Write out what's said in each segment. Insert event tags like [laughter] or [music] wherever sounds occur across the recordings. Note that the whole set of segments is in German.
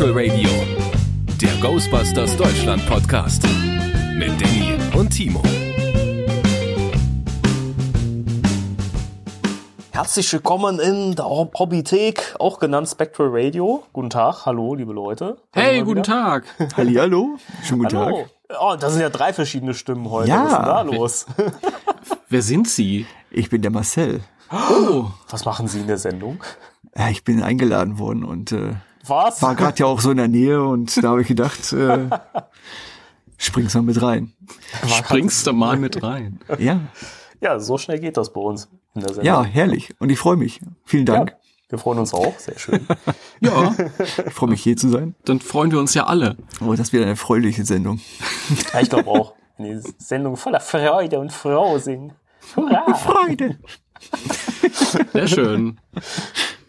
Spectral Radio, der Ghostbusters Deutschland Podcast mit Danny und Timo. Herzlich willkommen in der Hobbythek, auch genannt Spectral Radio. Guten Tag, hallo, liebe Leute. Hey, guten Tag. [laughs] Hallihallo, schönen guten Hallo. Tag. Oh, das sind ja drei verschiedene Stimmen heute. Ja. Was ist denn da los? [laughs] Wer sind Sie? Ich bin der Marcel. Oh, Was machen Sie in der Sendung? Ja, ich bin eingeladen worden und äh, Was? war gerade ja auch so in der Nähe und da habe ich gedacht, äh, springst mal mit rein. springst du mal mit rein. Ja, Ja, so schnell geht das bei uns in der Sendung. ja, herrlich. Und ich freue mich. Vielen Ja, Dank. wir freuen uns auch. Sehr schön. [laughs] Ja, Ich freue mich hier zu sein. dann freuen wir uns ja alle. Oh, das wird eine erfreuliche Sendung. Ja, ich glaube auch. Eine Sendung voller Freude und Frohsinn. Hurra! [laughs] Freude. Sehr schön.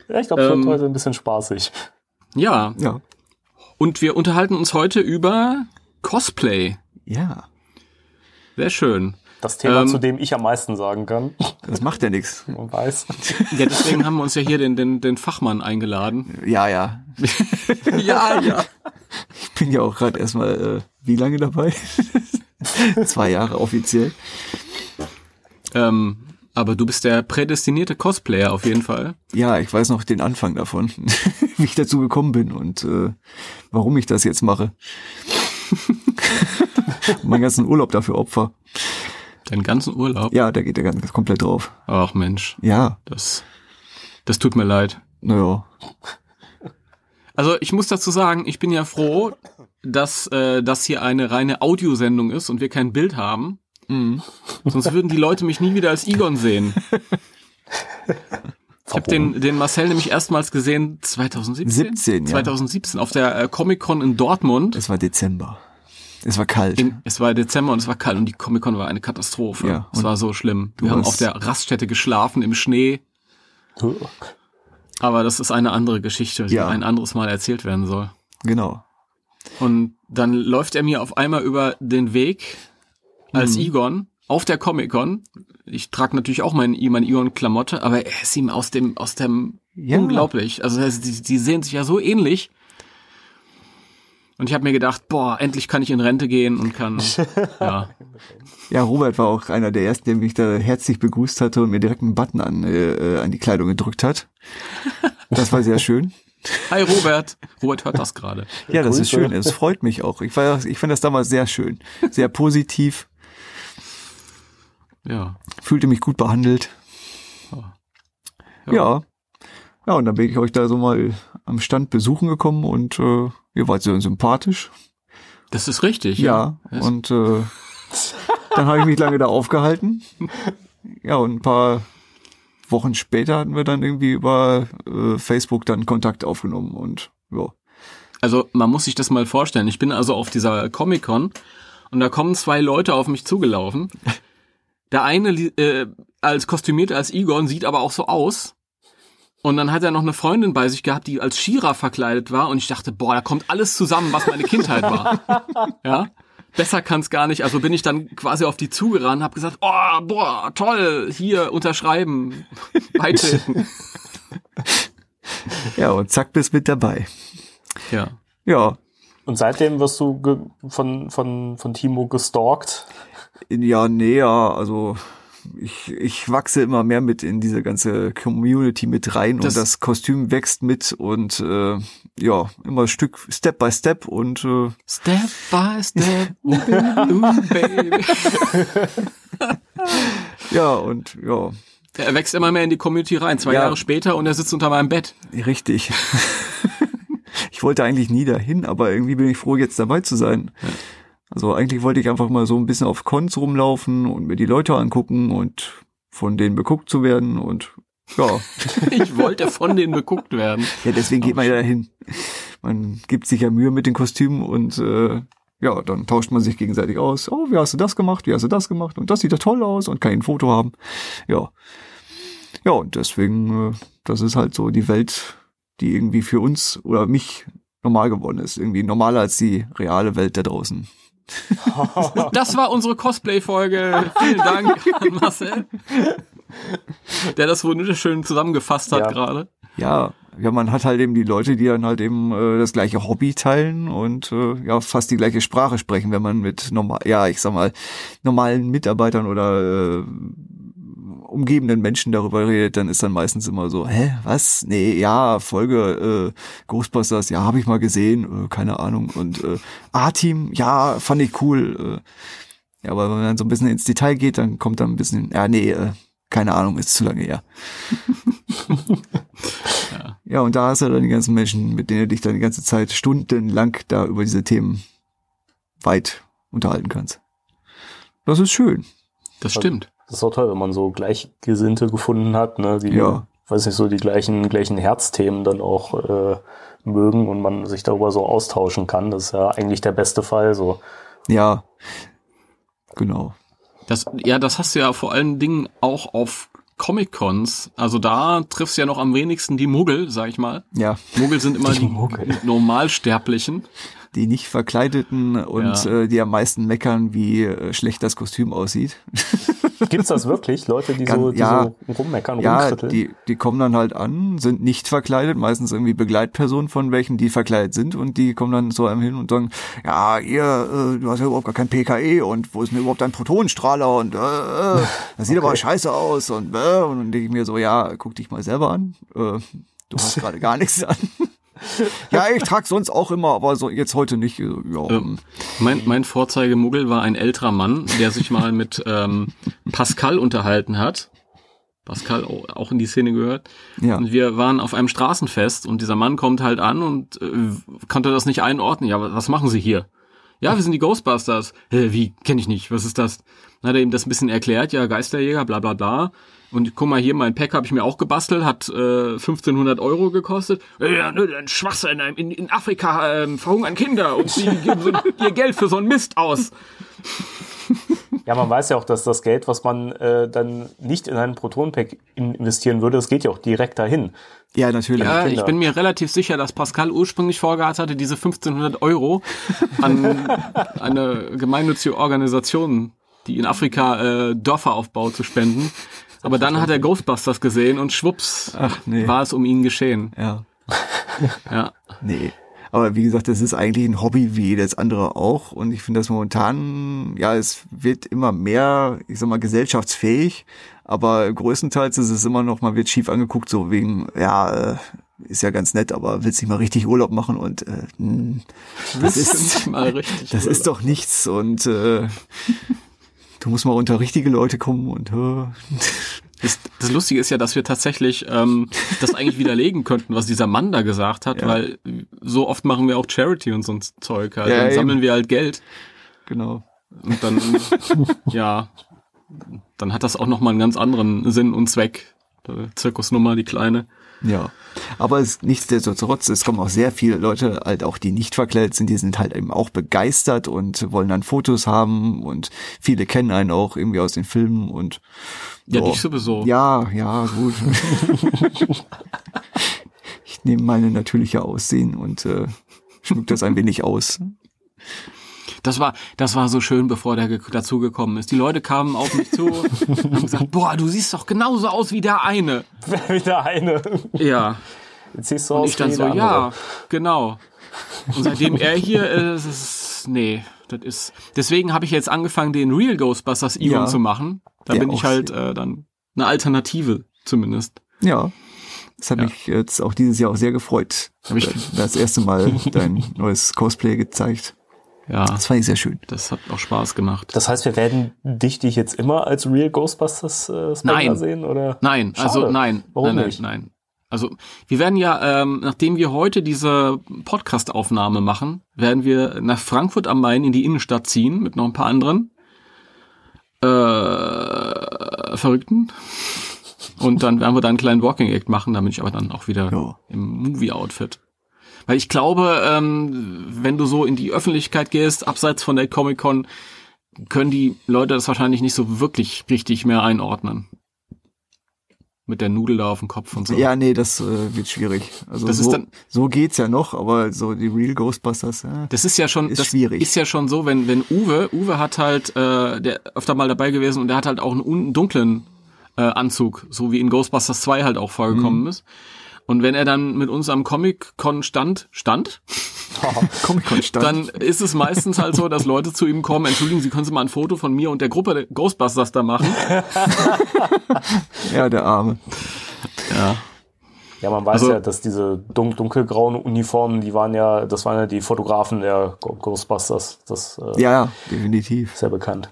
Ja, ich glaube, es wird Ähm. heute ein bisschen spaßig. Ja, Ja, und wir unterhalten uns heute über Cosplay. ja, Sehr schön. Das Thema, Ähm. zu dem ich am meisten sagen kann. [laughs] das macht ja nichts. Man weiß. [laughs] Ja, deswegen haben wir uns ja hier den, den, den Fachmann eingeladen. Ja, ja. [laughs] Ja, ja. Ich bin ja auch gerade erstmal, äh, wie lange dabei? Zwei Jahre offiziell. Ähm, aber du bist der prädestinierte Cosplayer auf jeden Fall. Ja, ich weiß noch den Anfang davon, [laughs] wie ich dazu gekommen bin und äh, warum ich das jetzt mache. [laughs] Meinen ganzen Urlaub dafür opfer. Deinen ganzen Urlaub. Ja, da geht der ganz komplett drauf. Ach Mensch, Ja, das, das tut mir leid. naja. Also ich muss dazu sagen, ich bin ja froh, dass äh, das hier eine reine Audiosendung ist und wir kein Bild haben. Mhm. Sonst würden die Leute mich nie wieder als Egon sehen. Ich habe den, den Marcel nämlich erstmals gesehen 2017. 17, ja. 2017 auf der äh, Comic-Con in Dortmund. Es war Dezember. Es war kalt. In, es war Dezember und es war kalt und die Comic-Con war eine Katastrophe. Ja, es war so schlimm. Wir haben auf der Raststätte geschlafen im Schnee. Aber das ist eine andere Geschichte, die Ja. ein anderes Mal erzählt werden soll. genau. Und dann läuft er mir auf einmal über den Weg als Mhm. Egon auf der Comic-Con. Ich trage natürlich auch mein, meine Egon-Klamotte, aber er ist ihm aus dem, aus dem Ja. unglaublich. Also die, die sehen sich ja so ähnlich. Und ich habe mir gedacht, boah, endlich kann ich in Rente gehen und kann, [laughs] ja. Ja, Robert war auch einer der ersten, der mich da herzlich begrüßt hatte und mir direkt einen Button an, äh, an die Kleidung gedrückt hat. Das war sehr schön. Hi Robert. Robert hört das gerade. Ja, das ist schön. Es freut mich auch. Ich, war, ich fand das damals sehr schön. Sehr positiv. Ja. Fühlte mich gut behandelt. Ja. Ja, und dann bin ich euch da so mal am Stand besuchen gekommen und äh, ihr wart sehr sympathisch. Das ist richtig. Ja. Das- Und äh, dann habe ich mich lange da aufgehalten. Ja, und ein paar Wochen später hatten wir dann irgendwie über äh, Facebook dann Kontakt aufgenommen und ja. Also man muss sich das mal vorstellen. Ich bin also auf dieser Comic-Con und da kommen zwei Leute auf mich zugelaufen. Der eine äh, als kostümiert als Egon sieht aber auch so aus. Und dann hat er noch eine Freundin bei sich gehabt, die als Shira verkleidet war. Und ich dachte, boah, da kommt alles zusammen, was meine Kindheit war. [laughs] Ja, besser kann's gar nicht. Also bin ich dann quasi auf die zugerannt, habe gesagt, oh, boah, toll, hier unterschreiben, [laughs] beitreten. Ja, und zack, bist mit dabei. Ja. Ja, Und seitdem wirst du von, von, von Timo gestalkt. Ja, näher, also ich, ich wachse immer mehr mit in diese ganze Community mit rein Das- und das Kostüm wächst mit und äh, ja, immer Stück, Step by Step und äh, Step by step, [laughs] ooh, baby, [laughs] ja, und ja, Er wächst immer mehr in die Community rein. Zwei Ja. Jahre später und er sitzt unter meinem Bett. richtig. [laughs] ich wollte eigentlich nie dahin, aber irgendwie bin ich froh, jetzt dabei zu sein. Also eigentlich wollte ich einfach mal so ein bisschen auf Cons rumlaufen und mir die Leute angucken und von denen beguckt zu werden und ja, [laughs] Ich wollte von denen beguckt werden. ja deswegen geht man ja dahin. Man gibt sich ja Mühe mit den Kostümen und äh, ja, dann tauscht man sich gegenseitig aus. Oh, wie hast du das gemacht? Wie hast du das gemacht? Und das sieht ja toll aus und kann ein Foto haben. Ja. Ja, und deswegen, äh, das ist halt so die Welt, die irgendwie für uns oder mich normal geworden ist. Irgendwie normaler als die reale Welt da draußen. Das war unsere Cosplay-Folge. Vielen Dank an Marcel. Der das wunderschön zusammengefasst hat Ja. gerade. Ja, ja, man hat halt eben die Leute, die dann halt eben äh, das gleiche Hobby teilen und äh, ja fast die gleiche Sprache sprechen, wenn man mit normal, ja, ich sag mal normalen Mitarbeitern oder äh, umgebenden Menschen darüber redet, dann ist dann meistens immer so, hä, was? Nee, ja, Folge äh, Ghostbusters, ja, habe ich mal gesehen, äh, keine Ahnung. Und äh, A-Team, ja, fand ich cool. Äh, ja, aber wenn man dann so ein bisschen ins Detail geht, dann kommt dann ein bisschen, ja, nee, äh, keine Ahnung, ist zu lange her. [laughs] ja. ja, und da hast du dann die ganzen Menschen, mit denen du dich dann die ganze Zeit stundenlang da über diese Themen weit unterhalten kannst. Das ist schön. Das stimmt. Das ist auch toll, wenn man so Gleichgesinnte gefunden hat, ne, die, Ja. weiß nicht, so die gleichen, gleichen Herzthemen dann auch äh, mögen und man sich darüber so austauschen kann. Das ist ja eigentlich der beste Fall. So. Ja, genau. Das, ja, das hast du ja vor allen Dingen auch auf Comic-Cons. Also da triffst du ja noch am wenigsten die Muggel, sag ich mal. Ja, Muggel sind immer Die [laughs] die, Muggel. Normalsterblichen. Die nicht verkleideten und Ja. äh, die am meisten meckern, wie äh, schlecht das Kostüm aussieht. [laughs] Gibt's das wirklich? Leute, die, Kann- so, die ja. so rummeckern, Ja, die, die kommen dann halt an, sind nicht verkleidet, meistens irgendwie Begleitpersonen von welchen, die verkleidet sind und die kommen dann so einem hin und sagen, ja, ihr, äh, du hast ja überhaupt gar kein PKE und wo ist denn überhaupt dein Protonenstrahler und äh, äh, das sieht [laughs] aber scheiße aus und äh, und dann denke ich mir so, ja, guck dich mal selber an, äh, du hast [laughs] gerade gar nichts an. Ja, ich trage sonst auch immer, aber so jetzt heute nicht. äh, Ja, Ähm, mein, mein Vorzeigemuggel war ein älterer Mann, der sich mal mit ähm, Pascal unterhalten hat. Pascal au- auch in die Szene gehört. ja. Und wir waren auf einem Straßenfest und dieser Mann kommt halt an und äh, konnte das nicht einordnen. Ja, wa- was machen Sie hier? Ja, wir sind die Ghostbusters. Hä, wie? Kenne ich nicht. Was ist das? Dann hat er ihm das ein bisschen erklärt. Ja, Geisterjäger, bla bla bla. Und guck mal hier, mein Pack habe ich mir auch gebastelt, hat äh, 1500 Euro gekostet. Ja, ne, ein Schwachsinn. In, in Afrika ähm, verhungern Kinder und sie [laughs] geben so ihr Geld für so einen Mist aus. Ja, man weiß ja auch, dass das Geld, was man äh, dann nicht in einen Protonpack in- investieren würde, das geht ja auch direkt dahin. Ja, natürlich. Ja, ich bin mir relativ sicher, dass Pascal ursprünglich vorgehabt hatte, diese 1500 Euro an [laughs] eine gemeinnützige Organisation, die in Afrika äh, Dörfer aufbaut, zu spenden. Aber dann hat er Ghostbusters gesehen und schwupps Ach, nee. war es um ihn geschehen. Ja. Ja. Nee. Aber wie gesagt, das ist eigentlich ein Hobby wie jedes andere auch. Und ich finde das momentan, ja, es wird immer mehr, ich sag mal, gesellschaftsfähig. Aber größtenteils ist es immer noch, man wird schief angeguckt, so wegen, ja, äh, ist ja ganz nett, aber willst nicht mal richtig Urlaub machen und äh, das ist, Nicht mal richtig. das ist doch nichts. Und äh, du musst mal unter richtige Leute kommen und äh, Das, das Lustige ist ja, dass wir tatsächlich ähm, das eigentlich widerlegen könnten, was dieser Mann da gesagt hat, Ja. weil so oft machen wir auch Charity und so ein Zeug halt. Ja, dann eben. sammeln wir halt Geld. genau. Und dann, ja, dann hat das auch nochmal einen ganz anderen Sinn und Zweck. Zirkusnummer, die kleine. Ja, aber es, nichtsdestotrotz, es kommen auch sehr viele Leute, halt auch die nicht verkleidet sind, die sind halt eben auch begeistert und wollen dann Fotos haben und viele kennen einen auch irgendwie aus den Filmen und Ja, boah. dich sowieso. Ja, ja, gut. [laughs] ich nehme meine natürliche Aussehen und äh, schmück das ein wenig aus. Das war, das war so schön, bevor der ge- dazugekommen ist. Die Leute kamen auf mich zu und haben gesagt, boah, du siehst doch genauso aus wie der eine. [laughs] Wieder eine. Ja. Jetzt siehst du Und aus ich dann wie so, ja, genau. Und seitdem er hier ist, ist nee, das ist. Deswegen habe ich jetzt angefangen, den Real Ghostbusters Egon Ja. zu machen. Da Ja, bin ich halt äh, dann eine Alternative zumindest. Ja, das hat Ja. mich jetzt auch dieses Jahr auch sehr gefreut. Hab ich- das erste Mal dein neues Cosplay gezeigt. Ja, Das fand ich sehr schön. das hat auch Spaß gemacht. Das heißt, wir werden dich, dich jetzt immer als Real Ghostbusters äh, Nein. sehen, oder? Nein, also Schade. nein. Warum nein, nein, nicht? Nein. Also wir werden ja, ähm, nachdem wir heute diese Podcast-Aufnahme machen, werden wir nach Frankfurt am Main in die Innenstadt ziehen mit noch ein paar anderen äh, Verrückten. Und dann werden wir da einen kleinen Walking Act machen, damit ich aber dann auch wieder Ja. im Movie-Outfit. Weil ich glaube, ähm, wenn du so in die Öffentlichkeit gehst, abseits von der Comic-Con, können die Leute das wahrscheinlich nicht so wirklich richtig mehr einordnen. Mit der Nudel da auf dem Kopf und so. Ja, nee, das äh, wird schwierig. Also Das ist so, dann- so geht's ja noch, aber so die Real Ghostbusters, ja. Das ist ja schon, Ist das schwierig. ist ja schon so, wenn, wenn Uwe, Uwe hat halt, äh, der öfter mal dabei gewesen und der hat halt auch einen un- dunklen äh, Anzug, so wie in Ghostbusters 2 halt auch Mhm. vorgekommen ist. Und wenn er dann mit uns am Comic-Con stand, stand, [laughs] Comic-Con [laughs] stand. dann ist es meistens halt so, dass Leute zu ihm kommen, entschuldigen Sie, können Sie mal ein Foto von mir und der Gruppe der Ghostbusters da machen? [laughs] ja, der Arme. Ja. Ja, man weiß Also- ja, dass diese dun dunkelgrauen Uniformen, die waren ja, das waren ja die Fotografen der Ghostbusters. Das äh, Ja, definitiv. ja bekannt.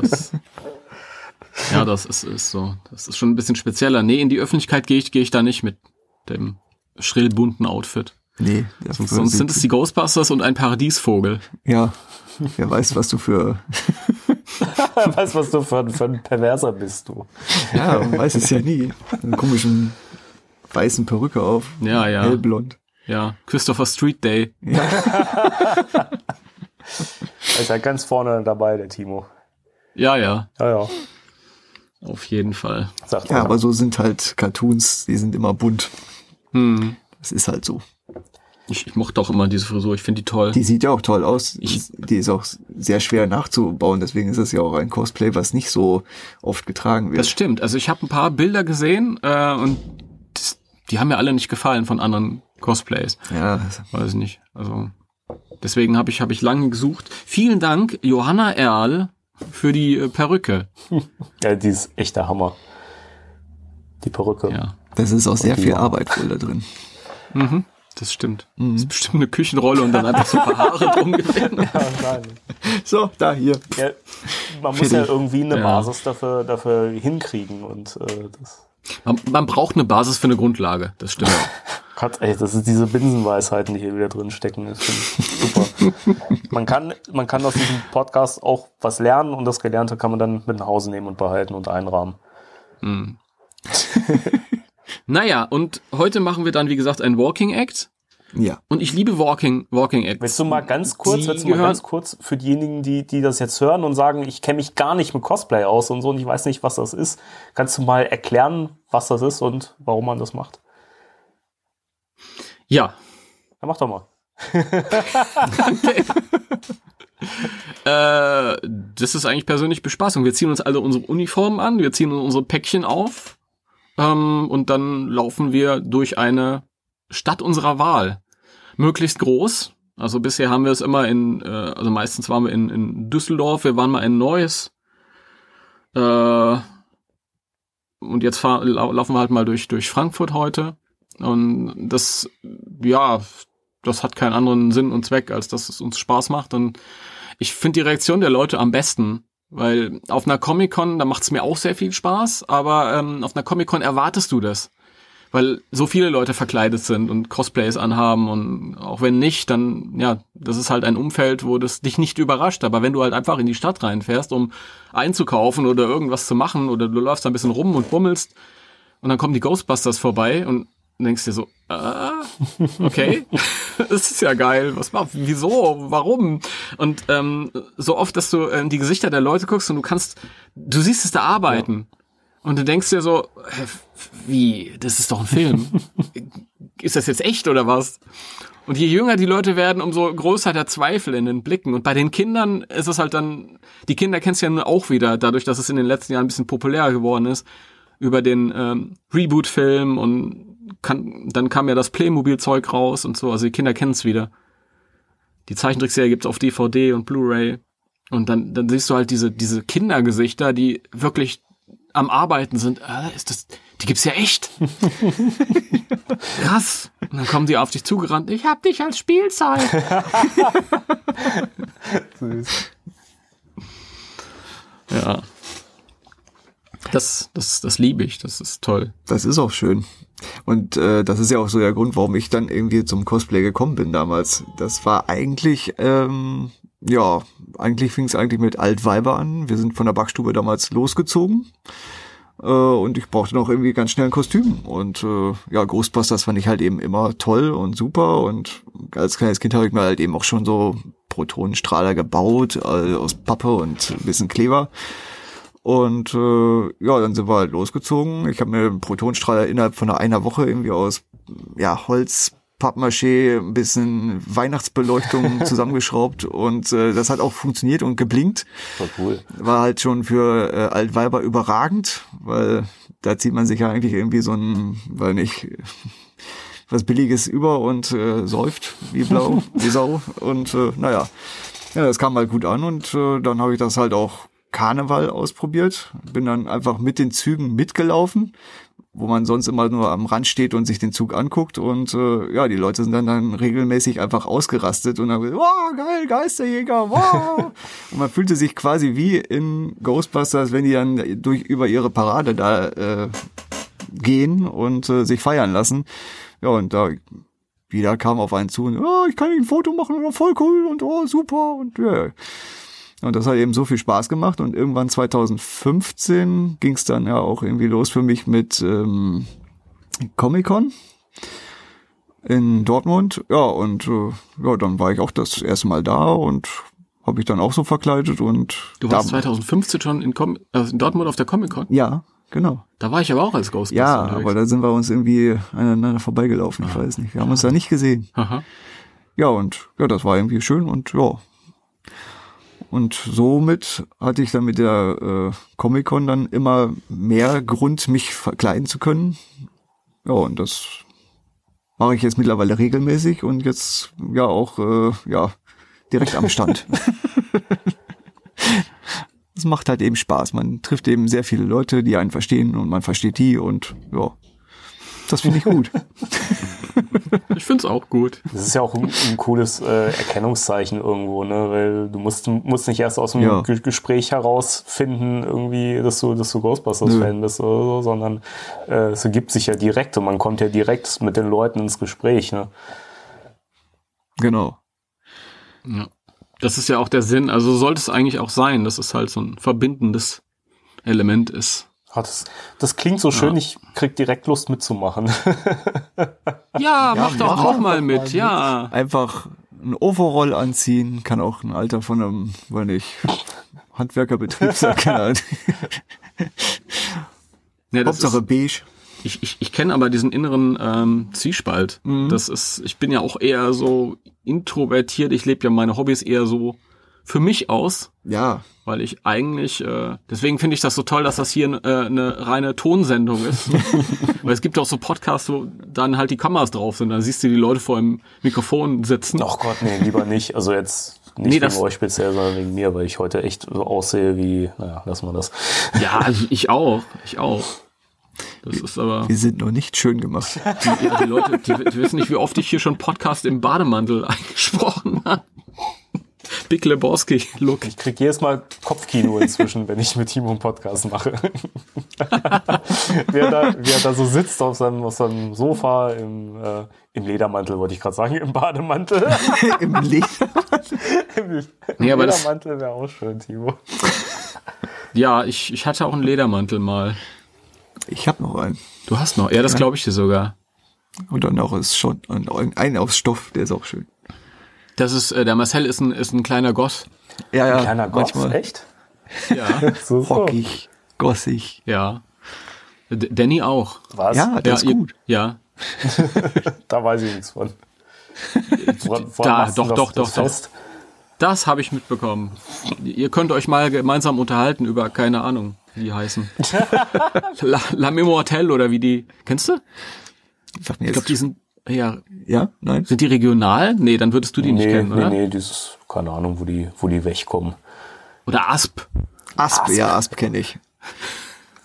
Das, ja, das ist, ist so. Das ist schon ein bisschen spezieller. Nee, in die Öffentlichkeit gehe ich, gehe ich da nicht mit dem schrill bunten Outfit. Nee, das Sonst, sonst sind es die Ghostbusters und ein Paradiesvogel. Ja, wer weiß, was du für. [laughs] weißt was du für, ein- für ein Perverser bist, du. Ja, man weiß es ja nie. Eine komischen weißen Perücke auf. Ja, ja. Hellblond. Ja, Christopher Street Day. Er [laughs] ist ja ganz vorne dabei, der Timo. Ja, ja, Ja, ja. Auf jeden Fall. Sagt Ja, er. aber so sind halt Cartoons, die sind immer bunt. Hm. Das ist halt so. Ich, ich mochte auch immer diese Frisur. Ich finde die toll. Die sieht ja auch toll aus. Ich- die ist auch sehr schwer nachzubauen. Deswegen ist es ja auch ein Cosplay, was nicht so oft getragen wird. Das stimmt. Also ich habe ein paar Bilder gesehen äh, und das, die haben mir alle nicht gefallen von anderen Cosplays. ja, Weiß ich nicht. Also deswegen habe ich habe ich lange gesucht. Vielen Dank Johanna Erl für die äh, Perücke. ja, die ist echt der Hammer. Die Perücke. Ja, das ist auch sehr viel. Arbeit wohl da drin. mhm, das stimmt. Das ist bestimmt eine Küchenrolle und dann einfach so ein paar Haare drum gewesen. Ja, nein. So, da hier. Ja, man muss ja irgendwie eine Ja. Basis dafür, dafür hinkriegen und äh, das Man, man braucht eine Basis für eine Grundlage. Das stimmt. [laughs] Gott, ey, das ist diese Binsenweisheiten, die hier wieder drin stecken. Das finde ich super. [laughs] man kann, man kann aus diesem Podcast auch was lernen und das Gelernte kann man dann mit nach Hause nehmen und behalten und einrahmen. [laughs] Naja, und heute machen wir dann, wie gesagt, ein Walking Act. Ja. Und ich liebe Walking, Walking Acts. Willst du mal ganz kurz, Die willst du mal ganz kurz für diejenigen, die, die das jetzt hören und sagen, ich kenne mich gar nicht mit Cosplay aus und so und ich weiß nicht, was das ist, kannst du mal erklären, was das ist und warum man das macht? Ja, Ja, mach doch mal. [laughs] Äh, das ist eigentlich persönlich Bespaßung. Wir ziehen uns alle unsere Uniformen an, wir ziehen unsere Päckchen auf ähm, und dann laufen wir durch eine Stadt unserer Wahl. Möglichst groß. Also bisher haben wir es immer in, äh, also meistens waren wir in, in Düsseldorf, wir waren mal in Neuss. Äh, und jetzt fahr, lau laufen wir halt mal durch, durch Frankfurt heute. Und das, ja, das hat keinen anderen Sinn und Zweck, als dass es uns Spaß macht. Und ich finde die Reaktion der Leute am besten, weil auf einer Comic-Con, da macht es mir auch sehr viel Spaß, aber ähm, auf einer Comic-Con erwartest du das. Weil so viele Leute verkleidet sind und Cosplays anhaben und auch wenn nicht, dann, ja, das ist halt ein Umfeld, wo das dich nicht überrascht. Aber wenn du halt einfach in die Stadt reinfährst, um einzukaufen oder irgendwas zu machen oder du läufst ein bisschen rum und bummelst und dann kommen die Ghostbusters vorbei und denkst dir so, ah, okay, [laughs] das ist ja geil. Was macht, wieso, warum? Und ähm, so oft, dass du in die Gesichter der Leute guckst und du kannst, du siehst es da arbeiten. Und du denkst dir so, hä, wie, das ist doch ein Film. [laughs] ist das jetzt echt oder was? Und je jünger die Leute werden, umso größer der Zweifel in den Blicken. Und bei den Kindern ist es halt dann, die Kinder kennst du ja nun auch wieder, dadurch, dass es in den letzten Jahren ein bisschen populärer geworden ist, über den ähm, Reboot-Film und kann, dann kam ja das Playmobil-Zeug raus und so. Also die Kinder kennen es wieder. Die Zeichentrickserie gibt's auf DVD und Blu-ray. Und dann, dann siehst du halt diese, diese Kindergesichter, die wirklich am Arbeiten sind. Äh, ist das, die gibt's ja echt. [laughs] Krass. Und dann kommen die auf dich zugerannt. Ich hab dich als Spielzeug. [laughs] ja. Das, das, das liebe ich. Das ist toll. Das ist auch schön. Und äh, das ist ja auch so der Grund, warum ich dann irgendwie zum Cosplay gekommen bin damals. Das war eigentlich, ähm, ja, eigentlich fing es eigentlich mit Altweiber an. Wir sind von der Backstube damals losgezogen. Äh, und ich brauchte noch irgendwie ganz schnell ein Kostüm. Und äh, ja, Ghostbusters fand ich halt eben immer toll und super. Und als kleines Kind habe ich mir halt eben auch schon so Protonenstrahler gebaut, äh, aus Pappe und ein bisschen Kleber. Und äh, ja, dann sind wir halt losgezogen. Ich habe mir einen Protonstrahler innerhalb von einer Woche irgendwie aus ja, Holz, Pappmaché, ein bisschen Weihnachtsbeleuchtung [laughs] zusammengeschraubt und äh, das hat auch funktioniert und geblinkt. Voll cool. War halt schon für äh, Altweiber überragend, weil da zieht man sich ja eigentlich irgendwie so ein, weil nicht, was Billiges über und äh, säuft wie blau, [laughs] wie Sau. Und äh, naja, ja, das kam halt gut an und äh, dann habe ich das halt auch Karneval ausprobiert. Bin dann einfach mit den Zügen mitgelaufen, wo man sonst immer nur am Rand steht und sich den Zug anguckt. Und äh, ja, die Leute sind dann, dann regelmäßig einfach ausgerastet und dann, wow, geil, Geisterjäger, wow. [laughs] und man fühlte sich quasi wie in Ghostbusters, wenn die dann durch über ihre Parade da äh, gehen und äh, sich feiern lassen. Ja, und da wieder kam auf einen zu und oh, ich kann ein Foto machen, oh, voll cool und oh, super und ja. Und das hat eben so viel Spaß gemacht und irgendwann 2015 ging es dann ja auch irgendwie los für mich mit ähm, Comic-Con in Dortmund. Ja, und äh, ja, dann war ich auch das erste Mal da und habe ich dann auch so verkleidet und Du warst 2015 schon in, Com äh, in Dortmund auf der Comic-Con? ja, genau. Da war ich aber auch als Ghostbuster Ja, unterwegs. aber da sind wir uns irgendwie aneinander vorbeigelaufen, ich weiß nicht. Wir haben uns da nicht gesehen. Aha. Ja, und ja, das war irgendwie schön und ja. Und somit hatte ich dann mit der äh, Comic-Con dann immer mehr Grund, mich verkleiden zu können. Ja, und das mache ich jetzt mittlerweile regelmäßig und jetzt ja auch äh, ja direkt am Stand. [laughs] Es macht halt eben Spaß. Man trifft eben sehr viele Leute, die einen verstehen und man versteht die und ja, das finde ich gut. [laughs] Ich find's auch gut. Das ist ja auch ein, ein cooles äh, Erkennungszeichen irgendwo, ne? Weil du musst, musst nicht erst aus dem Ja. Ge Gespräch herausfinden, irgendwie, dass du, dass du Ghostbusters-Fan bist oder so, sondern äh, es ergibt sich ja direkt und man kommt ja direkt mit den Leuten ins Gespräch, ne? Genau. Ja. Das ist ja auch der Sinn. Also sollte es eigentlich auch sein, dass es halt so ein verbindendes Element ist. Ah, Das, das klingt so schön, ich krieg direkt Lust mitzumachen. [laughs] Ja, mach doch auch mal mal mit, mit. ja. Einfach ein Overall anziehen, kann auch ein Alter von einem, weiß nicht, Handwerkerbetrieb sein. keine Ahnung. [laughs] ja das Hauptsache ist, beige. ich ich, ich kenne aber diesen inneren ähm, Zwiespalt. Das ist, ich bin ja auch eher so introvertiert. Ich lebe ja meine Hobbys eher so für mich aus. Ja, weil ich eigentlich, äh, deswegen finde ich das so toll, dass das hier äh, eine reine Tonsendung ist. [laughs] weil es gibt auch so Podcasts, wo dann halt die Kameras drauf sind, dann siehst du die Leute vor dem Mikrofon sitzen. Ach Gott, nee, lieber nicht. Also jetzt nicht Nee, wegen das- euch speziell, sondern wegen mir, weil ich heute echt so aussehe wie, naja, lassen wir das. Ja, ich auch, ich auch. Das ist aber, wir sind noch nicht schön gemacht. die, ja, die Leute, die, die wissen nicht, wie oft ich hier schon Podcast im Bademantel [laughs] eingesprochen habe. Big Lebowski-Look. Ich krieg jedes Mal Kopfkino inzwischen, wenn ich mit Timo einen Podcast mache. wie, er da, wie er da so sitzt auf seinem, auf seinem Sofa im, äh, im Ledermantel, wollte ich gerade sagen, im Bademantel. [laughs] Im Licht. Im Nee, Ledermantel wäre auch schön, Timo. Ja, ich, ich hatte auch einen Ledermantel mal. Ich habe noch einen. Du hast noch, ja, das glaube ich dir sogar. Und dann auch ist schon ein, ein aus Stoff, der ist auch schön. Das ist, äh, der Marcel ist ein, ist ein kleiner Goss. Ja, ja. Kleiner Gott, manchmal echt? Ja, [laughs] So, so. rockig, gossig. ja. D Danny auch. Was? Ja, der ja, ist gut. Ja. [laughs] Da weiß ich nichts von. [laughs] Woran- Da, doch, das- doch, das doch, doch. Das habe ich mitbekommen. Ihr könnt euch mal gemeinsam unterhalten über, keine Ahnung, wie die heißen. La, La Memortel oder wie die. Kennst du? Sag mir Ich glaube, die sind. Ja. ja, nein. Sind die regional? Nee, dann würdest du die nicht Nee, kennen, nee, oder? nee, dieses, keine Ahnung, wo die, wo die wegkommen. Oder Asp. Asp, ja, Asp kenne ich.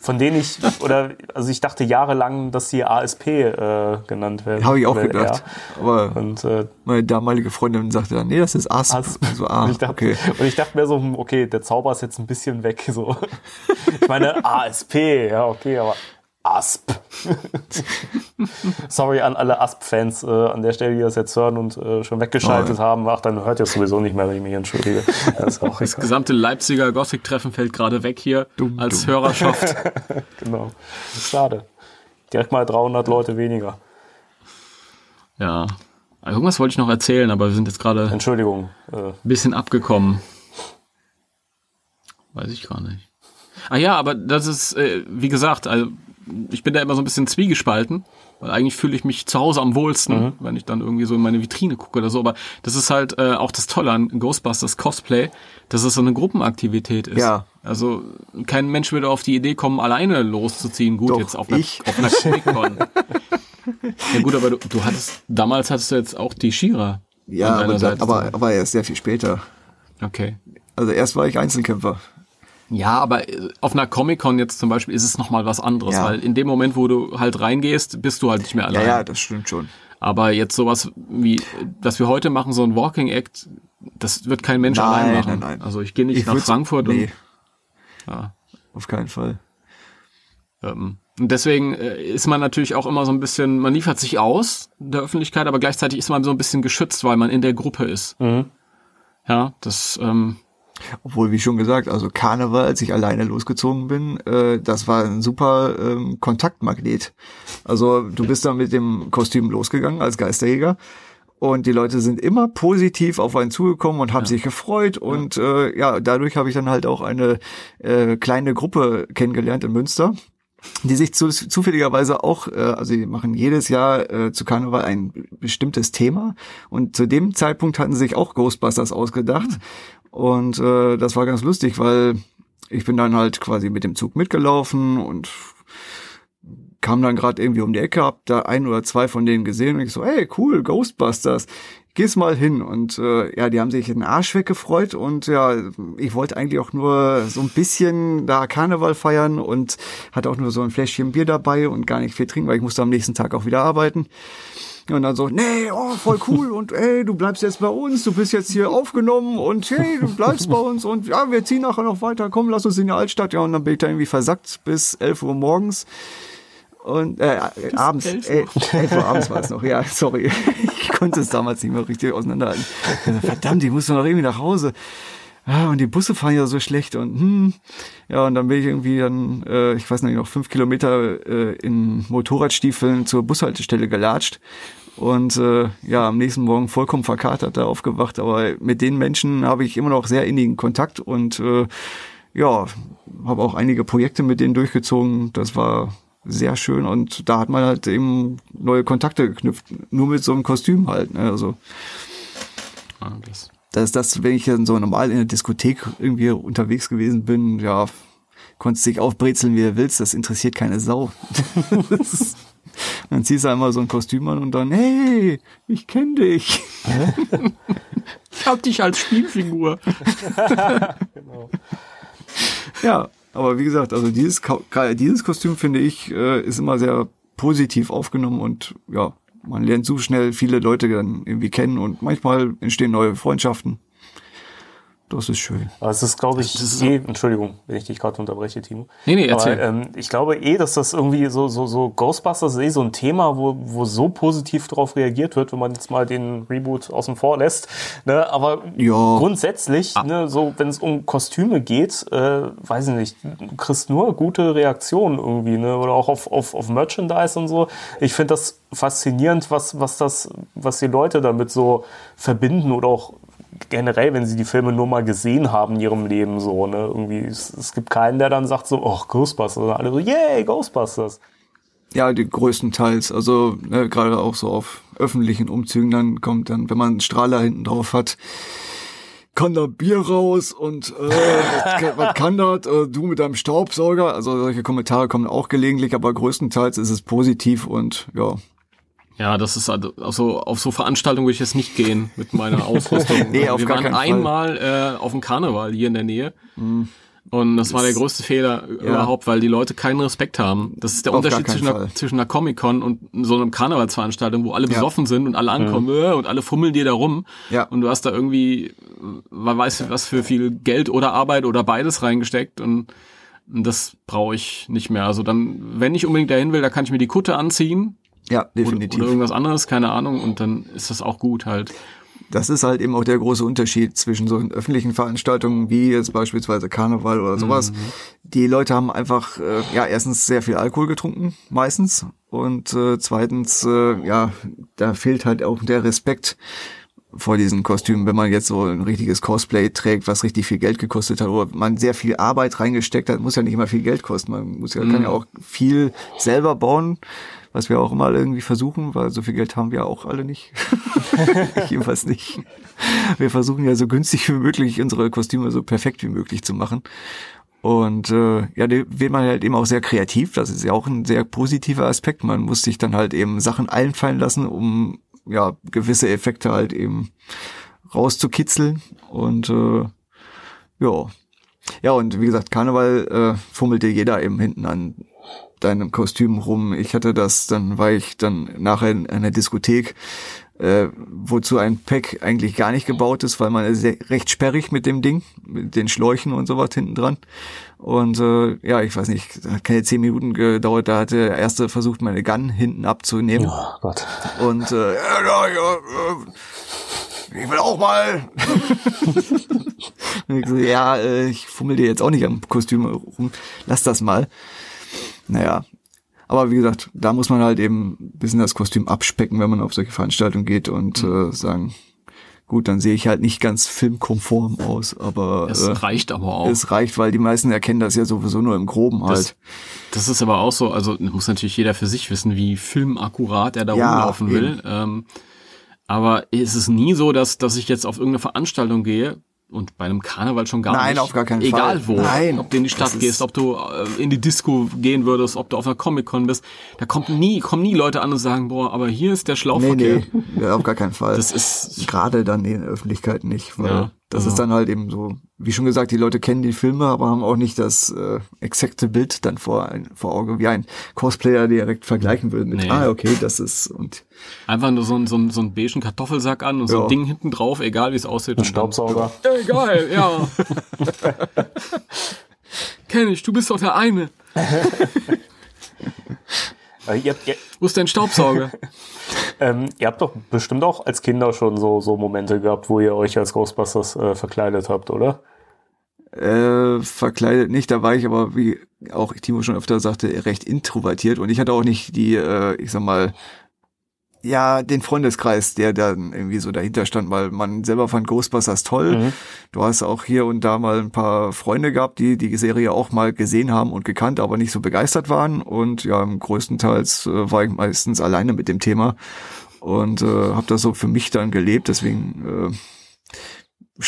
Von denen ich, oder, also ich dachte jahrelang, dass die ASP äh, genannt werden. Habe ich auch Weil gedacht. er- Aber Und, äh, meine damalige Freundin sagte dann, nee, das ist Asp. Asp. So, ah, und, ich dachte, okay. und ich dachte mir so, hm, okay, der Zauber ist jetzt ein bisschen weg. So. Ich meine, ASP, ja, okay, aber ASP. [laughs] Sorry an alle ASP-Fans äh, an der Stelle, die das jetzt hören und äh, schon weggeschaltet Oh, haben. Ach, dann hört ihr es sowieso nicht mehr, wenn ich mich entschuldige. [laughs] Das Das gesamte Leipziger Gothic-Treffen fällt gerade weg hier Dumm, als dumm. Hörerschaft. [laughs] Genau. Schade. Direkt mal 300 Leute weniger. Ja. Irgendwas wollte ich noch erzählen, aber wir sind jetzt gerade ein Entschuldigung. Äh, bisschen abgekommen. Weiß ich gar nicht. Ah ja, aber das ist, äh, wie gesagt, also ich bin da immer so ein bisschen zwiegespalten. Weil eigentlich fühle ich mich zu Hause am wohlsten, Mhm. wenn ich dann irgendwie so in meine Vitrine gucke oder so. Aber das ist halt äh, auch das Tolle an Ghostbusters Cosplay, dass es so eine Gruppenaktivität ist. Ja. Also kein Mensch würde auf die Idee kommen, alleine loszuziehen. Gut, Doch, jetzt auf einer, ich. auf einer Comic-Con. [laughs] ja gut, aber du, du hattest, damals hattest du jetzt auch die Shira. Ja, aber, Seite. aber, aber erst sehr viel später. Okay. Also erst war ich Einzelkämpfer. Ja, aber äh, auf einer Comic-Con jetzt zum Beispiel ist es nochmal was anderes, Ja. weil in dem Moment, wo du halt reingehst, bist du halt nicht mehr Ja, allein. ja, das stimmt schon. Aber jetzt sowas wie, was wir heute machen, so ein Walking Act, das wird kein Mensch Nein, allein machen. nein, nein. Also ich gehe nicht Ich nach Frankfurt nee, und, ja, auf keinen Fall. ähm, und deswegen äh, ist man natürlich auch immer so ein bisschen, man liefert sich aus der Öffentlichkeit, aber gleichzeitig ist man so ein bisschen geschützt, weil man in der Gruppe ist. Mhm. Ja, das, ähm, Obwohl, wie schon gesagt, also Karneval, als ich alleine losgezogen bin, äh, das war ein super ähm, Kontaktmagnet. Also du bist dann mit dem Kostüm losgegangen als Geisterjäger und die Leute sind immer positiv auf einen zugekommen und haben sich gefreut und äh, ja, dadurch habe ich dann halt auch eine äh, kleine Gruppe kennengelernt in Münster die sich zu, zufälligerweise auch, äh, also die machen jedes Jahr äh, zu Karneval ein bestimmtes Thema und zu dem Zeitpunkt hatten sich auch Ghostbusters ausgedacht und äh, das war ganz lustig, weil ich bin dann halt quasi mit dem Zug mitgelaufen und kam dann gerade irgendwie um die Ecke, hab da ein oder zwei von denen gesehen und ich so, hey, cool, Ghostbusters, geh's mal hin. Und äh, ja, die haben sich den Arsch weggefreut und ja, ich wollte eigentlich auch nur so ein bisschen da Karneval feiern und hatte auch nur so ein Fläschchen Bier dabei und gar nicht viel trinken, weil ich musste am nächsten Tag auch wieder arbeiten. Und dann so, nee, oh, voll cool [laughs] und ey, du bleibst jetzt bei uns, du bist jetzt hier aufgenommen und hey, du bleibst bei uns und ja, wir ziehen nachher noch weiter, komm, lass uns in die Altstadt. Ja, und dann bin ich da irgendwie versackt bis 11 Uhr morgens. Und äh, äh, abends, 11 äh, 11 Uhr abends war es noch, ja, sorry. [laughs] Ich konnte es damals nicht mehr richtig auseinanderhalten. Verdammt, ich muss doch noch irgendwie nach Hause. Und die Busse fahren ja so schlecht und hm. Ja, und dann bin ich irgendwie dann, äh, ich weiß nicht, noch fünf Kilometer äh, in Motorradstiefeln zur Bushaltestelle gelatscht. Und äh, ja, am nächsten Morgen vollkommen verkatert da aufgewacht. Aber mit den Menschen habe ich immer noch sehr innigen Kontakt und äh, ja, habe auch einige Projekte mit denen durchgezogen. Das war sehr schön und da hat man halt eben neue Kontakte geknüpft. Nur mit so einem Kostüm halt. Ne? Also das, das ist das, wenn ich dann so normal in der Diskothek irgendwie unterwegs gewesen bin, ja, konntest dich aufbrezeln, wie du willst, das interessiert keine Sau. [laughs] [laughs] [laughs] Dann ziehst du einmal so ein Kostüm an und dann, hey, ich kenne dich. [laughs] ich hab dich als Spielfigur. [laughs] Ja, aber wie gesagt, also dieses, dieses Kostüm finde ich, äh, ist immer sehr positiv aufgenommen und ja, man lernt so schnell viele Leute dann irgendwie kennen und manchmal entstehen neue Freundschaften. Das ist schön. Aber es ist, glaube ich, ist- eh, Entschuldigung, wenn ich dich gerade unterbreche, Timo. Nee, nee, erzähl. Aber, ähm, ich glaube eh, dass das irgendwie so, so, so Ghostbusters ist eh so ein Thema, wo, wo so positiv darauf reagiert wird, wenn man jetzt mal den Reboot außen vor lässt. Ne? Aber Ja. grundsätzlich, ne, so wenn es um Kostüme geht, äh, weiß ich nicht, du kriegst nur gute Reaktionen irgendwie, ne? Oder auch auf, auf, auf Merchandise und so. Ich finde das faszinierend, was, was das, was die Leute damit so verbinden oder auch generell, wenn sie die Filme nur mal gesehen haben in ihrem Leben, so, ne, irgendwie, es, es gibt keinen, der dann sagt so, oh, Ghostbusters, sondern alle so, yay, Ghostbusters. Ja, die größtenteils. Also ne, gerade auch so auf öffentlichen Umzügen, dann kommt dann, wenn man einen Strahler hinten drauf hat, kann da Bier raus und äh, was, was kann das? Äh, du mit deinem Staubsauger? Also solche Kommentare kommen auch gelegentlich, aber größtenteils ist es positiv und ja. Ja, das ist also auf so, auf so Veranstaltungen würde ich jetzt nicht gehen mit meiner Ausrüstung. [laughs] Nee, auf Wir gar waren keinen Fall. Einmal äh, auf dem Karneval hier in der Nähe. Und das war der größte Fehler überhaupt, weil die Leute keinen Respekt haben. Das ist der Auf Unterschied zwischen einer, zwischen einer Comic-Con und so einer Karnevalsveranstaltung, wo alle Ja. Besoffen sind und alle ankommen äh, und alle fummeln dir da rum. Ja. Und du hast da irgendwie, man weiß was für viel Geld oder Arbeit oder beides reingesteckt und das brauche ich nicht mehr. Also dann, wenn ich unbedingt dahin will, da kann ich mir die Kutte anziehen, Ja, definitiv. oder irgendwas anderes, keine Ahnung, und dann ist das auch gut halt. Das ist halt eben auch der große Unterschied zwischen so öffentlichen Veranstaltungen wie jetzt beispielsweise Karneval oder sowas. Die Leute haben einfach, äh, ja, erstens sehr viel Alkohol getrunken, meistens. Und äh, zweitens, äh, ja, da fehlt halt auch der Respekt vor diesen Kostümen, wenn man jetzt so ein richtiges Cosplay trägt, was richtig viel Geld gekostet hat oder man sehr viel Arbeit reingesteckt hat, muss ja nicht immer viel Geld kosten. Man muss ja, kann ja auch viel selber bauen, was wir auch immer irgendwie versuchen, weil so viel Geld haben wir auch alle nicht. [laughs] Jedenfalls nicht. Wir versuchen ja so günstig wie möglich unsere Kostüme so perfekt wie möglich zu machen. Und äh, ja, da wird man halt eben auch sehr kreativ. Das ist ja auch ein sehr positiver Aspekt. Man muss sich dann halt eben Sachen einfallen lassen, um ja gewisse Effekte halt eben rauszukitzeln. Und äh, ja, ja und wie gesagt, Karneval äh, fummelte jeder eben hinten an deinem Kostüm rum. Ich hatte das, dann war ich dann nachher in einer Diskothek äh, wozu ein Pack eigentlich gar nicht gebaut ist, weil man ist recht sperrig mit dem Ding, mit den Schläuchen und sowas hinten dran. Und äh, ja, ich weiß nicht, hat keine zehn Minuten gedauert, da hat der erste versucht, meine Gun hinten abzunehmen. Oh Gott. Und äh, ja, ja, ja, äh, ich will auch mal. [laughs] Ich so, ja, äh, ich fummel dir jetzt auch nicht am Kostüm rum, lass das mal. Naja, aber wie gesagt, da muss man halt eben ein bisschen das Kostüm abspecken, wenn man auf solche Veranstaltungen geht und Mhm. äh, sagen, gut, dann sehe ich halt nicht ganz filmkonform aus, aber Es äh, reicht aber auch. es reicht, weil die meisten erkennen das ja sowieso nur im Groben Das, halt. das ist aber auch so, also muss natürlich jeder für sich wissen, wie filmakkurat er da Ja, rumlaufen will. Ähm, aber es ist nie so, dass, dass ich jetzt auf irgendeine Veranstaltung gehe und bei einem Karneval schon gar Nein, nicht. auf gar keinen Egal Fall. wo. Nein, ob du in die Stadt gehst, ob du äh, in die Disco gehen würdest, ob du auf einer Comic-Con bist. Da kommt nie, kommen nie Leute an und sagen, boah, aber hier ist der Nee, Schlauchverkehr. nee, ja, auf gar keinen Fall. Das ist, Gerade dann in der Öffentlichkeit nicht, weil Ja, das also- ist dann halt eben so, wie schon gesagt, die Leute kennen die Filme, aber haben auch nicht das äh, exakte Bild dann vor, ein, vor Auge, wie ein Cosplayer direkt vergleichen würde mit, Nee. ah, okay, das ist, und einfach nur so ein, so ein, so ein beigen Kartoffelsack an und so Ja. ein Ding hinten drauf, egal wie es aussieht. Ein und dann- Staubsauger. Ey, geil, ja. [laughs] Kenn ich, du bist doch der eine. [laughs] Äh, ihr, habt, ihr, Wo ist dein Staubsauger? [laughs] ähm, ihr habt doch bestimmt auch als Kinder schon so, so Momente gehabt, wo ihr euch als Ghostbusters äh, verkleidet habt, oder? Äh, verkleidet nicht, da war ich aber, wie auch Timo schon öfter sagte, recht introvertiert und ich hatte auch nicht die, äh, ich sag mal, ja, den Freundeskreis, der dann irgendwie so dahinter stand, weil man selber fand Ghostbusters toll. Mhm. Du hast auch hier und da mal ein paar Freunde gehabt, die die Serie auch mal gesehen haben und gekannt, aber nicht so begeistert waren und ja, größtenteils äh, war ich meistens alleine mit dem Thema und äh, habe das so für mich dann gelebt, deswegen äh,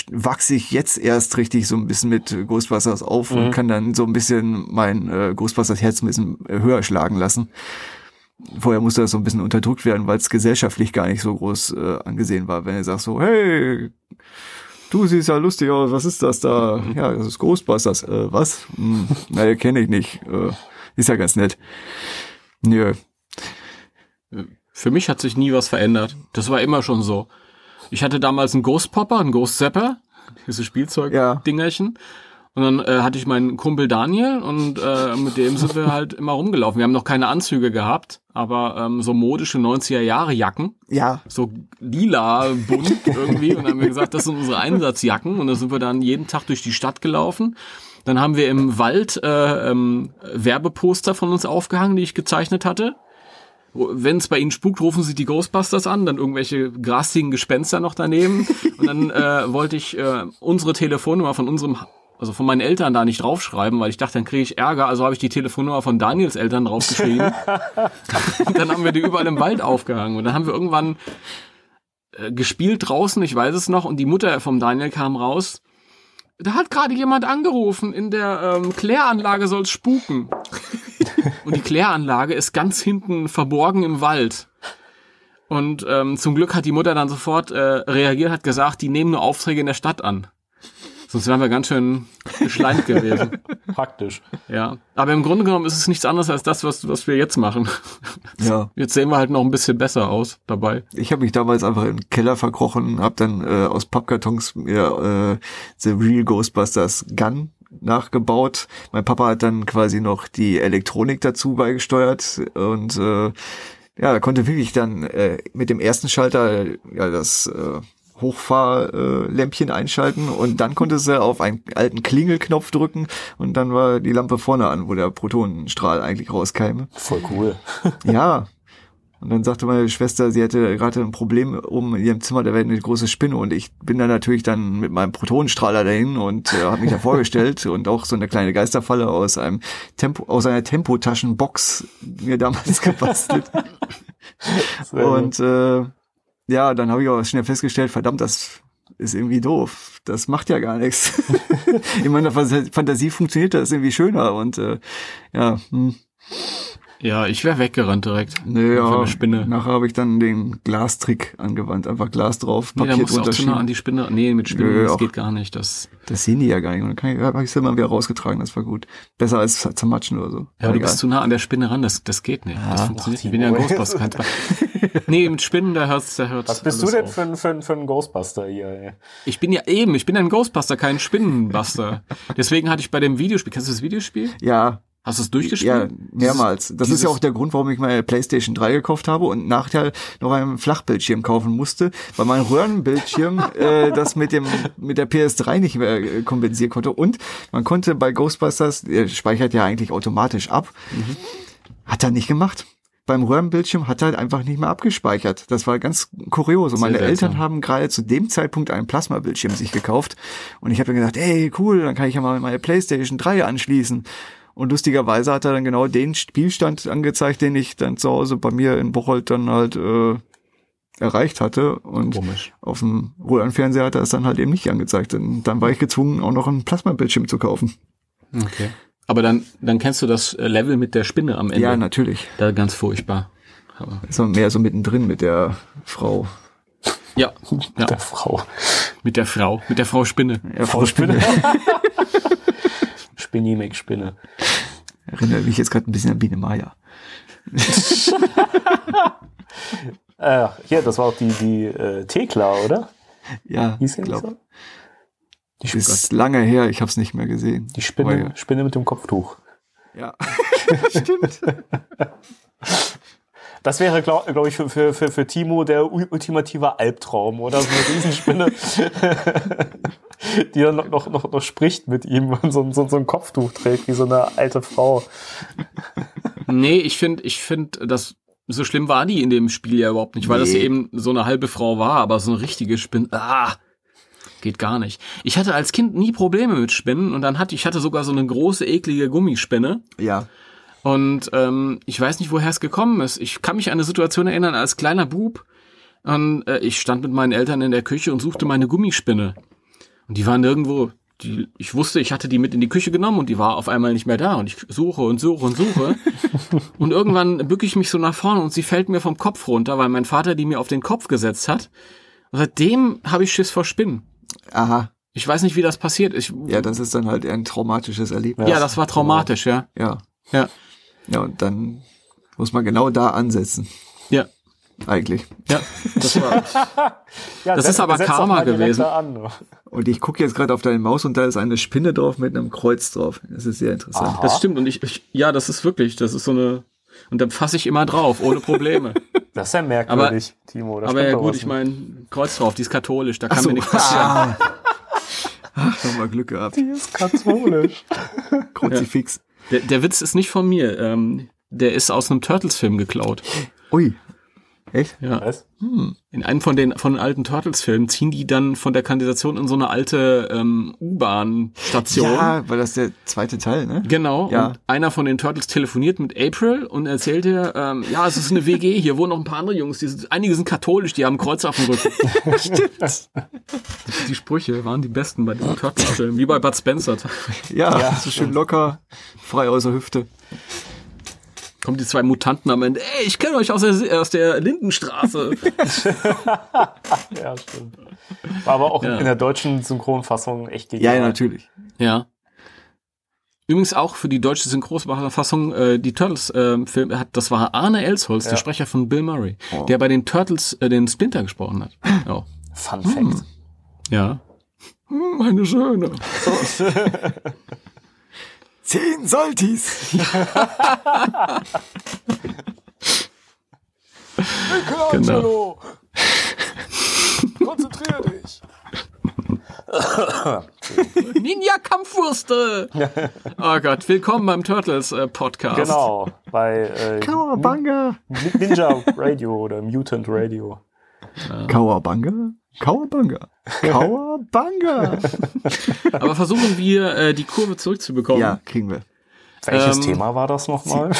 wachse ich jetzt erst richtig so ein bisschen mit Ghostbusters auf und Mhm. kann dann so ein bisschen mein äh, Ghostbusters Herz ein bisschen äh, höher schlagen lassen. Vorher musste das so ein bisschen unterdrückt werden, weil es gesellschaftlich gar nicht so groß äh, angesehen war. Wenn er sagt so, hey, du siehst ja lustig aus, was ist das da? Ja, das ist Ghostbusters. Äh, was? Hm, naja, kenne ich nicht. Äh, ist ja ganz nett. Nö. Für mich hat sich nie was verändert. Das war immer schon so. Ich hatte damals einen Ghost Popper, einen Ghost Zapper, diese Spielzeug-Dingerchen. Und dann äh, hatte ich meinen Kumpel Daniel und äh, mit dem sind wir halt immer rumgelaufen. Wir haben noch keine Anzüge gehabt, aber ähm, so modische 90er Jahre Jacken, Ja, so lila bunt irgendwie. Und dann haben wir gesagt, das sind unsere Einsatzjacken. Und dann sind wir dann jeden Tag durch die Stadt gelaufen. Dann haben wir im Wald äh, ähm, Werbeposter von uns aufgehangen, die ich gezeichnet hatte. Wenn es bei Ihnen spukt, rufen Sie die Ghostbusters an, dann irgendwelche grasigen Gespenster noch daneben. Und dann äh, wollte ich äh, unsere Telefonnummer von unserem, also von meinen Eltern da nicht draufschreiben, weil ich dachte, dann kriege ich Ärger. Also habe ich die Telefonnummer von Daniels Eltern draufgeschrieben. [laughs] und dann haben wir die überall im Wald aufgehangen. Und dann haben wir irgendwann äh, gespielt draußen, ich weiß es noch, und die Mutter vom Daniel kam raus. Da hat gerade jemand angerufen, in der ähm, Kläranlage soll's spuken. [laughs] Und die Kläranlage ist ganz hinten verborgen im Wald. Und ähm, zum Glück hat die Mutter dann sofort äh, reagiert, hat gesagt, die nehmen nur Aufträge in der Stadt an. Sonst wären wir ganz schön geschleimt gewesen. [laughs] Praktisch. Ja. Aber im Grunde genommen ist es nichts anderes als das, was, was wir jetzt machen. ja. Jetzt sehen wir halt noch ein bisschen besser aus dabei. Ich habe mich damals einfach in den Keller verkrochen, habe dann äh, aus Pappkartons mir äh, The Real Ghostbusters Gun nachgebaut. Mein Papa hat dann quasi noch die Elektronik dazu beigesteuert und äh, ja, konnte wirklich dann äh, mit dem ersten Schalter ja das äh, Hochfahrlämpchen äh, einschalten und dann konnte er auf einen alten Klingelknopf drücken und dann war die Lampe vorne an, wo der Protonenstrahl eigentlich rauskäme. Voll cool. [laughs] Ja. Und dann sagte meine Schwester, sie hätte gerade ein Problem oben in ihrem Zimmer, da wäre eine große Spinne. Und ich bin dann natürlich dann mit meinem Protonenstrahler dahin und äh, habe mich da vorgestellt [laughs] und auch so eine kleine Geisterfalle aus einem Tempo, aus einer Tempotaschenbox mir damals [laughs] gebastelt. Und äh, ja, dann habe ich auch schnell festgestellt, verdammt, das ist irgendwie doof. Das macht ja gar nichts. [laughs] In meiner Fantasie funktioniert das irgendwie schöner und äh, ja, hm. Ja, ich wäre weggerannt direkt. Nö, Für ja, eine Spinne. nachher habe ich dann den Glastrick angewandt. Einfach Glas drauf, Nee, da Papier musst du auch zu nah an die Spinne. Nee, mit Spinnen, Nö, das auch- geht gar nicht. Das, Das sehen die ja gar nicht. Und dann kann ich, habe ich es immer wieder rausgetragen, das war gut. Besser als zermatschen oder so. ja, Aber du bist zu nah an der Spinne ran, das, das geht nicht. das funktioniert. Ach, Ich bin ja ein. Ghostbuster. [laughs] nee, mit Spinnen, da hört's, da hört's. Was bist du denn auf. für, ein- für, ein- für ein Ghostbuster hier? Ey? Ich bin ja eben, ich bin ein Ghostbuster, kein Spinnenbuster. [laughs] Deswegen hatte ich bei dem Videospiel, kennst du das Videospiel? Ja, Hast du es durchgespielt? ja, mehrmals. Das ist ja auch der Grund, warum ich meine PlayStation 3 gekauft habe und nachher noch einen Flachbildschirm kaufen musste, weil mein Röhrenbildschirm [laughs] äh, das mit dem mit der PS3 nicht mehr äh, kompensieren konnte. Und man konnte bei Ghostbusters, der speichert ja eigentlich automatisch ab, hat er nicht gemacht. Beim Röhrenbildschirm hat er halt einfach nicht mehr abgespeichert. Das war ganz kurios. Und Sehr meine seltsam. Eltern haben gerade zu dem Zeitpunkt einen Plasmabildschirm sich gekauft. Und ich habe mir gedacht, ey, cool, dann kann ich ja mal meine PlayStation 3 anschließen. Und lustigerweise hat er dann genau den Spielstand angezeigt, den ich dann zu Hause bei mir in Bocholt dann halt äh, erreicht hatte. Und Komisch. auf dem Röhrenfernseher hat er es dann halt eben nicht angezeigt. Und dann war ich gezwungen, auch noch einen Plasmabildschirm zu kaufen. Okay. Aber dann, dann kennst du das äh, Level mit der Spinne am Ende. Ja, natürlich. Da ganz furchtbar. Aber, Ist mehr so mittendrin mit der Frau. ja, ja, Der Frau. mit der Frau, mit der Frau Spinne. Ja, Frau Spinne. [laughs] Spinny Spinne. Erinnere mich jetzt gerade ein bisschen an Biene Maya. [laughs] Äh, hier, das war auch die, die äh, Thekla, oder? Ja, ich glaube. so? Die, Ist lange her, ich habe es nicht mehr gesehen. die Spinne, Spinne mit dem Kopftuch. Ja, [laughs] stimmt. [laughs] Das wäre, glaube glaub ich, für, für, für, für Timo der ultimative Albtraum, oder? So eine Riesenspinne, [laughs] die dann noch, noch, noch, noch spricht mit ihm und so, so, so ein Kopftuch trägt, wie so eine alte Frau. Nee, ich finde, ich finde, das so schlimm war die in dem Spiel ja überhaupt nicht, weil das Nee. eben so eine halbe Frau war, aber so eine richtige Spinne, ah, geht gar nicht. Ich hatte als Kind nie Probleme mit Spinnen und dann hatte ich hatte sogar so eine große eklige Gummispinne Ja, und ähm, ich weiß nicht, woher es gekommen ist. Ich kann mich an eine Situation erinnern als kleiner Bub und äh, ich stand mit meinen Eltern in der Küche und suchte meine Gummispinne und die war nirgendwo. Die, ich wusste, ich hatte die mit in die Küche genommen und die war auf einmal nicht mehr da und ich suche und suche und suche [laughs] und irgendwann bücke ich mich so nach vorne und sie fällt mir vom Kopf runter, weil mein Vater die mir auf den Kopf gesetzt hat. Und seitdem habe ich Schiss vor Spinnen. aha. Ich weiß nicht, wie das passiert. Ich, Ja, das ist dann halt ein traumatisches Erlebnis. ja, das war traumatisch, ja. Ja. Ja. Ja, und dann muss man genau da ansetzen, Ja. eigentlich. Ja, das war. [laughs] [laughs] Ja, Das setz- ist aber Karma gewesen. An. Und ich gucke jetzt gerade auf deine Maus und da ist eine Spinne drauf mit einem Kreuz drauf. Das ist sehr interessant. Aha. Das stimmt und ich, ich ja, das ist wirklich, das ist so eine und da fasse ich immer drauf, ohne Probleme. [laughs] Das ist ja merkwürdig, Timo. Da Aber ja gut, ich meine, Kreuz drauf, die ist katholisch, da kann so. mir nichts passieren. Ah. Ach, nochmal Glück gehabt. Die ist katholisch. Kruzifix. Der, der Witz ist nicht von mir, ähm, der ist aus einem Turtles-Film geklaut. Ui. Echt? Ja. Was? In einem von den von den alten Turtles-Filmen ziehen die dann von der Kanalisation in so eine alte ähm, U-Bahn-Station. Ja, weil das der zweite Teil, ne? Genau, Ja. und einer von den Turtles telefoniert mit April und erzählt ihr, ähm, ja, es ist eine WG, hier wohnen noch ein paar andere Jungs, die sind, einige sind katholisch, die haben Kreuze auf dem Rücken. [laughs] Stimmt. Die Sprüche waren die besten bei diesem Turtles-Film, wie bei Bud Spencer. Ja, Ja, so schön locker, frei aus der Hüfte. Kommen die zwei Mutanten am Ende, ey, ich kenne euch aus der, aus der Lindenstraße. [laughs] Ja, stimmt. War aber auch Ja. in der deutschen Synchronfassung echt Ja, genial. ja, natürlich. ja. Übrigens auch für die deutsche Synchronfassung, äh, die Turtles-Film, hat, das war Arne Elsholz, der Ja. Sprecher von Bill Murray, Oh. der bei den Turtles äh, den Splinter gesprochen hat. Oh. Fun Fact. Ja. Hm, Meine Söhne. [laughs] [laughs] Zehn Saltis. Genau. [laughs] Konzentrier dich. [laughs] Ninja-Kampfwürste! oh Gott, willkommen beim Turtles äh, Podcast. Genau, bei äh, Kawabanga. Ninja Radio oder Mutant Radio. Kawabanga? Kawabanga. [laughs] Kawabanga. Aber versuchen wir, äh, die Kurve zurückzubekommen. ja, kriegen wir. Welches Ähm, Thema war das nochmal?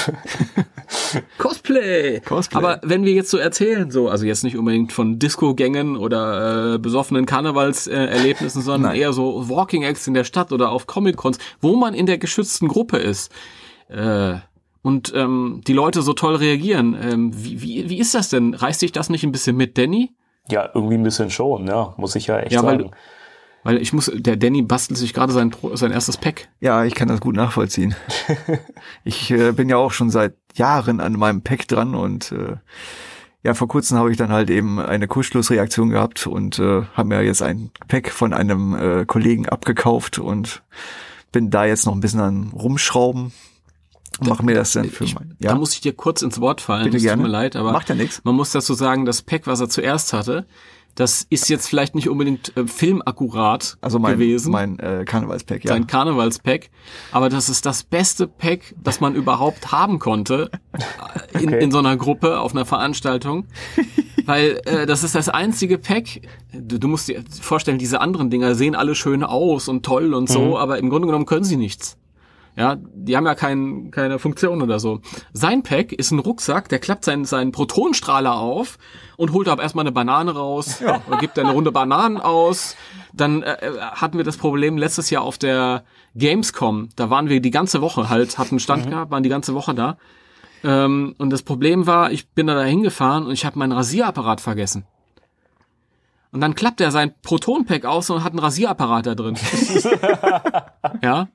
[laughs] Cosplay. Cosplay. Aber wenn wir jetzt so erzählen, so, also jetzt nicht unbedingt von Disco-Gängen oder äh, besoffenen Karnevalserlebnissen, äh, sondern Nein. eher so Walking Acts in der Stadt oder auf Comic-Cons, wo man in der geschützten Gruppe ist. Äh, und ähm, die Leute so toll reagieren. Ähm, wie, wie, wie ist das denn? Reißt dich das nicht ein bisschen mit, Danny? Ja, irgendwie ein bisschen schon, ja, muss ich ja echt Ja, weil- sagen. Weil ich muss, der Danny bastelt sich gerade sein, sein erstes Pack. Ja, ich kann das gut nachvollziehen. [laughs] ich äh, bin ja auch schon seit Jahren an meinem Pack dran und äh, ja, vor kurzem habe ich dann halt eben eine Kurzschlussreaktion gehabt und äh, habe mir jetzt ein Pack von einem äh, Kollegen abgekauft und bin da jetzt noch ein bisschen an rumschrauben. Mache mir das dann für Ich, mein. Da muss ich dir kurz ins Wort fallen. Bitte es gerne. tut mir leid, aber Macht ja nichts. man muss dazu sagen, das Pack, was er zuerst hatte, das ist jetzt vielleicht nicht unbedingt äh, filmakkurat also mein, gewesen. mein äh, Karnevalspack, ja. sein Karnevalspack, aber das ist das beste Pack, das man überhaupt haben konnte [laughs] äh, in, Okay. in so einer Gruppe auf einer Veranstaltung, [laughs] weil äh, das ist das einzige Pack. Du, du musst dir vorstellen, diese anderen Dinger sehen alle schön aus und toll und so, aber im Grunde genommen können sie nichts. Ja, die haben ja kein, keine Funktion oder so. Sein Pack ist ein Rucksack, der klappt seinen, seinen Protonenstrahler auf und holt aber erstmal eine Banane raus und gibt eine Runde Bananen aus. Dann äh, äh, hatten wir das Problem letztes Jahr auf der Gamescom. Da waren wir die ganze Woche halt, hatten einen Stand gehabt, waren die ganze Woche da. Ähm, und das Problem war, ich bin da hingefahren und ich habe meinen Rasierapparat vergessen. Und dann klappt er sein Proton-Pack aus und hat einen Rasierapparat da drin. [laughs] ja,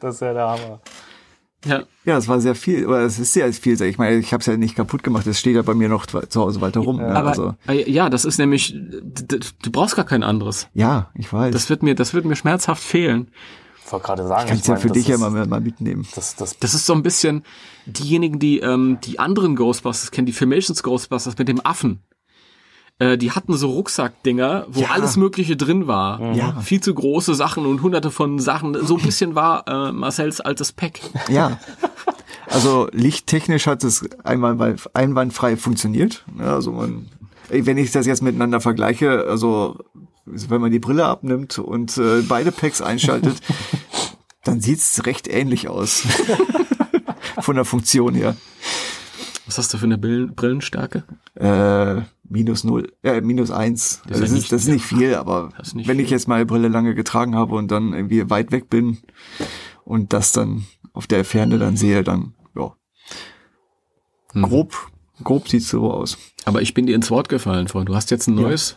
Das ist ja der Hammer. ja. Ja, es war sehr viel, oder es ist sehr viel. Ich meine, ich habe es ja nicht kaputt gemacht, es steht ja bei mir noch zu Hause weiter rum. ne? Aber also, äh, ja, das ist nämlich, du brauchst gar kein anderes. ja, ich weiß. Das wird mir, das wird mir schmerzhaft fehlen. Ich wollte gerade sagen, Kannst ja meine, für dich ja ist- mal, mal mitnehmen. Das, das, Das ist so ein bisschen diejenigen, die ähm, die anderen Ghostbusters kennen, die Filmations Ghostbusters mit dem Affen. Äh, die hatten so Rucksackdinger, wo Ja. alles Mögliche drin war. Ja. Viel zu große Sachen und hunderte von Sachen. So ein bisschen war äh, Marcells altes Pack. Ja. Also lichttechnisch hat es einmal einwandfrei funktioniert. Also man, wenn ich das jetzt miteinander vergleiche, also wenn man die Brille abnimmt und äh, beide Packs einschaltet, [laughs] dann sieht's recht ähnlich aus. [laughs] Von der Funktion her. Was hast du für eine Brillen Brillenstärke? Äh, minus null, äh, minus eins. Das ist Also ja das, nicht- ist, das ist nicht viel, aber ist nicht wenn ich viel. jetzt meine Brille lange getragen habe und dann irgendwie weit weg bin und das dann auf der Ferne dann sehe, dann, ja. Mhm. Grob, grob sieht's so aus. Aber ich bin dir ins Wort gefallen vorhin. Du hast jetzt ein neues.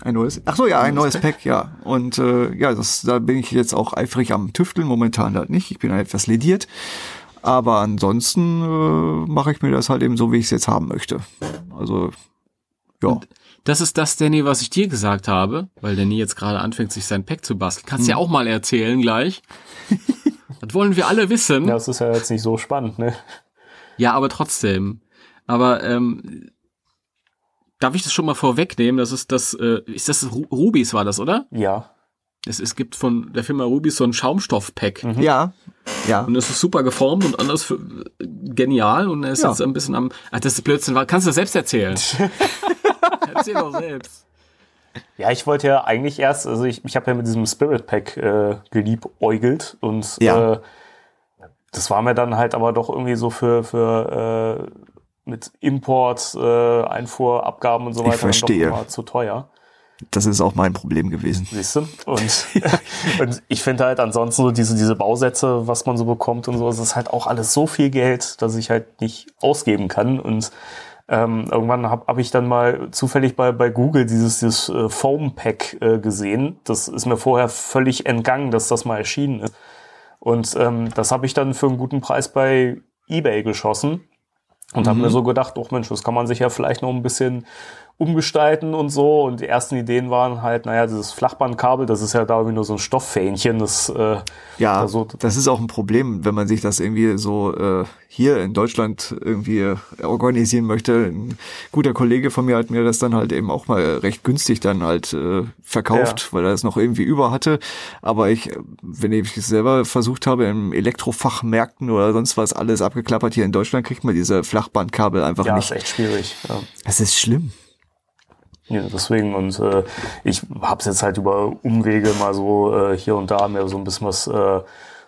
Ein neues, ach so, ja, ein neues Pack, ja. Und äh, ja, das, da bin ich jetzt auch eifrig am Tüfteln, momentan halt nicht. Ich bin halt etwas lediert. Aber ansonsten äh, mache ich mir das halt eben so, wie ich es jetzt haben möchte. Also, ja. Das ist das, Danny, was ich dir gesagt habe, weil Danny jetzt gerade anfängt, sich sein Pack zu basteln. Kannst Mhm. ja auch mal erzählen gleich. [laughs] das wollen wir alle wissen. ja, das ist ja jetzt nicht so spannend, ne? Ja, aber trotzdem. Aber ähm, darf ich das schon mal vorwegnehmen? Das ist das, äh, ist das Ru Rubis war das, oder? Ja. Es, es gibt von der Firma Rubis so ein Schaumstoff-Pack. Ja, ja. Und es ist super geformt und alles für, genial und er ist Ja. jetzt ein bisschen am. Ach, das ist Blödsinn. Kannst du das selbst erzählen? [laughs] Erzähl doch selbst. Ja, ich wollte ja eigentlich erst, also ich, ich habe ja mit diesem Spirit Pack äh, geliebäugelt und Ja. äh, das war mir dann halt aber doch irgendwie so für, für äh, mit Import, äh, Einfuhrabgaben und so Ich weiter dann doch verstehe. immer zu teuer. Das ist auch mein Problem gewesen. Siehst du? Und, [laughs] [laughs] und ich finde halt ansonsten so diese, diese Bausätze, was man so bekommt und so, es ist halt auch alles so viel Geld, dass ich halt nicht ausgeben kann. Und ähm, irgendwann habe hab ich dann mal zufällig bei, bei Google dieses, dieses äh, Foam Pack äh, gesehen. Das ist mir vorher völlig entgangen, dass das mal erschienen ist. Und ähm, das habe ich dann für einen guten Preis bei eBay geschossen. Und habe mir so gedacht, oh Mensch, das kann man sich ja vielleicht noch ein bisschen umgestalten und so. Und die ersten Ideen waren halt, naja, dieses Flachbandkabel, das ist ja da irgendwie nur so ein Stofffähnchen, das äh, Ja, da so, das ist auch ein Problem, wenn man sich das irgendwie so äh, hier in Deutschland irgendwie organisieren möchte. Ein guter Kollege von mir hat mir das dann halt eben auch mal recht günstig dann halt äh, verkauft, Ja. weil er es noch irgendwie über hatte. Aber ich, wenn ich es selber versucht habe, im Elektrofachmärkten oder sonst was alles abgeklappert hier in Deutschland, kriegt man diese Flachbandkabel einfach ja, ist nicht. echt schwierig. Ja. Das ist schlimm. Ja, deswegen und äh, ich habe es jetzt halt über Umwege mal so äh, hier und da mir so ein bisschen was äh,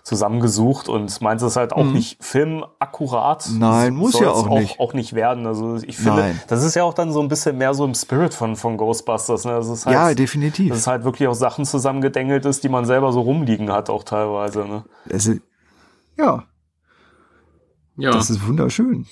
zusammengesucht und meins ist halt auch nicht filmakkurat. Mhm. Nein, muss ja auch nicht. Auch nicht werden. Also ich finde, Nein. das ist ja auch dann so ein bisschen mehr so im Spirit von von Ghostbusters. Ne? Das ist halt, Ja, definitiv. Dass es halt wirklich auch Sachen zusammengedengelt ist, die man selber so rumliegen hat, auch teilweise. Ne? Es ist, ja, Ja, das ist wunderschön.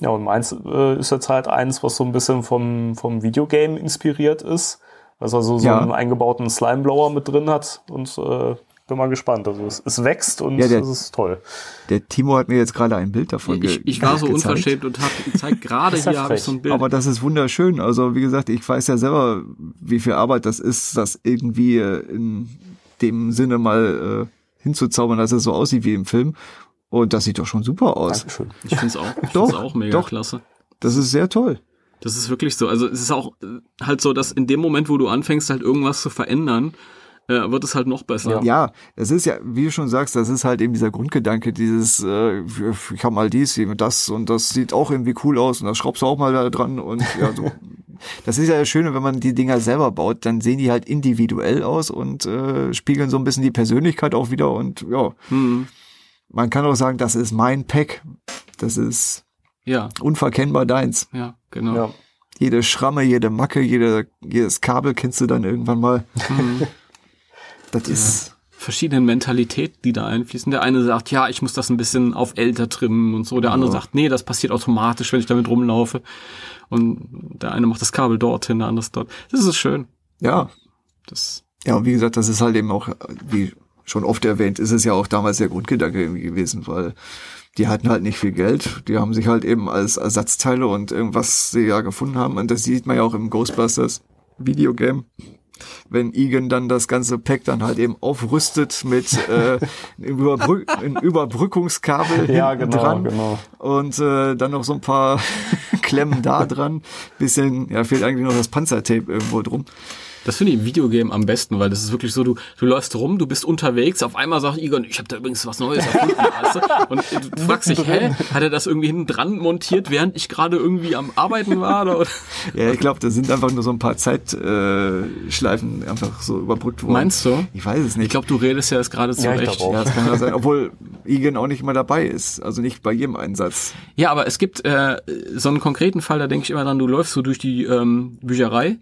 Ja, und meins äh, ist jetzt halt eins, was so ein bisschen vom, vom Videogame inspiriert ist. Was also so Ja. einen eingebauten Slimeblower mit drin hat. Und äh, bin mal gespannt. Also es, es wächst und Ja, der- es ist toll. Der Timo hat mir jetzt gerade ein Bild davon ge ich, ich war so gezeigt. unverschämt und habe gezeigt, gerade [laughs] hier habe ich so ein Bild. Aber das ist wunderschön. Also wie gesagt, ich weiß ja selber, wie viel Arbeit das ist, das irgendwie äh, in dem Sinne mal äh, hinzuzaubern, dass es so aussieht wie im Film. Und das sieht doch schon super aus. Dankeschön. ich finde es auch, ich Doch, find's auch mega doch. klasse. Das ist sehr toll. Das ist wirklich so. Also es ist auch äh, halt so, dass in dem Moment, wo du anfängst, halt irgendwas zu verändern, äh, wird es halt noch besser. Ja, das ist ja, wie du schon sagst, das ist halt eben dieser Grundgedanke, dieses, äh, ich habe mal dies, eben das und das sieht auch irgendwie cool aus und das schraubst du auch mal da dran und ja, so. [laughs] Das ist ja das Schöne, wenn man die Dinger selber baut, dann sehen die halt individuell aus und äh, spiegeln so ein bisschen die Persönlichkeit auch wieder und ja, Hm, man kann auch sagen, das ist mein Pack. Das ist ja, unverkennbar deins. ja, genau. Ja. Jede Schramme, jede Macke, jede, jedes Kabel kennst du dann irgendwann mal. Hm. [laughs] Das ist, verschiedenen Mentalitäten, die da einfließen. Der eine sagt, ja, ich muss das ein bisschen auf älter trimmen und so. Der andere sagt, nee, das passiert automatisch, wenn ich damit rumlaufe. Und der eine macht das Kabel dorthin, der andere dort. Das ist schön. ja. Das, Ja, und wie gesagt, das ist halt eben auch, wie schon oft erwähnt, ist es ja auch damals der Grundgedanke gewesen, weil die hatten halt nicht viel Geld. Die haben sich halt eben als Ersatzteile und irgendwas sie ja gefunden haben. Und das sieht man ja auch im Ghostbusters Videogame. Wenn Egan dann das ganze Pack dann halt eben aufrüstet mit äh, [laughs] einem, Überbrück einem Überbrückungskabel Ja, genau, dran genau. und äh, dann noch so ein paar [laughs] Klemmen da dran. Bisschen, ja, fehlt eigentlich noch das Panzertape irgendwo drum. Das finde ich im Videogame am besten, weil das ist wirklich so, du, du läufst rum, du bist unterwegs, auf einmal sagt Egon, ich habe da übrigens was Neues erfunden. [laughs] weißt du? Und du fragst dich, hä, hat er das irgendwie hinten dran montiert, während ich gerade irgendwie am Arbeiten war? Oder? [laughs] Ja, ich glaube, da sind einfach nur so ein paar Zeitschleifen äh, einfach so überbrückt worden. Meinst du? Ich weiß es nicht. Ich glaube, du redest ja jetzt gerade Ja, zurecht. auch. ja, das kann ja sein, obwohl Egan auch nicht immer dabei ist. Also nicht bei jedem Einsatz. Ja, aber es gibt äh, so einen konkreten Fall, da denke ich immer dran, du läufst so durch die ähm, Bücherei,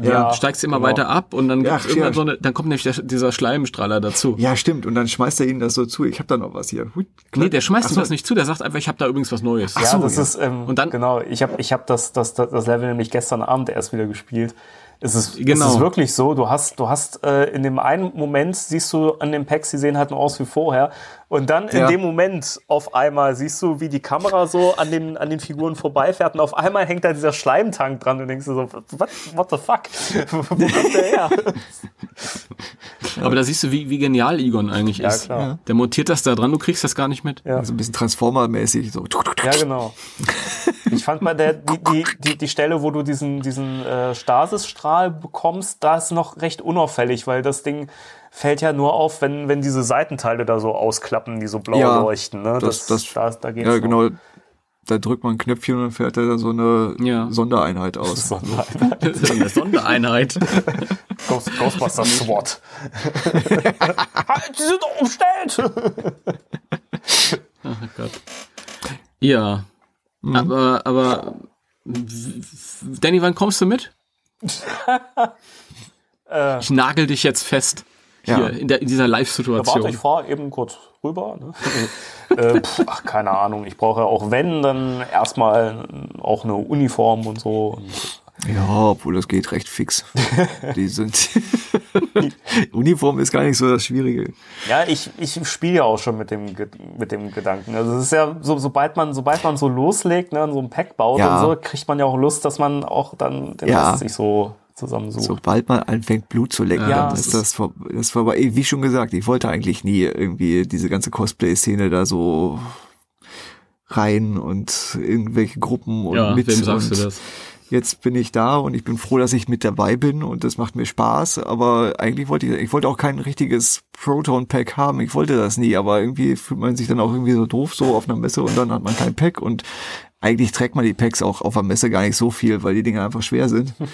Ja, steigst immer genau. weiter ab und dann Ja, irgendwann ja. so eine, dann kommt nämlich der, dieser Schleimstrahler dazu. Ja, stimmt. Und dann schmeißt er ihnen das so zu. Ich habe da noch was hier. Hui, Nee, der schmeißt Ach ihm so. das nicht zu, der sagt einfach, ich habe da übrigens was Neues. Ja, so, das ja. ist ähm, Und dann- genau. Ich habe ich hab das, das, das, das Level nämlich gestern Abend erst wieder gespielt. Es ist, Genau. es ist wirklich so, du hast, du hast äh, in dem einen Moment siehst du an den Packs, die sehen halt nur aus wie vorher. Und dann in Ja. dem Moment auf einmal siehst du, wie die Kamera so an den, an den Figuren vorbeifährt und auf einmal hängt da dieser Schleimtank dran und denkst du so, what, what the fuck? [laughs] Wo kommt der her? Aber da siehst du, wie, wie genial Egon eigentlich Ja, ist. klar. Der montiert das da dran, du kriegst das gar nicht mit. Ja. So ein bisschen Transformer-mäßig. So. Ja, genau. Ich fand bei der, die, die, die, die Stelle, wo du diesen, diesen äh, Stasisstrahl bekommst, da ist noch recht unauffällig, weil das Ding fällt ja nur auf, wenn, wenn diese Seitenteile da so ausklappen, die so blau Ja, leuchten. Ne? das- das- da, da geht's Ja, noch. genau. Da drückt man ein Knöpfchen und dann fährt er da so eine Ja. Sondereinheit aus. [laughs] So. Das ist eine Sondereinheit. [laughs] Ghost, Ghostbusters SWAT. halt, die sind doch umstellt! Oh Gott. Ja. Aber, aber, w- Danny, wann kommst du mit? [laughs] Äh. ich nagel dich jetzt fest. Hier, Ja. in, der, in dieser Warte, Live-Situation. ich fahre eben kurz rüber. Ne? [laughs] äh, pf, ach, keine Ahnung. Ich brauche ja auch, wenn, dann erstmal auch eine Uniform und so. Und Ja, obwohl das geht recht fix. [laughs] Die sind [laughs] Uniform ist gar nicht so das Schwierige. Ja, ich, ich spiele ja auch schon mit dem, mit dem Gedanken. Also es ist ja, so, sobald man, sobald man so loslegt, ne, und so ein Pack baut Ja. und so, kriegt man ja auch Lust, dass man auch dann den Ja. Rest sich so zusammensucht. Sobald man anfängt, Blut zu lecken, Ja. dann ist das, vor- das vorbei. Ey, Wie schon gesagt, ich wollte eigentlich nie irgendwie diese ganze Cosplay-Szene da so rein und irgendwelche Gruppen und Ja, mit. wem sagst und du das? Jetzt bin ich da und ich bin froh, dass ich mit dabei bin und das macht mir Spaß. Aber eigentlich wollte ich, ich wollte auch kein richtiges Proton-Pack haben. Ich wollte das nie, aber irgendwie fühlt man sich dann auch irgendwie so doof so auf einer Messe und dann hat man kein Pack und eigentlich trägt man die Packs auch auf der Messe gar nicht so viel, weil die Dinge einfach schwer sind. [laughs]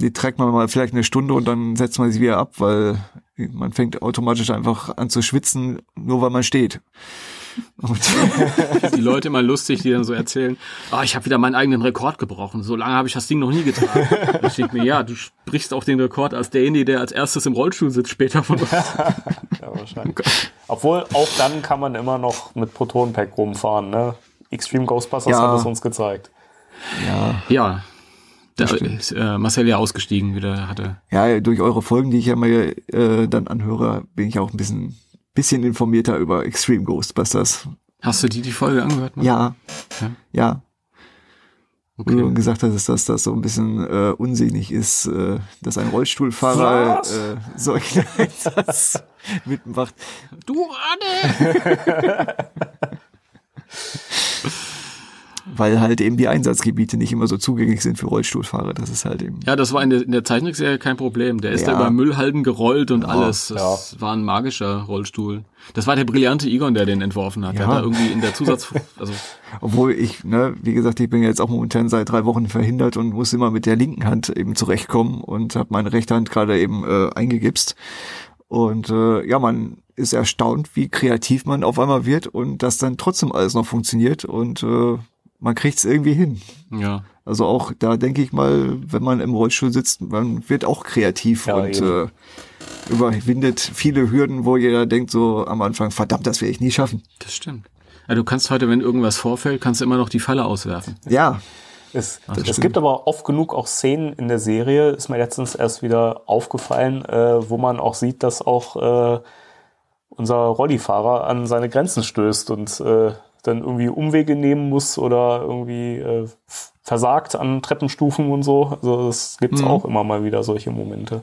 Die trägt man mal vielleicht eine Stunde und dann setzt man sie wieder ab, weil man fängt automatisch einfach an zu schwitzen, nur weil man steht. Und [laughs] Die Leute immer lustig, die dann so erzählen, ah, ich habe wieder meinen eigenen Rekord gebrochen. So lange habe ich das Ding noch nie getragen. Da steht mir, ja, du sprichst auch den Rekord als derjenige, der als erstes im Rollstuhl sitzt später von uns. [laughs] Ja, wahrscheinlich. Obwohl, auch dann kann man immer noch mit Proton-Pack rumfahren, ne? Extreme Ghostbusters Ja. hat es uns gezeigt. ja, Ja, da ist äh, Marcel ja ausgestiegen, wieder hatte. Ja, durch eure Folgen, die ich ja mal äh, dann anhöre, bin ich auch ein bisschen, bisschen informierter über Extreme Ghostbusters. Hast du die die Folge angehört? Mann? Ja, Ja. ja. Wo du Okay. gesagt hast, dass das so ein bisschen äh, unsinnig ist, äh, dass ein Rollstuhlfahrer Was? äh, Einsatz [laughs] mitmacht. Du Anne! [laughs] [laughs] Weil halt eben die Einsatzgebiete nicht immer so zugänglich sind für Rollstuhlfahrer. Das ist halt eben. Ja, das war in der, in der Zeichentrickserie kein Problem. Der ist Ja. da über Müllhalden gerollt und alles. Das ja. war ein magischer Rollstuhl. Das war der brillante Egon, der den entworfen hat. Der Ja. hat da irgendwie in der Zusatz, [laughs] also Obwohl ich, ne, wie gesagt, ich bin jetzt auch momentan seit drei Wochen verhindert und muss immer mit der linken Hand eben zurechtkommen und habe meine rechte Hand gerade eben äh, eingegipst. Und äh, ja, man ist erstaunt, wie kreativ man auf einmal wird und dass dann trotzdem alles noch funktioniert und äh, man kriegt es irgendwie hin. ja. Also auch da denke ich mal, wenn man im Rollstuhl sitzt, man wird auch kreativ Ja, und eben. äh, überwindet viele Hürden, wo jeder denkt so am Anfang, verdammt, das werde ich nie schaffen. Das stimmt. Ja, du kannst heute, wenn irgendwas vorfällt, kannst du immer noch die Falle auswerfen. Ja, Es, es gibt aber oft genug auch Szenen in der Serie, ist mir letztens erst wieder aufgefallen, äh, wo man auch sieht, dass auch äh, unser Rollifahrer an seine Grenzen stößt und äh, dann irgendwie Umwege nehmen muss oder irgendwie äh, versagt an Treppenstufen und so. Also das gibt's auch immer mal wieder solche Momente.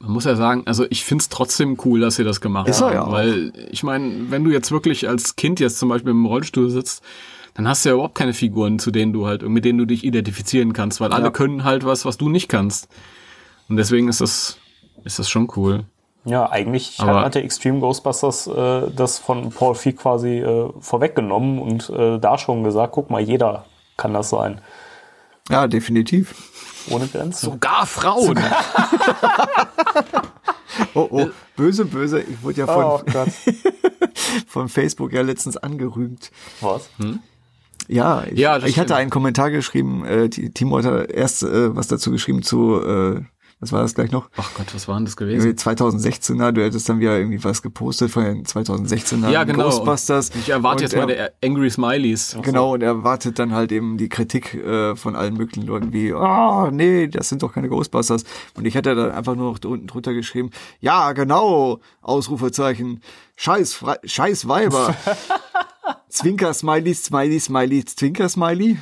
Man muss ja sagen, also ich find's trotzdem cool, dass sie das gemacht Ist haben. ja auch. Weil ich meine, wenn du jetzt wirklich als Kind jetzt zum Beispiel im Rollstuhl sitzt, dann hast du ja überhaupt keine Figuren, zu denen du halt, mit denen du dich identifizieren kannst, weil alle Ja. können halt was, was du nicht kannst. Und deswegen ist das, ist das schon cool. Ja, eigentlich Aber- hat der Extreme Ghostbusters äh, das von Paul Feig quasi äh, vorweggenommen und äh, da schon gesagt, guck mal, jeder kann das sein. ja, definitiv. Ohne Grenzen. Sogar Frauen! [laughs] Oh, oh, böse, böse. Ich wurde ja von, oh Gott. [laughs] von Facebook ja letztens angerühmt. Was? Ja, ich, Ja, ich hatte einen Kommentar geschrieben, äh, Ti- Timo hatte erst äh, was dazu geschrieben zu, äh, was war das gleich noch? Ach Gott, was war denn das gewesen? 2016er, du hättest dann wieder irgendwie was gepostet von den 2016er Ja, genau. Ghostbusters. Ich erwarte Und jetzt er- mal der Angry Smileys. Genau, und er erwartet dann halt eben die Kritik äh, von allen möglichen Leuten wie, ah, nee, das sind doch keine Ghostbusters. Und ich hätte dann einfach nur noch unten drunter geschrieben, ja, genau, Ausrufezeichen, scheiß, Fre scheiß Weiber. [laughs] Zwinker Smiley, Smiley, Smiley, Zwinker Smiley.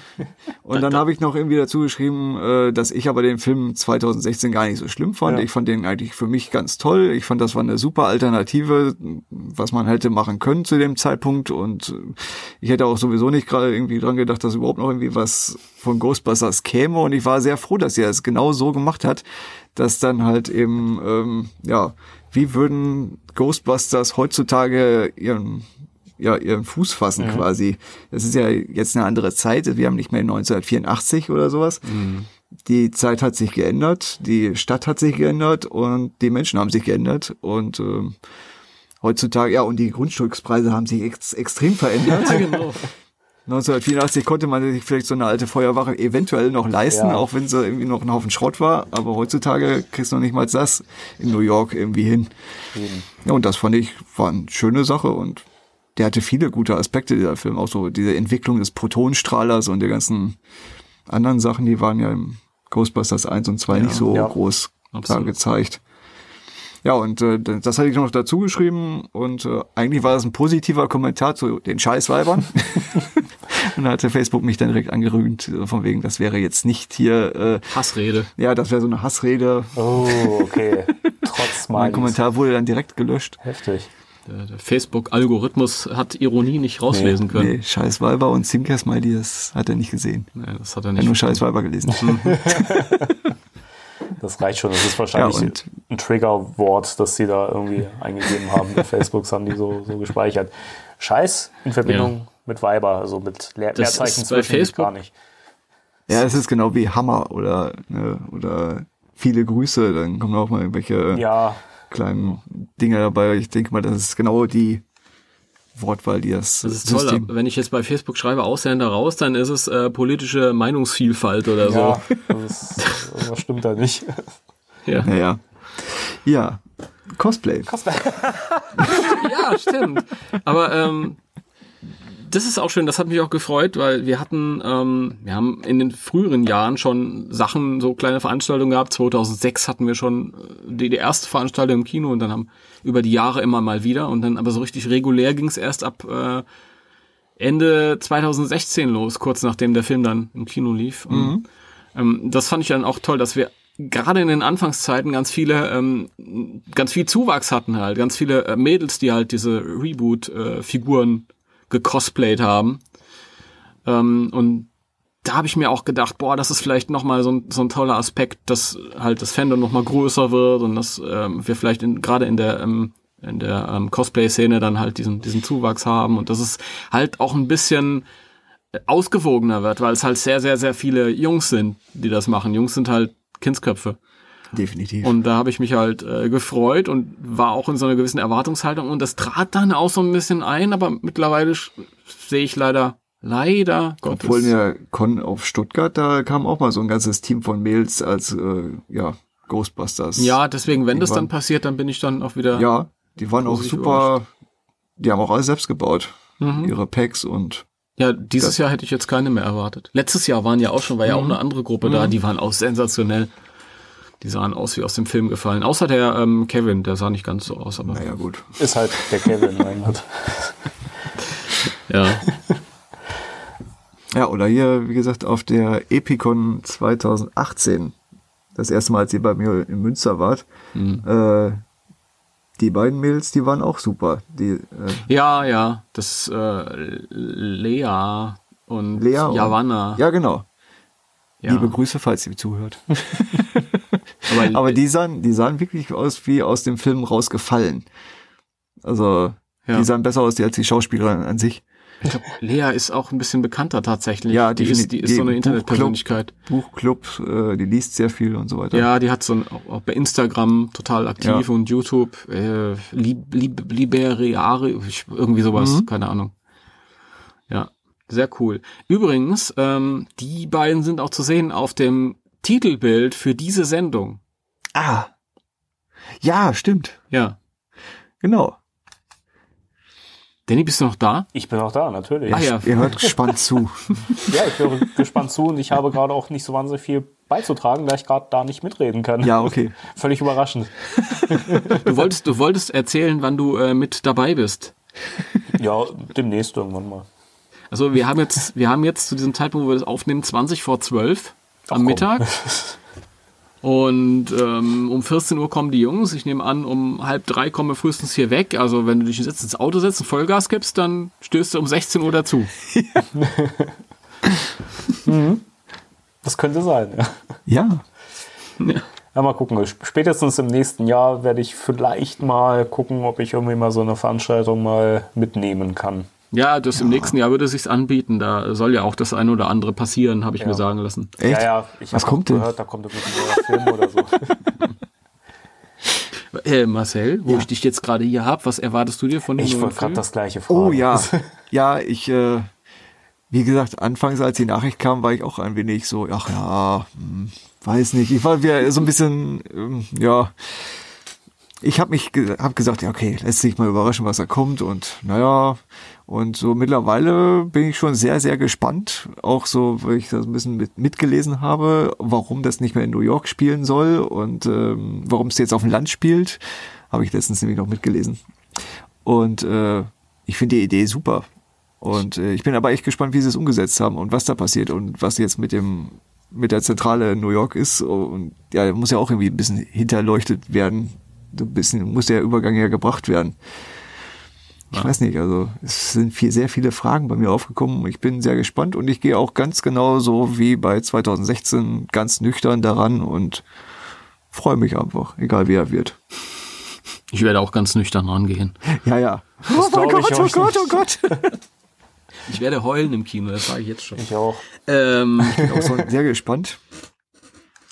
Und dann habe ich noch irgendwie dazu geschrieben, äh, dass ich aber den Film 2016 gar nicht so schlimm fand. Ja. Ich fand den eigentlich für mich ganz toll. Ich fand, das war eine super Alternative, was man hätte machen können zu dem Zeitpunkt. Und äh, ich hätte auch sowieso nicht gerade irgendwie dran gedacht, dass überhaupt noch irgendwie was von Ghostbusters käme. Und ich war sehr froh, dass er es genau so gemacht hat, dass dann halt eben, ähm, ja, wie würden Ghostbusters heutzutage ihren ja, ihren Fuß fassen quasi. Das ist ja jetzt eine andere Zeit. Wir haben nicht mehr 1984 oder sowas. Die Zeit hat sich geändert, die Stadt hat sich geändert und die Menschen haben sich geändert und ähm, heutzutage, ja, und die Grundstückspreise haben sich ex extrem verändert. [laughs] genau. 1984 konnte man sich vielleicht so eine alte Feuerwache eventuell noch leisten, Ja. auch wenn sie irgendwie noch ein Haufen Schrott war. Aber heutzutage kriegst du noch nicht mal das in New York irgendwie hin. Ja, und das fand ich, war eine schöne Sache und der hatte viele gute Aspekte, dieser Film. Auch so diese Entwicklung des Protonstrahlers und der ganzen anderen Sachen, die waren ja im Ghostbusters 1 und 2 nicht so Ja. groß da Absolut. gezeigt. Ja, und äh, das hatte ich noch dazu geschrieben und äh, eigentlich war das ein positiver Kommentar zu den Scheißweibern. [laughs] und da hatte Facebook mich dann direkt angerühmt, äh, von wegen, das wäre jetzt nicht hier, äh, Hassrede. ja, das wäre so eine Hassrede. Oh, okay. [laughs] Trotz Mein meines. Kommentar wurde dann direkt gelöscht. Heftig. Der, der Facebook-Algorithmus hat Ironie nicht rauslesen können. Nee, Scheißweiber und Zinker-Smiley, das hat er nicht gesehen. Nee, das hat er Er hat nicht. nur Scheißweiber gelesen. [laughs] Das reicht schon. Das ist wahrscheinlich Ja, und- ein Triggerwort, das sie da irgendwie [laughs] eingegeben haben. Bei Facebook das haben die so, so gespeichert. Scheiß in Verbindung mit Weiber, also mit Leer Das Leerzeichen ist bei Facebook- gar nicht. Ja, es ist genau wie Hammer oder, ne, oder viele Grüße, dann kommen auch mal irgendwelche Ja, kleinen Dinge dabei. Ich denke mal, das ist genau die Wortwahl, die das, Das ist toll. System. aber Wenn ich jetzt bei Facebook schreibe, Ausländer raus, dann ist es äh, politische Meinungsvielfalt oder so. ja, [laughs] das ist, irgendwas stimmt da nicht. Ja. Naja. Ja, Cosplay. [laughs] ja, stimmt. Aber ähm, das ist auch schön, das hat mich auch gefreut, weil wir hatten, ähm, wir haben in den früheren Jahren schon Sachen, so kleine Veranstaltungen gehabt. 2006 hatten wir schon äh, die, die erste Veranstaltung im Kino und dann haben über die Jahre immer mal wieder und dann aber so richtig regulär ging es erst ab äh, Ende 2016 los, kurz nachdem der Film dann im Kino lief. Und, ähm, das fand ich dann auch toll, dass wir gerade in den Anfangszeiten ganz viele, ähm, ganz viel Zuwachs hatten halt, ganz viele äh, Mädels, die halt diese Reboot-Figuren gecosplayt haben. Ähm, und da habe ich mir auch gedacht, boah, das ist vielleicht nochmal so ein, so ein toller Aspekt, dass halt das Fandom nochmal größer wird und dass ähm, wir vielleicht gerade in der ähm, in der ähm, Cosplay-Szene dann halt diesen, diesen Zuwachs haben und dass es halt auch ein bisschen ausgewogener wird, weil es halt sehr, sehr, sehr viele Jungs sind, die das machen. Jungs sind halt Kindsköpfe. Definitiv. Und da habe ich mich halt äh, gefreut und war auch in so einer gewissen Erwartungshaltung und das trat dann auch so ein bisschen ein, aber mittlerweile sehe ich leider, leider Gottes. Obwohl in der Con auf Stuttgart, da kam auch mal so ein ganzes Team von Mails als äh, ja, Ghostbusters. ja, deswegen, wenn Die das dann passiert, dann bin ich dann auch wieder. Ja, die waren auch super. Die haben auch alles selbst gebaut. Mhm. Ihre Packs und Ja, dieses Jahr hätte ich jetzt keine mehr erwartet. Letztes Jahr waren ja auch schon, war ja auch eine andere Gruppe da, die waren auch sensationell. Die sahen aus wie aus dem Film gefallen. Außer der ähm, Kevin, der sah nicht ganz so aus, aber naja gut. Ist halt der Kevin, mein [laughs] Gott. ja. Ja, oder hier, wie gesagt, auf der Epicon 2018, das erste Mal, als ihr bei mir in Münster wart, Mhm. äh, die beiden Mails, die waren auch super. Die, äh, Ja, ja, das äh, Lea und Lea und- Javanna. ja, genau. Ja. Liebe Grüße, falls ihr zuhört. [laughs] aber, [laughs] Aber die sahen, die sahen wirklich aus wie aus dem Film rausgefallen. Also, Ja. die sahen besser aus als die Schauspielerin an sich. ich glaub, Lea ist auch ein bisschen bekannter tatsächlich. Ja, die ist, die ist so eine. Internetpersönlichkeit. Buchclub, äh, die liest sehr viel und so weiter. Ja, die hat so ein, auch, bei Instagram total aktiv Ja. und YouTube, äh, Lib, Lib, Liberare, ich- irgendwie sowas, Mhm. keine Ahnung. Ja, sehr cool. Übrigens, ähm, die beiden sind auch zu sehen auf dem Titelbild für diese Sendung. Ah. Ja, stimmt. Ja. Genau. Danny, bist du noch da? Ich bin auch da, natürlich. Ah ja. Ihr hört gespannt zu. [laughs] Ja, ich höre gespannt zu und ich habe gerade auch nicht so wahnsinnig viel beizutragen, da ich gerade da nicht mitreden kann. Ja, okay. [laughs] Völlig überraschend. Du wolltest, du wolltest erzählen, wann du äh, mit dabei bist. Ja, demnächst irgendwann mal. Also wir haben jetzt, wir haben jetzt zu diesem Zeitpunkt, wo wir das aufnehmen, 20 vor 12 am. Mittag. [laughs] Und ähm, um 14 Uhr kommen die Jungs. Ich nehme an, um halb drei kommen wir frühestens hier weg. Also wenn du dich jetzt ins Auto setzt und Vollgas gibst, dann stößt du um 16 Uhr dazu. [laughs] Das könnte sein, ja. Ja. Ja, mal gucken. Spätestens im nächsten Jahr werde ich vielleicht mal gucken, ob ich irgendwie mal so eine Veranstaltung mal mitnehmen kann. Ja, das im nächsten Jahr würde es sich anbieten. Da soll ja auch das eine oder andere passieren, habe ich Ja. mir sagen lassen. Echt? Ja, ja, ich Was kommt denn? gehört, da kommt irgendwie ein Film oder so. [laughs] Äh, Marcel, wo Ja. ich dich jetzt gerade hier hab, was erwartest du dir von dem Ich wollte gerade das gleiche fragen. Oh ja. [laughs] Ja, ich, äh, wie gesagt, anfangs, als die Nachricht kam, war ich auch ein wenig so, ach ja, hm, weiß nicht. Ich war wieder so ein bisschen, ähm, ja, ich habe mich ge hab gesagt, ja okay, lässt sich mal überraschen, was da kommt und naja, und so mittlerweile bin ich schon sehr, sehr gespannt, auch so, weil ich das ein bisschen mit, mitgelesen habe, warum das nicht mehr in New York spielen soll und ähm, warum es jetzt auf dem Land spielt, habe ich letztens nämlich noch mitgelesen. Und äh, ich finde die Idee super. Und äh, ich bin aber echt gespannt, wie sie es umgesetzt haben und was da passiert und was jetzt mit dem mit der Zentrale in New York ist. Und ja, muss ja auch irgendwie ein bisschen hinterleuchtet werden. Ein bisschen muss der Übergang ja gebracht werden. Ich weiß nicht, also es sind viel, sehr viele Fragen bei mir aufgekommen. Ich bin sehr gespannt und ich gehe auch ganz genau so wie bei 2016 ganz nüchtern daran und freue mich einfach, egal wie er wird. Ich werde auch ganz nüchtern rangehen. Ja, ja. Das oh mein glaub ich Gott, oh Gott, oh Gott. Ich werde heulen im Kino, das sage ich jetzt schon. Ich auch. Ähm, bin auch so sehr gespannt.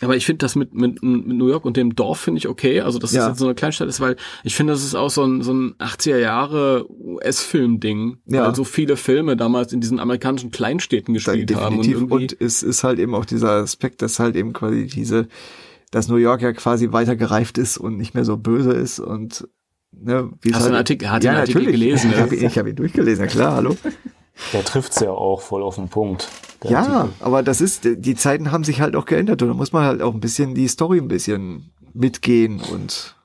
Aber ich finde das mit, mit, mit New York und dem Dorf finde ich okay. Also, dass Ja. das jetzt so eine Kleinstadt ist, weil ich finde, das ist auch so ein, so ein 80er Jahre US-Film-Ding. Ja. Weil so viele Filme damals in diesen amerikanischen Kleinstädten gespielt haben. Und, Definitiv. Und, irgendwie, es ist halt eben auch dieser Aspekt, dass halt eben quasi diese, dass New York ja quasi weiter gereift ist und nicht mehr so böse ist und ne, wie Hast du den halt- Artikel- hat den Artikel natürlich. gelesen, Ich ja? habe ihn, hab ihn durchgelesen, ja klar, hallo. [laughs] Der trifft's ja auch voll auf den Punkt. Ja, Artikel. aber das ist, die Zeiten haben sich halt auch geändert und da muss man halt auch ein bisschen die Story ein bisschen mitgehen und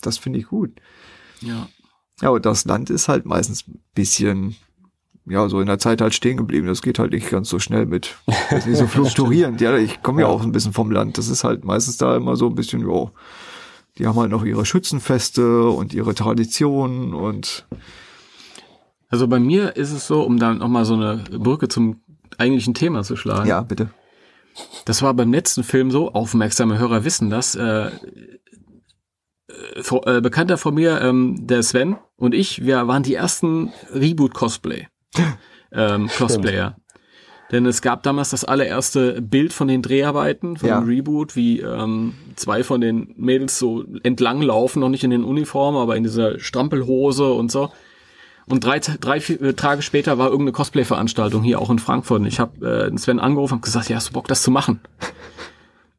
das finde ich gut. ja. Ja, und das Land ist halt meistens ein bisschen, ja, so in der Zeit halt stehen geblieben. Das geht halt nicht ganz so schnell mit. Das ist nicht so [laughs] fluktuierend. Ja, ich komme ja auch ein bisschen vom Land. Das ist halt meistens da immer so ein bisschen, ja, die haben halt noch ihre Schützenfeste und ihre Traditionen und Also bei mir ist es so, um dann nochmal so eine Brücke zum eigentlichen Thema zu schlagen. ja, bitte. Das war beim letzten Film so, aufmerksame Hörer wissen das. Äh, äh, vor, äh, Bekannter von mir, ähm, der Sven und ich, wir waren die ersten Reboot-Cosplay. [laughs] ähm, Cosplayer. Denn es gab damals das allererste Bild von den Dreharbeiten, von Ja. dem Reboot, wie ähm, zwei von den Mädels so entlang laufen, noch nicht in den Uniformen, aber in dieser Strampelhose und so. Und drei, drei vier äh, Tage später war irgendeine Cosplay-Veranstaltung hier auch in Frankfurt. Und ich habe äh, Sven angerufen und gesagt, ja, hast du Bock, das zu machen? [laughs]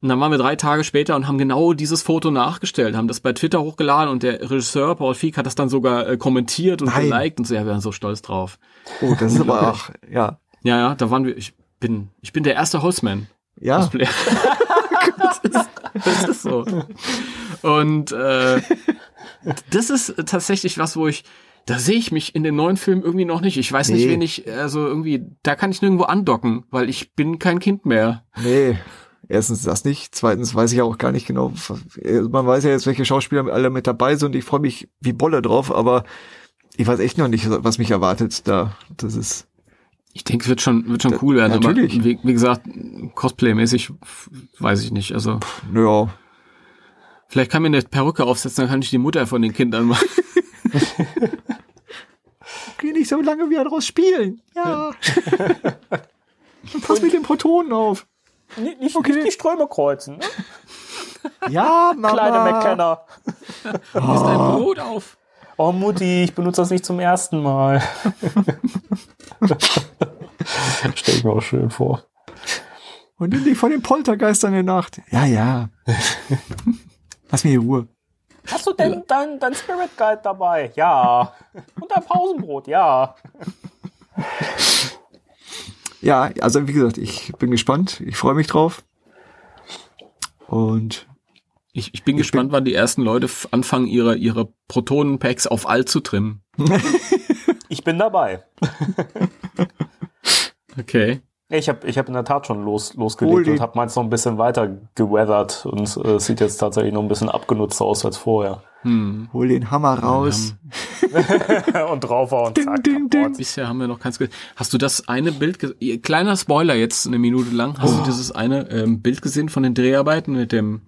Und dann waren wir drei Tage später und haben genau dieses Foto nachgestellt, haben das bei Twitter hochgeladen und der Regisseur Paul Feig hat das dann sogar äh, kommentiert und Nein. geliked und so, ja, wir waren so stolz drauf. Oh, das ist aber [laughs] auch, ja, Ja, ja, da waren wir, ich bin, ich bin der erste Holzman. ja, Cosplayer. [laughs] das, ist, das ist so. Und äh, das ist tatsächlich was, wo ich, da sehe ich mich in den neuen Filmen irgendwie noch nicht. Ich weiß nicht, Nee. wen ich, also irgendwie, da kann ich nirgendwo andocken, weil ich bin kein Kind mehr. nee. Erstens das nicht. Zweitens weiß ich auch gar nicht genau. Man weiß ja jetzt, welche Schauspieler alle mit dabei sind. Ich freue mich wie Bolle drauf, aber ich weiß echt noch nicht, was mich erwartet da. Das ist, Ich denke, es wird schon, wird schon cool werden. natürlich. Aber wie, wie gesagt, Cosplay-mäßig weiß ich nicht. Also ja, vielleicht kann mir eine Perücke aufsetzen, dann kann ich die Mutter von den Kindern machen. [laughs] [laughs] geh nicht so lange wie daraus spielen. Ja. Und [laughs] pass mit den Protonen auf. Nicht, nicht, Okay. nicht die Ströme kreuzen. Ne? [laughs] Ja, Mama. Kleine McKenna. Ist dein Brot auf. Oh Mutti, ich benutze das nicht zum ersten Mal. Stell ich mir auch schön vor. Und nimm dich von den Poltergeistern in der Nacht. Ja, ja. Lass mir hier Ruhe. Hast du denn dein, dein Spirit Guide dabei? Ja. Und dein Pausenbrot? Ja. Ja, also wie gesagt, ich bin gespannt. Ich freue mich drauf. Und Ich, ich bin gespannt, wann die ersten Leute anfangen, ihre, ihre Protonen-Packs auf alt zu trimmen. Ich bin dabei. [laughs] Okay. Ich habe ich hab in der Tat schon los, losgelegt und habe meins noch ein bisschen weiter geweathert und äh, es sieht jetzt tatsächlich noch ein bisschen abgenutzt aus als vorher. Hm. hol den Hammer raus. [laughs] und drauf war und zack, ding, ding. Bisher haben wir noch keins gesehen. Hast du das eine Bild gesehen? Kleiner Spoiler jetzt eine Minute lang. Hast Oh. du dieses eine ähm, Bild gesehen von den Dreharbeiten mit dem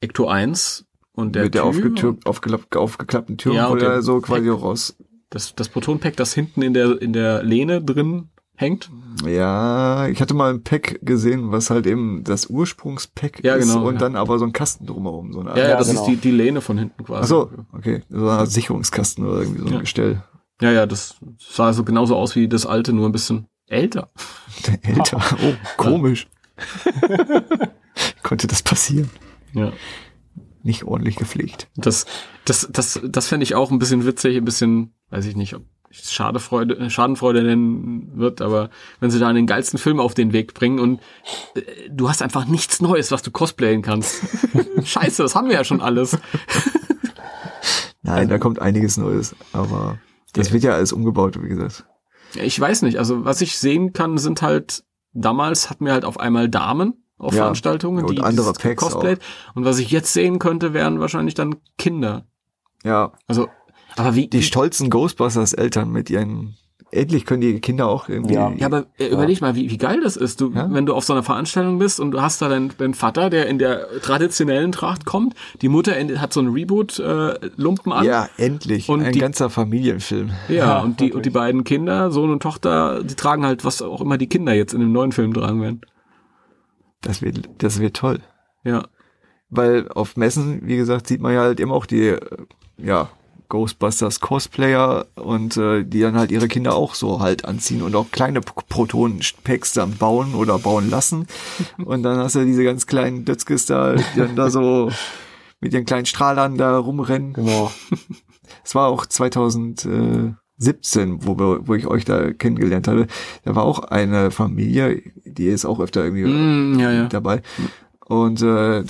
Ecto 1 und der, mit der Tür? aufgetür- aufgeklapp, aufgeklappten Tür, Ja, wo und so quasi raus. Das, das Proton-Pack, das hinten in der, in der Lehne drin hängt. Ja, ich hatte mal ein Pack gesehen, was halt eben das Ursprungspack Ja, ist genau, und ja. dann aber so ein Kasten drumherum. So eine. Ja, ja, das genau. ist die, die Lehne von hinten quasi. Ach so, okay. So Art Sicherungskasten oder irgendwie so ein Ja. Gestell. Ja, ja, das sah so genauso aus wie das alte, nur ein bisschen älter. [laughs] Älter. [laughs] Oh, komisch. Konnte das passieren? Ja. nicht ordentlich gepflegt. Das, das, das, das fände ich auch ein bisschen witzig, ein bisschen, weiß ich nicht, ob Schadefreude, Schadenfreude nennen wird, aber wenn sie da den geilsten Film auf den Weg bringen und äh, du hast einfach nichts Neues, was du cosplayen kannst. [laughs] Scheiße, das haben wir ja schon alles. Nein, da kommt einiges Neues, aber das wird ja alles umgebaut, wie gesagt. Ich weiß nicht, also was ich sehen kann, sind halt, damals hatten wir halt auf einmal Damen auf Ja, Veranstaltungen, und die andere Packs cosplayt. Und was ich jetzt sehen könnte, wären wahrscheinlich dann Kinder. Ja, Also, aber wie, die stolzen Ghostbusters-Eltern mit ihren, endlich können die Kinder auch irgendwie, Ja. Ja, aber äh, überleg mal, wie, wie geil das ist. Du, Ja. wenn du auf so einer Veranstaltung bist und du hast da deinen, deinen Vater, der in der traditionellen Tracht kommt, die Mutter in, hat so einen Reboot-Lumpen an. ja, endlich, Und ein die- ganzer Familienfilm. Ja, Ja, und die, wirklich. und die beiden Kinder, Sohn und Tochter, die tragen halt, was auch immer die Kinder jetzt in dem neuen Film tragen werden. Das wird, das wird toll. Ja. Weil auf Messen, wie gesagt, sieht man ja halt immer auch die, äh, ja, Ghostbusters Cosplayer und äh, die dann halt ihre Kinder auch so halt anziehen und auch kleine P- Proton-Packs dann bauen oder bauen lassen. [laughs] Und dann hast du diese ganz kleinen Dötzkes da, die dann da so mit ihren kleinen Strahlern da rumrennen. Genau. [laughs] Es war auch 2017, wo, wir, wo ich euch da kennengelernt hatte. Da war auch eine Familie, die ist auch öfter irgendwie Mm, ja, ja. dabei. Und äh,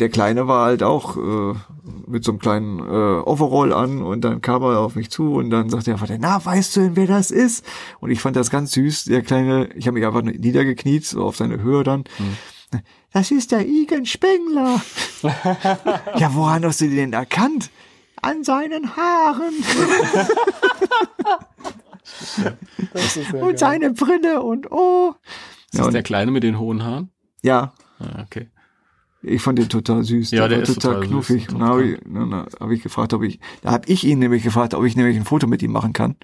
der Kleine war halt auch äh, mit so einem kleinen äh, Overall an und dann kam er auf mich zu und dann sagte der Vater, na, weißt du denn, wer das ist? Und ich fand das ganz süß, der Kleine, ich habe mich einfach niedergekniet, so auf seine Höhe dann. Das ist der Igen Spengler. [laughs] ja, woran hast du den erkannt? An seinen Haaren [laughs] und seine Brille und oh. Ist Ja, das und, der Kleine mit den hohen Haaren? ja, Ah, okay. Ich fand den total süß. Ja, der war ist total total süß, knuffig. dann habe ich, dann hab ich gefragt, ob ich, da habe ich ihn nämlich gefragt, ob ich nämlich ein Foto mit ihm machen kann.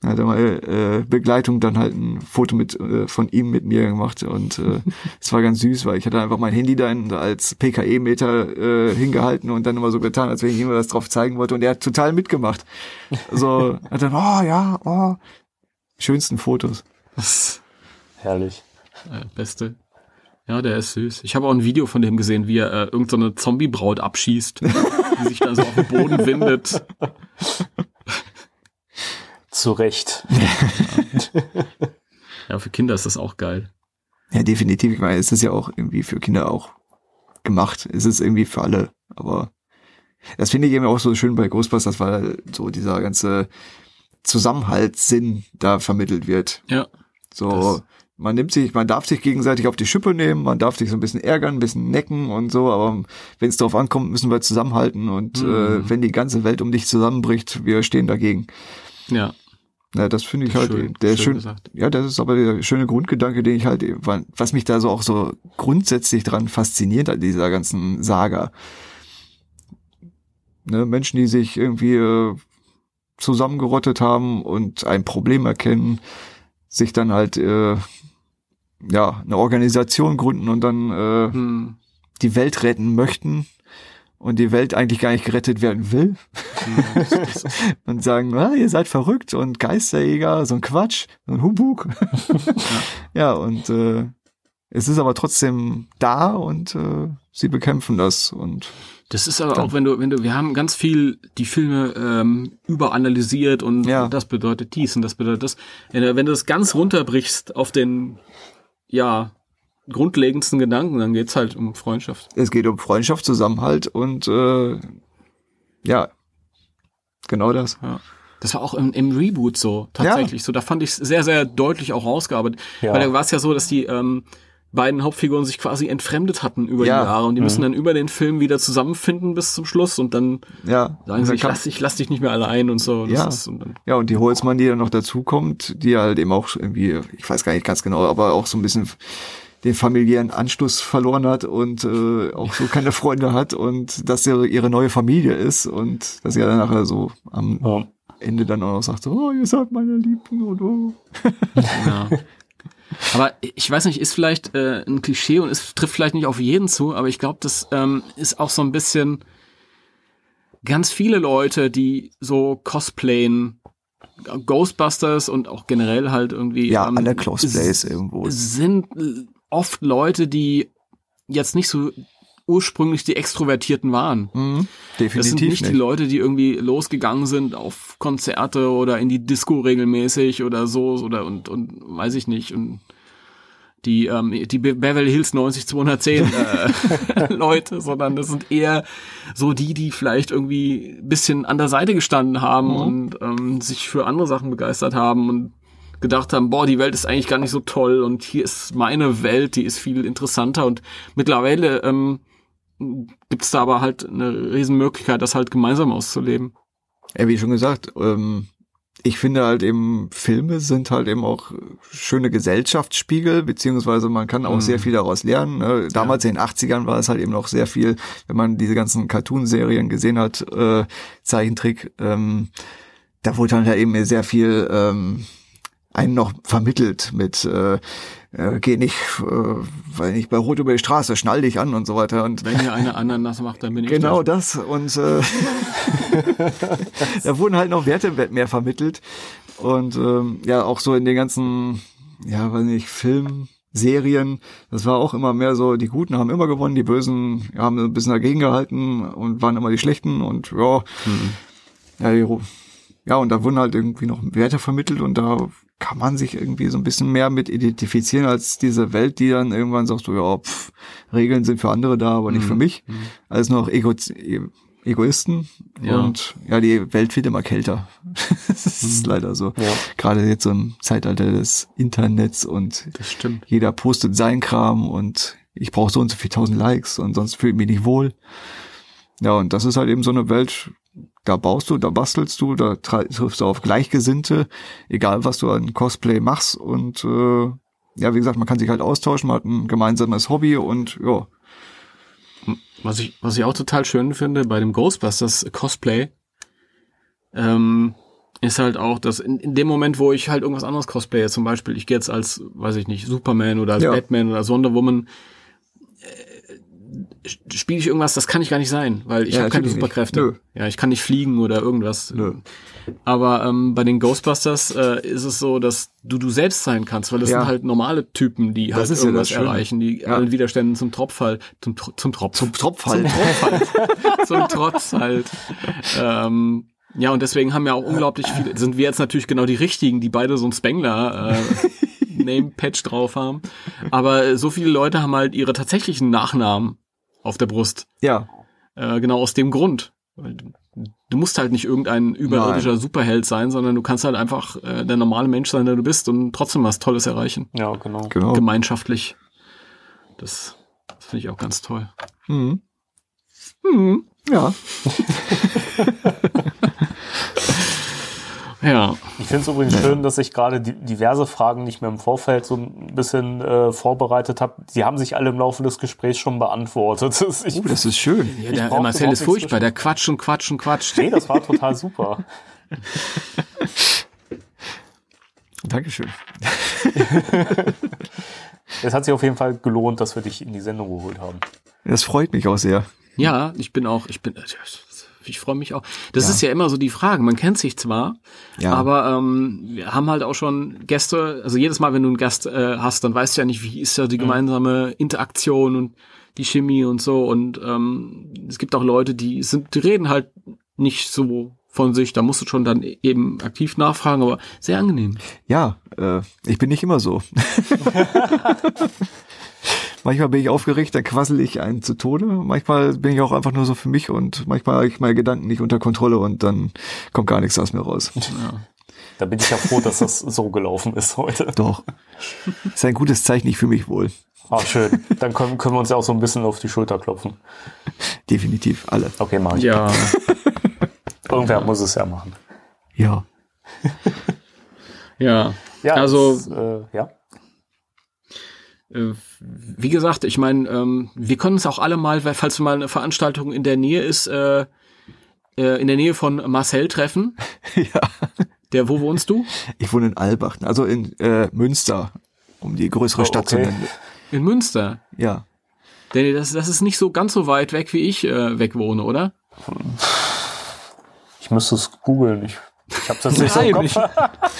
Dann hat er mal äh, Begleitung dann halt ein Foto mit äh, von ihm mit mir gemacht und äh, [laughs] es war ganz süß, weil ich hatte einfach mein Handy dann als PKE-Meter äh, hingehalten und dann immer so getan, als wenn ich ihm was drauf zeigen wollte und er hat total mitgemacht. So [laughs] hat dann, oh ja, oh, schönsten Fotos. [laughs] Herrlich. äh, Beste. Ja, der ist süß. Ich habe auch ein Video von dem gesehen, wie er äh, irgendeine so Zombie-Braut abschießt, [laughs] die sich dann so auf dem Boden windet. Zu Recht. [laughs] Ja, für Kinder ist das auch geil. Ja, definitiv. Ich meine, es ist ja auch irgendwie für Kinder auch gemacht. Es ist irgendwie für alle. Aber das finde ich eben auch so schön bei Ghostbusters, weil so dieser ganze Zusammenhaltssinn da vermittelt wird. Ja. So, Das- man nimmt sich, man darf sich gegenseitig auf die Schippe nehmen, man darf sich so ein bisschen ärgern, ein bisschen necken und so, aber wenn es darauf ankommt, müssen wir zusammenhalten und Mhm. äh, wenn die ganze Welt um dich zusammenbricht, wir stehen dagegen. Ja. Ja, das finde ich halt, Schön- der schön schön, ja, das ist aber der schöne Grundgedanke, den ich halt, was mich da so auch so grundsätzlich dran fasziniert an dieser ganzen Saga. Ne, Menschen, die sich irgendwie äh, zusammengerottet haben und ein Problem erkennen, sich dann halt, äh, ja, eine Organisation gründen und dann äh, Hm. die Welt retten möchten und die Welt eigentlich gar nicht gerettet werden will ist, [laughs] und sagen, ah, ihr seid verrückt und Geisterjäger, so ein Quatsch, so ein Humbug. [laughs] ja. und äh, es ist aber trotzdem da und äh, sie bekämpfen das und das ist aber Dann- auch, wenn du, wenn du, wir haben ganz viel die Filme ähm, überanalysiert und Ja. das bedeutet dies und das bedeutet das. Wenn du das ganz runterbrichst auf den, ja, grundlegendsten Gedanken, dann geht's halt um Freundschaft. es geht um Freundschaft, Zusammenhalt und äh, ja, genau das. Ja. Das war auch im, im Reboot so, tatsächlich so. Da fand ich es sehr, sehr deutlich auch rausgearbeitet. Ja. Weil da war es ja so, dass die ähm, beiden Hauptfiguren sich quasi entfremdet hatten über Ja. die Jahre und die müssen dann über den Film wieder zusammenfinden bis zum Schluss und dann Ja, sagen sie, ich lass, dich, lass dich nicht mehr allein und so. Ja. Ist, und dann, Ja, und die Holzmann, die dann noch dazukommt, die halt eben auch irgendwie, ich weiß gar nicht ganz genau, aber auch so ein bisschen den familiären Anschluss verloren hat und äh, auch so keine Freunde hat und dass sie ihre neue Familie ist und dass sie dann nachher so am Ja. Ende dann auch noch sagt, so, oh, ihr seid meine Lieben und oh. ja. [laughs] Aber ich weiß nicht, ist vielleicht äh, ein Klischee und es trifft vielleicht nicht auf jeden zu, aber ich glaube, das ähm, ist auch so ein bisschen ganz viele Leute, die so cosplayen, Ghostbusters und auch generell halt irgendwie. Ja, ähm, alle Cosplays irgendwo. sind oft Leute, die jetzt nicht so ursprünglich die Extrovertierten waren. Mhm. Definitiv Das sind nicht, nicht. die Leute, die irgendwie losgegangen sind auf Konzerte oder in die Disco regelmäßig oder so oder und und weiß ich nicht und die ähm, die Be- Beverly Hills 90 210 äh, [laughs] Leute, sondern das sind eher so die, die vielleicht irgendwie ein bisschen an der Seite gestanden haben und ähm, sich für andere Sachen begeistert haben und gedacht haben, boah, die Welt ist eigentlich gar nicht so toll und hier ist meine Welt, die ist viel interessanter und mittlerweile ähm, gibt's da aber halt eine Riesenmöglichkeit, das halt gemeinsam auszuleben. Ja, wie schon gesagt, ähm, ich finde halt eben, Filme sind halt eben auch schöne Gesellschaftsspiegel, beziehungsweise man kann auch sehr viel daraus lernen. Ne? Damals in den 80ern war es halt eben noch sehr viel, wenn man diese ganzen Cartoon-Serien gesehen hat, äh, Zeichentrick, ähm, da wurde halt eben sehr viel ähm, einen noch vermittelt mit äh, äh, geh nicht, äh, weil nicht bei Rot über die Straße, schnall dich an und so weiter. Und Wenn hier einer Ananas macht, dann bin ich Genau das. das und äh, [laughs] da wurden halt noch Werte mehr vermittelt und ähm, ja auch so in den ganzen ja weiß nicht Film Serien, das war auch immer mehr so, die Guten haben immer gewonnen, die Bösen haben ein bisschen dagegen gehalten und waren immer die Schlechten und ja, ja, die, ja, und da wurden halt irgendwie noch Werte vermittelt und da kann man sich irgendwie so ein bisschen mehr mit identifizieren als diese Welt, die dann irgendwann sagt so, ja, pff, Regeln sind für andere da, aber nicht für mich. Alles nur noch Ego e Egoisten Ja. und ja, die Welt wird immer kälter. [laughs] das ist leider so. Ja. Gerade jetzt so im Zeitalter des Internets und jeder postet sein Kram und ich brauche so und so viel tausend Likes und sonst fühle ich mich nicht wohl. Ja, und das ist halt eben so eine Welt, da baust du, da bastelst du, da triffst du auf Gleichgesinnte, egal was du an Cosplay machst und äh, ja, wie gesagt, man kann sich halt austauschen, man hat ein gemeinsames Hobby und ja, Was ich, was ich auch total schön finde bei dem Ghostbusters Cosplay, ähm, ist halt auch, dass in, in dem Moment, wo ich halt irgendwas anderes cosplaye, zum Beispiel, ich gehe jetzt als, weiß ich nicht, Superman oder als Ja. Batman oder als Wonder Woman, äh, spiele ich irgendwas, das kann ich gar nicht sein, weil ich Ja, habe keine. Superkräfte. Ja, ich kann nicht fliegen oder irgendwas. Nö. Aber ähm, bei den Ghostbusters äh, ist es so, dass du du selbst sein kannst, weil das Ja. sind halt normale Typen, die halt ist ja irgendwas das Schöne. erreichen, die Ja. allen Widerständen zum Tropfall, zum, Tro- zum Tropf, zum Tropf halt. [laughs] zum Trotz halt. Ähm, ja, und deswegen haben ja auch unglaublich [laughs] viele, sind wir jetzt natürlich genau die richtigen, die beide so ein Spengler äh, [laughs] Name-Patch drauf haben. Aber so viele Leute haben halt ihre tatsächlichen Nachnamen auf der Brust. ja, Äh, genau aus dem Grund. Du, musst halt nicht irgendein überirdischer Superheld sein, sondern du kannst halt einfach äh, der normale Mensch sein, der du bist und trotzdem was Tolles erreichen. Ja, genau. genau. Gemeinschaftlich. Das, das finde ich auch ganz toll. Mhm. Hm. Ja, [laughs] Ja. Ich finde es übrigens schön, dass ich gerade die, diverse Fragen nicht mehr im Vorfeld so ein bisschen äh, vorbereitet habe. Sie haben sich alle im Laufe des Gesprächs schon beantwortet. [laughs] Das- Ich, oh, das ist schön. Ja, der, der Marcel ist furchtbar, der quatscht und quatscht und quatscht. nee, das war total super. [laughs] Dankeschön. [laughs] Es hat sich auf jeden Fall gelohnt, dass wir dich in die Sendung geholt haben. Das freut mich auch sehr. Ja, ich bin auch, ich bin, ich freue mich auch. Das ist ja immer so die Frage. Man kennt sich zwar, Ja. aber ähm, wir haben halt auch schon Gäste. Also jedes Mal, wenn du einen Gast äh, hast, dann weißt du ja nicht, wie ist ja die gemeinsame Interaktion und die Chemie und so. Und ähm, es gibt auch Leute, die sind, die reden halt nicht so von sich. Da musst du schon dann eben aktiv nachfragen, aber sehr angenehm. Ja, äh, ich bin nicht immer so. [laughs] [laughs] manchmal bin ich aufgeregt, dann quassel ich einen zu Tode. Manchmal bin ich auch einfach nur so für mich und manchmal habe ich meine Gedanken nicht unter Kontrolle und dann kommt gar nichts aus mir raus. Da bin ich ja froh, dass das so gelaufen ist heute. Doch. Ist ein gutes Zeichen, ich fühle mich wohl. Ah, schön. Dann können, können wir uns ja auch so ein bisschen auf die Schulter klopfen. Definitiv alle. Okay, mach ich. Ja. [laughs] Irgendwer muss es ja machen. Ja. ja. Ja, also es, äh, ja. Wie gesagt, ich meine, ähm, wir können es auch alle mal, falls mal eine Veranstaltung in der Nähe ist, äh, äh, in der Nähe von Marcel treffen. [laughs] ja. Der, wo wohnst du? Ich wohne in Albach, also in äh, Münster, um die größere Oh, Stadt zu okay. nennen. In Münster. Ja. Denn das, das ist nicht so ganz so weit weg, wie ich äh, weg wohne, oder? Ich müsste es googeln. Ich, ich habe das nicht so im Nein, Kopf.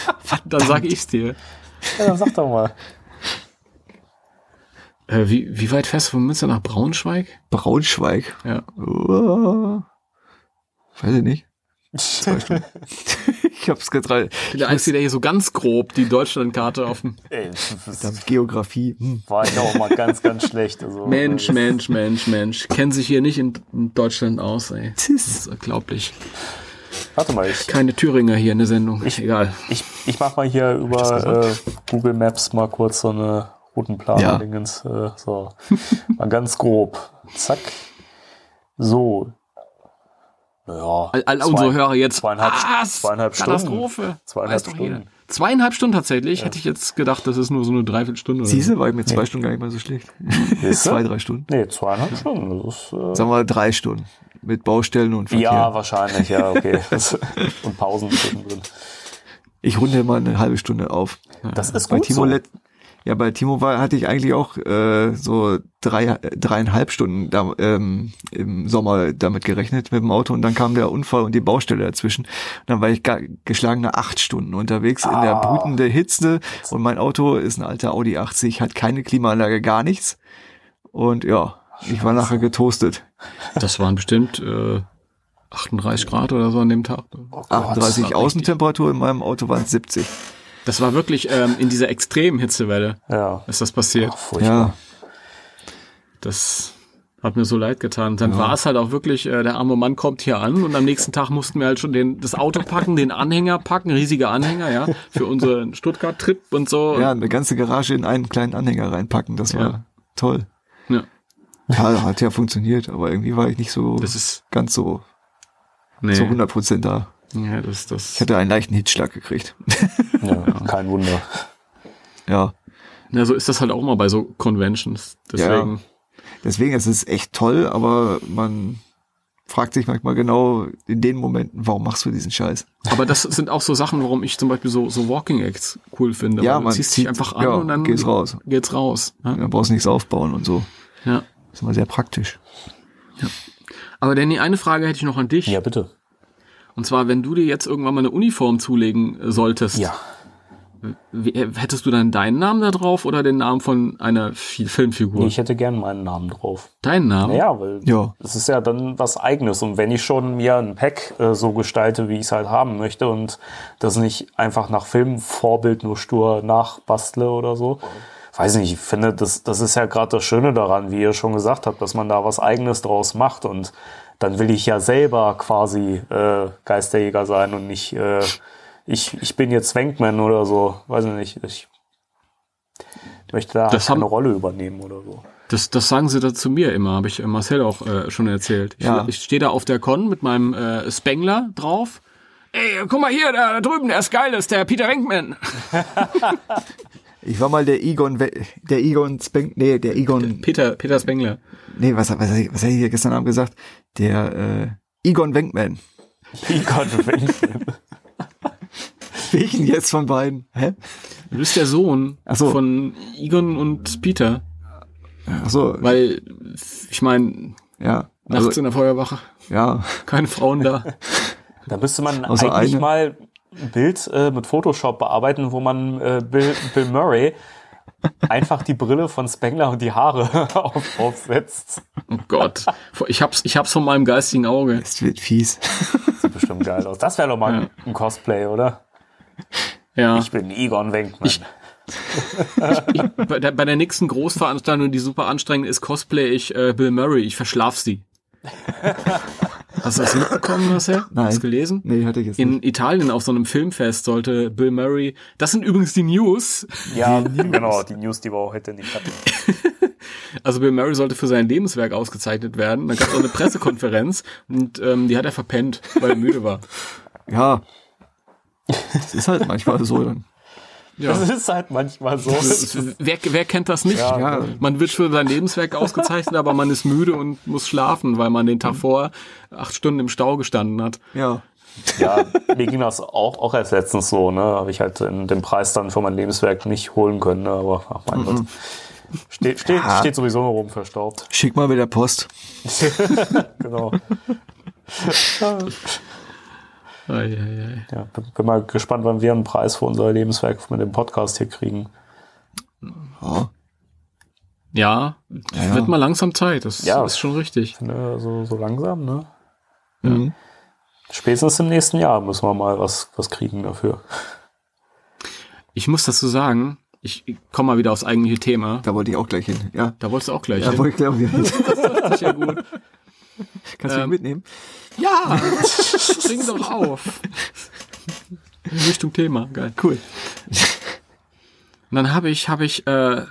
[laughs] Dann sag ich's dir. Ja, dann sag doch mal. Äh, wie, wie weit fährst du von Münster nach Braunschweig? Braunschweig. Ja. Uh, weiß ich nicht. Zwei [laughs] Stunden. [laughs] ich hab's gerade Ich bin der Einzige, der hier so ganz grob die Deutschlandkarte auf dem Ey, das Damit Geografie. Hm. war ich auch mal ganz, ganz schlecht. Also, Mensch, Mensch, Mensch, Mensch. Kennen sich hier nicht in, in Deutschland aus, ey. Das ist unglaublich. Warte mal, ich, Keine Thüringer hier in der Sendung. Ich- Egal. ich, ich mach mal hier über äh, Google Maps mal kurz so eine Routenplaner-Dingens. Äh, so, mal ganz grob. Zack. So. Naja. All, all zwei- unsere Hörer jetzt. Zweieinhalb, Was? zweieinhalb Stunden. Katastrophe. Zweieinhalb. Stunden. Zweieinhalb Stunden tatsächlich. Hätte ich jetzt gedacht, das ist nur so eine Dreiviertelstunde. Siehste, war ich mit zwei Stunden gar nicht mal so schlecht. [laughs] Zwei, drei Stunden. Nee, zweieinhalb Stunden. Das ist, äh, Sagen wir drei Stunden. Mit Baustellen und Verkehr. ja, wahrscheinlich, ja, okay. [laughs] Und Pausen zwischendrin. Ich runde mal eine halbe Stunde auf. Das ist Bei gut Timo so. Ja, bei Timo war, hatte ich eigentlich auch äh, so drei, dreieinhalb Stunden da, ähm, im Sommer damit gerechnet mit dem Auto und dann kam der Unfall und die Baustelle dazwischen. Und dann war ich geschlagene acht Stunden unterwegs in der Ah. brütenden Hitze und mein Auto ist ein alter Audi 80, hat keine Klimaanlage, gar nichts. Und ja, ich war nachher getoastet. Das waren bestimmt äh, 38 Grad oder so an dem Tag. Oh Gott, 38 war Außentemperatur in meinem Auto waren 70. Das war wirklich ähm, in dieser extremen Hitzewelle Ja. ist das passiert. Furchtbar. Ja, Das hat mir so leid getan. Dann war es halt auch wirklich, äh, der arme Mann kommt hier an und am nächsten Tag mussten wir halt schon den, das Auto packen, den Anhänger packen, riesiger Anhänger, ja, für unseren Stuttgart-Trip und so. ja, eine ganze Garage in einen kleinen Anhänger reinpacken, das war Ja. toll. Ja. Ja, hat ja funktioniert, aber irgendwie war ich nicht so Das ist, ganz so nee. zu 100 Prozent da. Ja, das, das. Ich hatte einen leichten Hitzschlag gekriegt. [laughs] Ja, kein Wunder. ja, Ja, so ist das halt auch mal bei so Conventions. Deswegen. deswegen ist es echt toll, aber man fragt sich manchmal genau in den Momenten, warum machst du diesen Scheiß? Aber das sind auch so Sachen, warum ich zum Beispiel so, so Walking Acts cool finde. Ja, Weil du man ziehst dich zieht- einfach an ja, und dann geht's raus. Geht's raus. Ja. Da brauchst du nichts aufbauen und so. ja. Das ist immer sehr praktisch. Aber Danny, eine Frage hätte ich noch an dich. Ja, bitte. Und zwar, wenn du dir jetzt irgendwann mal eine Uniform zulegen äh, solltest, Ja. hättest du dann deinen Namen da drauf oder den Namen von einer Fi- Filmfigur? Ich hätte gern meinen Namen drauf. Deinen Namen? Naja, weil Ja. es ist ja dann was Eigenes. Und wenn ich schon mir ein Pack äh, so gestalte, wie ich es halt haben möchte und das nicht einfach nach Filmvorbild nur stur nachbastle oder so, weiß nicht, ich finde, das, das ist ja gerade das Schöne daran, wie ihr schon gesagt habt, dass man da was Eigenes draus macht und dann will ich ja selber quasi äh, Geisterjäger sein und nicht äh, ich, ich bin jetzt Wankman oder so, weiß ich nicht. Ich möchte da Das eine haben- Rolle übernehmen oder so. Das, das sagen sie da zu mir immer, habe ich äh, Marcel auch äh, schon erzählt. Ich, Ja. ich stehe da auf der Con mit meinem äh, Spengler drauf. Ey, guck mal hier, da drüben, der ist geil, ist der Peter Wenkman. [laughs] [laughs] Ich war mal der Egon, der Egon Speng, nee, der Egon, Peter, Peter Spengler. nee, was, was, was hätte ich hier gestern Abend gesagt? Der, äh, Egon Wenkman. Egon Wankman. [laughs] Welchen jetzt von beiden? Hä? Du bist der Sohn so. von Egon und Peter. Ach so, Weil, ich meine, ja. nachts Also, in der Feuerwache, ja. keine Frauen da. Da müsste man Außer eigentlich eine. mal Bild äh, mit Photoshop bearbeiten, wo man äh, Bill, Bill Murray einfach die Brille von Spengler und die Haare [laughs] auf, aufsetzt. Oh Gott. Ich hab's, ich hab's von meinem geistigen Auge. Es wird fies. Sieht bestimmt geil aus. Das wäre doch mal ein, ein Cosplay, oder? Ja. Ich bin Egon Wenkman. Ich- bei, der, bei der nächsten Großveranstaltung, die super anstrengend ist, cosplay ich äh, Bill Murray. Ich verschlaf sie. [laughs] Hast du das mitbekommen, Marcel? Nein. Hast du gelesen? Nee, hatte ich jetzt In nicht. Italien auf so einem Filmfest sollte Bill Murray, das sind übrigens die News, ja, genau, die News, die wir auch heute nicht hatten. [laughs] also Bill Murray sollte für sein Lebenswerk ausgezeichnet werden. Da gab es auch eine Pressekonferenz und ähm, die hat er verpennt, weil er müde war. Ja. Das ist halt manchmal so dann. Ja. Das ist halt manchmal so. Wer, wer kennt das nicht? Ja. Ja, Man wird für sein Lebenswerk ausgezeichnet, aber man ist müde und muss schlafen, weil man den Tag vor acht Stunden im Stau gestanden hat. ja. Ja, mir ging das auch, auch erst letztens so, ne? Habe ich halt in, den Preis dann für mein Lebenswerk nicht holen können, ne? aber ach mein Gott. Steht, steht, Ja. steht sowieso nur rum verstaubt. Schick mal wieder Post. [laughs] Genau. [laughs] Ei, ei, ei. Ja, bin, mal gespannt, wann wir einen Preis für unser Lebenswerk mit dem Podcast hier kriegen. Ja. Ja, Ja, wird ja. mal langsam Zeit. Das Ja. ist schon richtig. Ne, so, so langsam, ne? Mhm. Spätestens im nächsten Jahr müssen wir mal was, was kriegen dafür. Ich muss dazu sagen, ich komme mal wieder aufs eigentliche Thema. Da wollte ich auch gleich hin. Ja, Da wolltest du auch gleich da hin. wollte ich wieder hin. [laughs] Das ist ja gut. [laughs] Kannst du Ähm, mich mitnehmen? Ja, [laughs] bring doch auf. Richtung Thema, geil. Cool. Und dann habe ich, habe ich äh,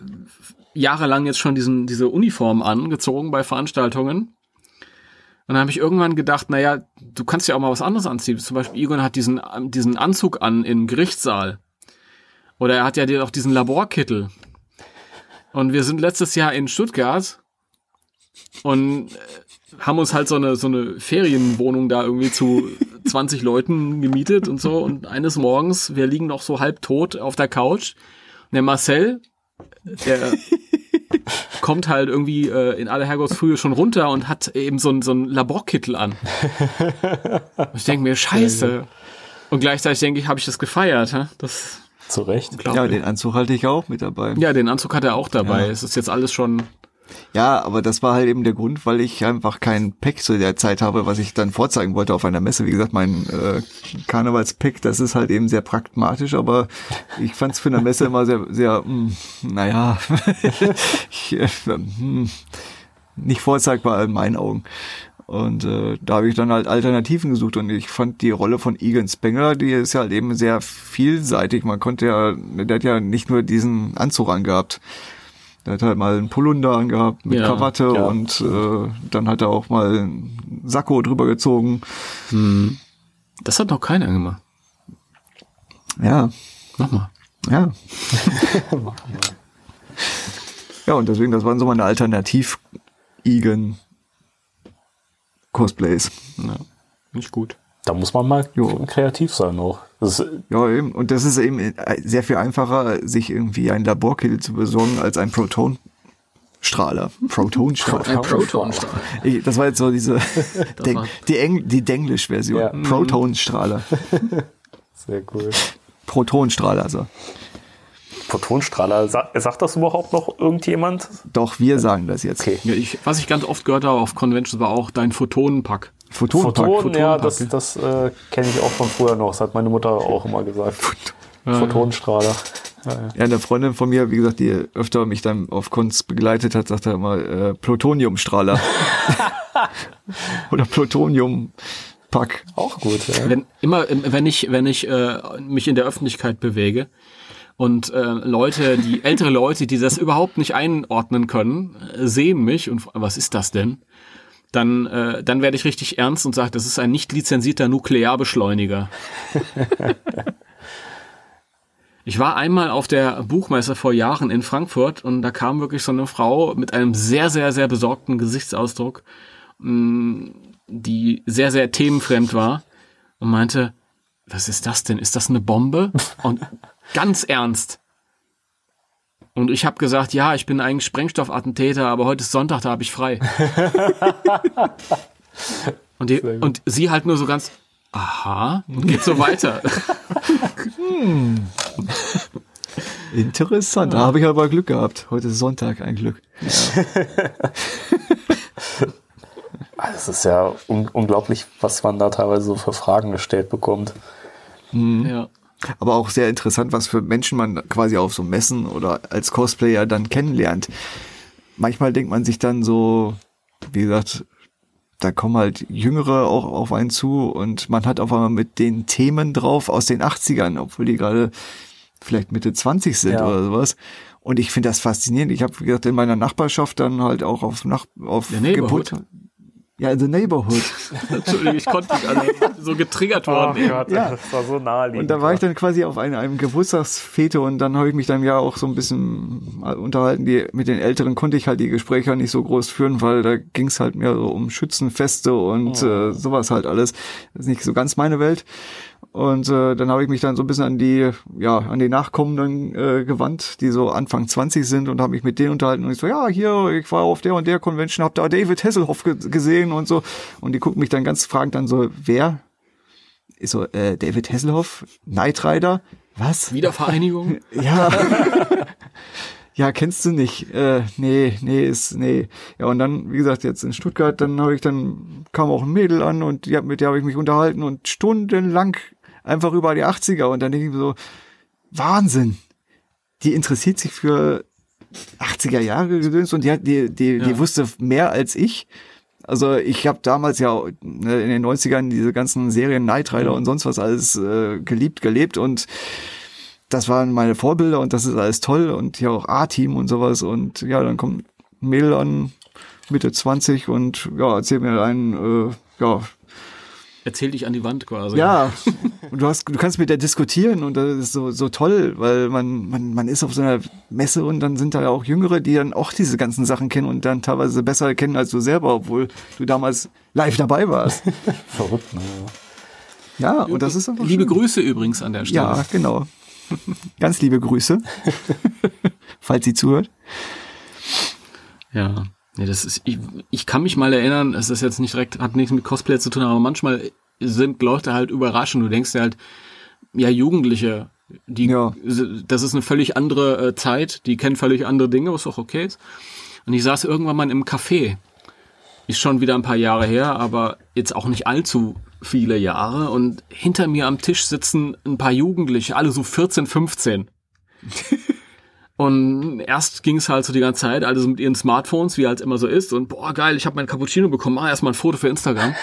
jahrelang jetzt schon diesen, diese Uniform angezogen bei Veranstaltungen. Und dann habe ich irgendwann gedacht, naja, du kannst ja auch mal was anderes anziehen. Zum Beispiel Egon hat diesen, diesen Anzug an im Gerichtssaal. Oder er hat ja dir auch diesen Laborkittel. Und wir sind letztes Jahr in Stuttgart und äh, haben uns halt so eine, so eine Ferienwohnung da irgendwie zu [laughs] 20 Leuten gemietet und so. Und eines Morgens, wir liegen noch so halb tot auf der Couch. Und der Marcel, der [laughs] kommt halt irgendwie äh, in aller Herrgottsfrühe schon runter und hat eben so ein, so Laborkittel an. Und ich denke mir, scheiße. Und gleichzeitig denke ich, habe ich das gefeiert. Hä? Das Zu Recht. Ja, den Anzug halte ich auch mit dabei. Ja, den Anzug hat er auch dabei. Ja. Es ist jetzt alles schon. Ja, aber das war halt eben der Grund, weil ich einfach kein Pack zu der Zeit habe, was ich dann vorzeigen wollte auf einer Messe. Wie gesagt, mein äh, Karnevalspack, das ist halt eben sehr pragmatisch, aber ich fand es für eine Messe immer sehr, sehr, mh, naja, [laughs] ich, äh, hm, nicht vorzeigbar in meinen Augen. Und äh, da habe ich dann halt Alternativen gesucht und ich fand die Rolle von Egan Spengler, die ist ja halt eben sehr vielseitig. Man konnte ja, der hat ja nicht nur diesen Anzug angehabt. Der hat halt mal einen Polunder angehabt mit Ja, Krawatte ja. und äh, dann hat er auch mal einen Sakko drüber gezogen. Das hat noch keiner gemacht. Ja, Nochmal. ja. [laughs] ja, und deswegen, das waren so meine Alternativ-Egan-Cosplays. Ja, nicht gut. Da muss man mal Jo. kreativ sein auch. Das Ja, eben. Und das ist eben sehr viel einfacher, sich irgendwie ein Laborkittel zu besorgen, als ein Protonstrahler. Protonstrahler. Ein Protonstrahl. Ich, das war jetzt so diese, war- [laughs] die, Eng, die Denglisch-Version. Ja. Protonstrahler. [laughs] sehr cool. Protonstrahler, also. Protonstrahler, sa sagt das überhaupt noch irgendjemand? Doch, wir sagen das jetzt. Okay. Ja, ich, was ich ganz oft gehört habe auf Conventions war auch dein Photonenpack. Photonenpack. Photon, ja, das, das äh, kenne ich auch von früher noch. Das hat meine Mutter auch immer gesagt. Photonenstrahler. Ja, eine Freundin von mir, wie gesagt, die öfter mich dann auf Kunst begleitet hat, sagt er immer äh, Plutoniumstrahler. [laughs] Oder Plutoniumpack. Auch gut, ja. Wenn immer, wenn ich, wenn ich äh, mich in der Öffentlichkeit bewege und äh, Leute, die ältere Leute, die das überhaupt nicht einordnen können, äh, sehen mich und was ist das denn? Dann, äh, dann werde ich richtig ernst und sage, das ist ein nicht lizenzierter Nuklearbeschleuniger. [laughs] Ich war einmal auf der Buchmesse vor Jahren in Frankfurt und da kam wirklich so eine Frau mit einem sehr, sehr, sehr besorgten Gesichtsausdruck, mh, die sehr, sehr themenfremd war und meinte, was ist das denn? Ist das eine Bombe? Und ganz ernst. Und ich habe gesagt, ja, ich bin eigentlich Sprengstoffattentäter, aber heute ist Sonntag, da habe ich frei. [laughs] und, die, und sie halt nur so ganz, aha, und geht so weiter. Interessant. Da habe ich aber Glück gehabt. Heute ist Sonntag, ein Glück. Ah, Das [laughs] ist ja un unglaublich, was man da teilweise so für Fragen gestellt bekommt. ja. Aber auch sehr interessant, was für Menschen man quasi auf so Messen oder als Cosplayer dann kennenlernt. Manchmal denkt man sich dann so, wie gesagt, da kommen halt Jüngere auch auf einen zu und man hat auf einmal mit den Themen drauf aus den 80ern, obwohl die gerade vielleicht Mitte 20 sind Ja. oder sowas. Und ich finde das faszinierend. Ich habe, wie gesagt, in meiner Nachbarschaft dann halt auch auf, Nach auf. Geburt- Ja, The Neighborhood. [laughs] Entschuldigung, ich konnte nicht alle so getriggert worden. Gott, Ja. das war so naheliegend. Und da war ich dann quasi auf einem, einem Geburtstagsfete und dann habe ich mich dann ja auch so ein bisschen mal unterhalten. Die, mit den Älteren konnte ich halt die Gespräche nicht so groß führen, weil da ging es halt mehr so um Schützenfeste und äh, sowas halt alles. Das ist nicht so ganz meine Welt. Und äh, dann habe ich mich dann so ein bisschen an die, ja, an die Nachkommenden äh, gewandt, die so Anfang 20 sind und habe mich mit denen unterhalten und ich so, ja, hier, ich war auf der und der Convention, hab da David Hasselhoff ge gesehen und so. Und die gucken mich dann ganz fragend an, so, wer? Ich so, äh, David Hasselhoff, Knight Rider, was? Wiedervereinigung? [laughs] Ja. ja, kennst du nicht. Äh, nee, nee, ist, nee. Ja, und dann, wie gesagt, jetzt in Stuttgart, dann habe ich dann, kam auch ein Mädel an und die, mit der habe ich mich unterhalten und stundenlang einfach über die 80er und dann denke ich mir so, Wahnsinn. Die interessiert sich für 80er Jahre gedöns und die hat, die, die, Ja. die wusste mehr als ich. Also ich habe damals ja ne, in den 90ern diese ganzen Serien Knight Rider und sonst was alles äh, geliebt, gelebt und das waren meine Vorbilder und das ist alles toll und ja auch A-Team und sowas und ja, dann kommt Mädel an, Mitte 20 und ja, erzählt mir ein, äh, ja, Erzähl dich an die Wand quasi. ja, [laughs] und du hast, du kannst mit der diskutieren und das ist so, so toll, weil man, man, man ist auf so einer Messe und dann sind da ja auch Jüngere, die dann auch diese ganzen Sachen kennen und dann teilweise besser kennen als du selber, obwohl du damals live dabei warst. [laughs] Verrückt, ne? Ja, und das ist einfach Liebe schön. Grüße übrigens an der Stelle. Ja, genau. [laughs] Ganz liebe Grüße, falls sie zuhört. Ja. Nee, das ist, ich, ich kann mich mal erinnern, es ist jetzt nicht direkt, hat nichts mit Cosplay zu tun, aber manchmal sind Leute halt überraschend. Du denkst dir halt, ja, Jugendliche, die, Ja. das ist eine völlig andere äh, Zeit, die kennen völlig andere Dinge, was auch okay ist. Und ich saß irgendwann mal im Café. Ist schon wieder ein paar Jahre her, aber jetzt auch nicht allzu viele Jahre. Und hinter mir am Tisch sitzen ein paar Jugendliche, alle so 14, 15. [laughs] Und erst ging es halt so die ganze Zeit, alle so mit ihren Smartphones, wie halt immer so ist. Und boah, geil, ich habe mein Cappuccino bekommen, mach erstmal ein Foto für Instagram.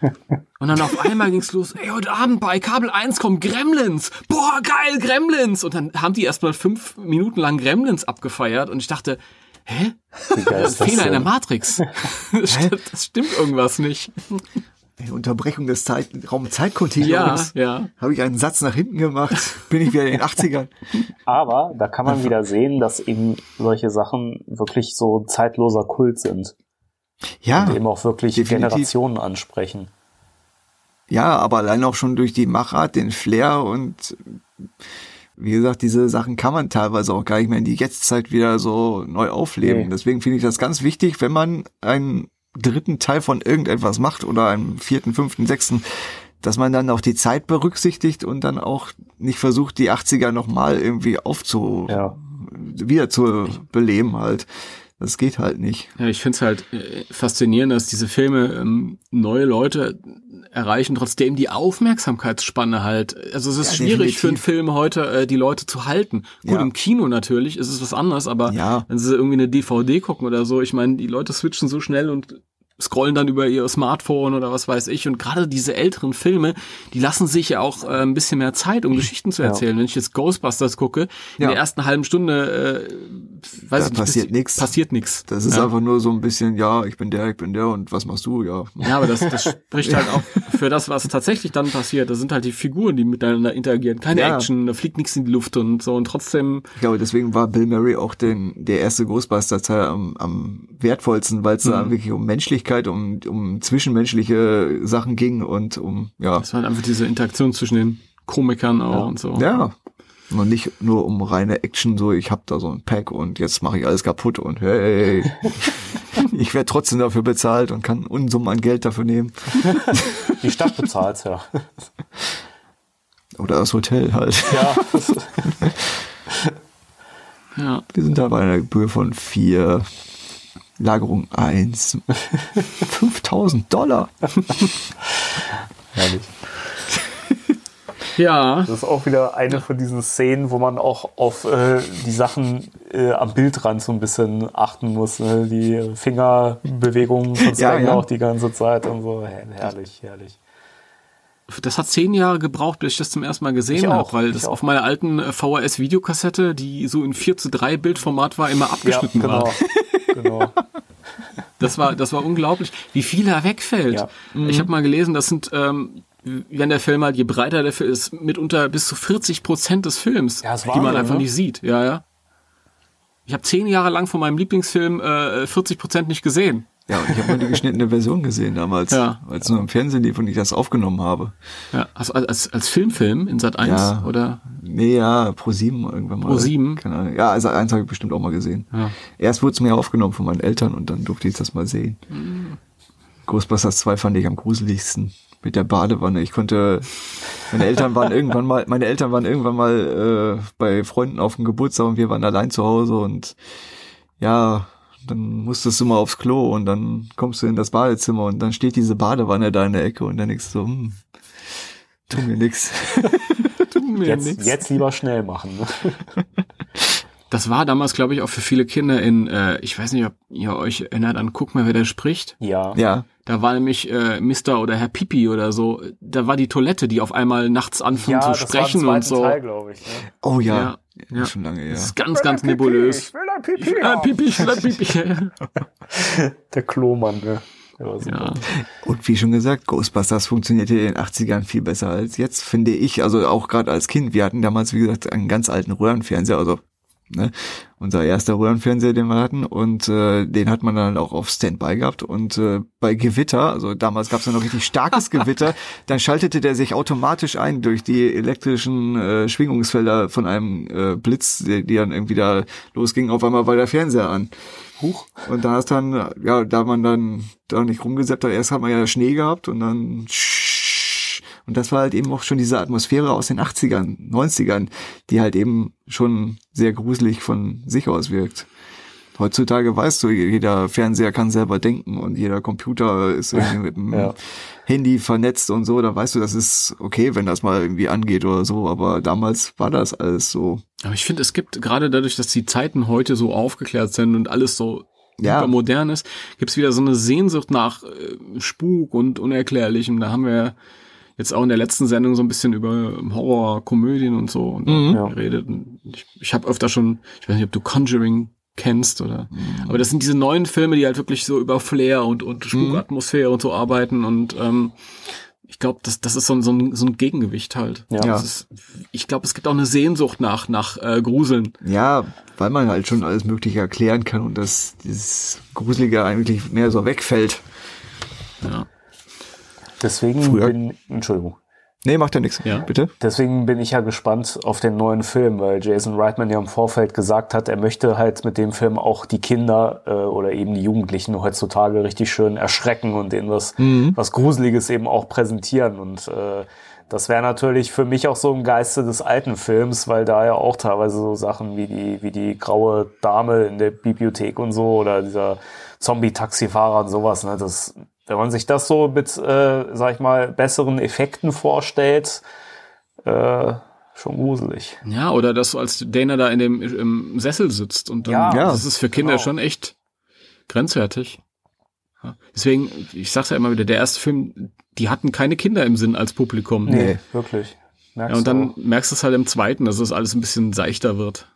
[laughs] Und dann auf einmal ging's los, ey, heute Abend bei Kabel 1 kommen Gremlins. Boah, geil, Gremlins. Und dann haben die erstmal fünf Minuten lang Gremlins abgefeiert. Und ich dachte, hä? Wie geil Das ist ein Fehler in der denn? Matrix. [laughs] [laughs] Das das stimmt irgendwas nicht. Die Unterbrechung des Zeit, Ja, Raum-Zeit-Kontinuums. ja. Habe ich einen Satz nach hinten gemacht, [laughs] bin ich wieder in den 80ern. Aber da kann man wieder sehen, dass eben solche Sachen wirklich so zeitloser Kult sind. Ja, Und eben auch wirklich definitiv. Generationen ansprechen. ja, aber allein auch schon durch die Machart, den Flair und wie gesagt, diese Sachen kann man teilweise auch gar nicht mehr in die Jetztzeit wieder so neu aufleben. Nee. Deswegen finde ich das ganz wichtig, wenn man einen dritten Teil von irgendetwas macht oder einen vierten, fünften, sechsten, dass man dann auch die Zeit berücksichtigt und dann auch nicht versucht, die 80er nochmal irgendwie aufzu, Ja. wieder zu beleben halt. Das geht halt nicht. Ja, ich finde es halt äh, faszinierend, dass diese Filme ähm, neue Leute erreichen, trotzdem die Aufmerksamkeitsspanne halt. Also es ist Ja, schwierig für einen definitiv. Film heute, äh, die Leute zu halten. Gut, Ja. im Kino natürlich ist es was anderes, aber Ja. wenn sie irgendwie eine DVD gucken oder so, ich meine, die Leute switchen so schnell und scrollen dann über ihr Smartphone oder was weiß ich. Und gerade diese älteren Filme, die lassen sich ja auch äh, ein bisschen mehr Zeit, um Geschichten zu Ja. erzählen. Wenn ich jetzt Ghostbusters gucke, in Ja. der ersten halben Stunde, äh, weiß Da ich nicht, passiert nix. Passiert nichts. Das ist ja. einfach nur so ein bisschen, ja, ich bin der, ich bin der und was machst du? Ja. Ja, aber das, das spricht halt auch für das, was tatsächlich dann passiert. Das sind halt die Figuren, die miteinander interagieren. Keine Ja. Action, da fliegt nichts in die Luft und so. Und trotzdem, Ich glaube, deswegen war Bill Murray auch den, der erste Ghostbuster-Teil am, am wertvollsten, weil es Mhm. da wirklich um Menschlichkeit, um, um zwischenmenschliche Sachen ging und um, ja, das war halt einfach diese Interaktion zwischen den Komikern auch und so. ja. Und nicht nur um reine Action, so ich hab da so ein Pack und jetzt mache ich alles kaputt und hey, [laughs] ich werde trotzdem dafür bezahlt und kann Unsummen an Geld dafür nehmen. [laughs] Die Stadt bezahlt ja. Oder das Hotel halt. Ja, [laughs] Ja. Wir sind da bei einer Gebühr von vier, Lagerung eins, [laughs] 5000 Dollar. herrlich. Ja, Das ist auch wieder eine von diesen Szenen, wo man auch auf äh, die Sachen äh, am Bildrand so ein bisschen achten muss. Ne? Die Fingerbewegungen von Ja, ja. auch die ganze Zeit und so. Her herrlich, herrlich. das hat zehn Jahre gebraucht, bis ich das zum ersten Mal gesehen habe, weil das auch. auf meiner alten äh, VHS-Videokassette, die so in 4 zu 3 Bildformat war, immer abgeschnitten ja, war. [laughs] genau. [laughs] Das war, das war unglaublich, wie viel da wegfällt. Ja. Ich habe mal gelesen, das sind, ähm, wenn der Film halt, je breiter der Film ist, mitunter bis zu 40 Prozent des Films, Ja, die man einfach ne? nicht sieht. Ja, ja. Ich habe zehn Jahre lang von meinem Lieblingsfilm äh, 40 Prozent nicht gesehen. Ja, und ich habe nur die geschnittene Version gesehen damals, Ja. weil es nur im Fernsehen lief und ich das aufgenommen habe. Ja, also als, als, als Filmfilm in Sat 1 Ja. oder? Nee, ja, Pro 7 irgendwann mal. Pro 7? Keine Ahnung. Ja, also eins habe ich bestimmt auch mal gesehen. Ja. Erst wurde es mir aufgenommen von meinen Eltern und dann durfte ich das mal sehen. Ghostbusters 2 fand ich am gruseligsten mit der Badewanne. Ich konnte, meine Eltern waren irgendwann mal, meine Eltern waren irgendwann mal äh, bei Freunden auf dem Geburtstag und wir waren allein zu Hause und ja, dann musstest du mal aufs Klo und dann kommst du in das Badezimmer und dann steht diese Badewanne da in der Ecke und dann denkst du, hm, tu mir nix. [laughs] Tu mir Jetzt, nix. jetzt lieber schnell machen. Ne? [laughs] Das war damals, glaube ich, auch für viele Kinder in, äh, ich weiß nicht, ob ihr euch erinnert an Guck mal, wer da spricht. Ja. Ja, Da war nämlich äh, Mr. oder Herr Pipi oder so. Da war die Toilette, die auf einmal nachts anfing Ja, zu das sprechen war im und so. Teil, glaube ich. Ne? oh ja, Ja, ja. schon lange, ja. Das ist ganz, ganz nebulös. will ein Pipi. Ich will ein Pipi, ich will ein Pipi. Der Klomann, ne? Ja. Und wie schon gesagt, Ghostbusters funktionierte in den 80ern viel besser als jetzt, finde ich. Also auch gerade als Kind. Wir hatten damals, wie gesagt, einen ganz alten Röhrenfernseher, also ne, unser erster Röhrenfernseher, den wir hatten. Und äh, den hat man dann auch auf Standby gehabt. Und äh, bei Gewitter, also damals gab es ja noch richtig starkes Gewitter, [laughs] dann schaltete der sich automatisch ein durch die elektrischen äh, Schwingungsfelder von einem äh, Blitz, die, die dann irgendwie da losging. Auf einmal war der Fernseher an. Huch. Und da ist dann, ja, da man dann da nicht rumgesetzt hat, erst hat man ja Schnee gehabt und dann und das war halt eben auch schon diese Atmosphäre aus den 80ern, 90ern, die halt eben schon sehr gruselig von sich aus wirkt. Heutzutage weißt du, jeder Fernseher kann selber denken und jeder Computer ist irgendwie mit dem Ja. Handy vernetzt und so, da weißt du, das ist okay, wenn das mal irgendwie angeht oder so, aber damals war das alles so. Aber ich finde, es gibt gerade dadurch, dass die Zeiten heute so aufgeklärt sind und alles so Ja. super modern ist, gibt es wieder so eine Sehnsucht nach äh, Spuk und Unerklärlichem. Da haben wir jetzt auch in der letzten Sendung so ein bisschen über Horror, Komödien und so und Ja. geredet. Und ich ich habe öfter schon, ich weiß nicht, ob du Conjuring kennst oder, aber das sind diese neuen Filme, die halt wirklich so über Flair und und Spukatmosphäre und so arbeiten und ähm, ich glaube, das, das ist so ein, so, ein, so ein Gegengewicht halt. Ja. Das ist, ich glaube, es gibt auch eine Sehnsucht nach, nach äh, Gruseln. Ja, weil man halt schon alles Mögliche erklären kann und dass dieses Gruselige eigentlich mehr so wegfällt. Ja. Deswegen Früher- bin, Entschuldigung. Nee, macht ja nichts. Ja. Bitte? Deswegen bin ich ja gespannt auf den neuen Film, weil Jason Reitman ja im Vorfeld gesagt hat, er möchte halt mit dem Film auch die Kinder äh, oder eben die Jugendlichen heutzutage richtig schön erschrecken und denen was, was Gruseliges eben auch präsentieren. Und äh, das wäre natürlich für mich auch so im Geiste des alten Films, weil da ja auch teilweise so Sachen wie die, wie die graue Dame in der Bibliothek und so oder dieser Zombie-Taxifahrer und sowas, ne, das wenn man sich das so mit, äh, sag ich mal, besseren Effekten vorstellt, äh, schon gruselig. Ja, oder dass du als Dana da in dem im Sessel sitzt und dann, Ja, Ja, das ist für Kinder genau. schon echt grenzwertig. Deswegen, ich sag's ja immer wieder, der erste Film, die hatten keine Kinder im Sinn als Publikum. Nee. wirklich. Merkst Ja, und du dann auch. merkst du es halt im zweiten, dass es alles ein bisschen seichter wird.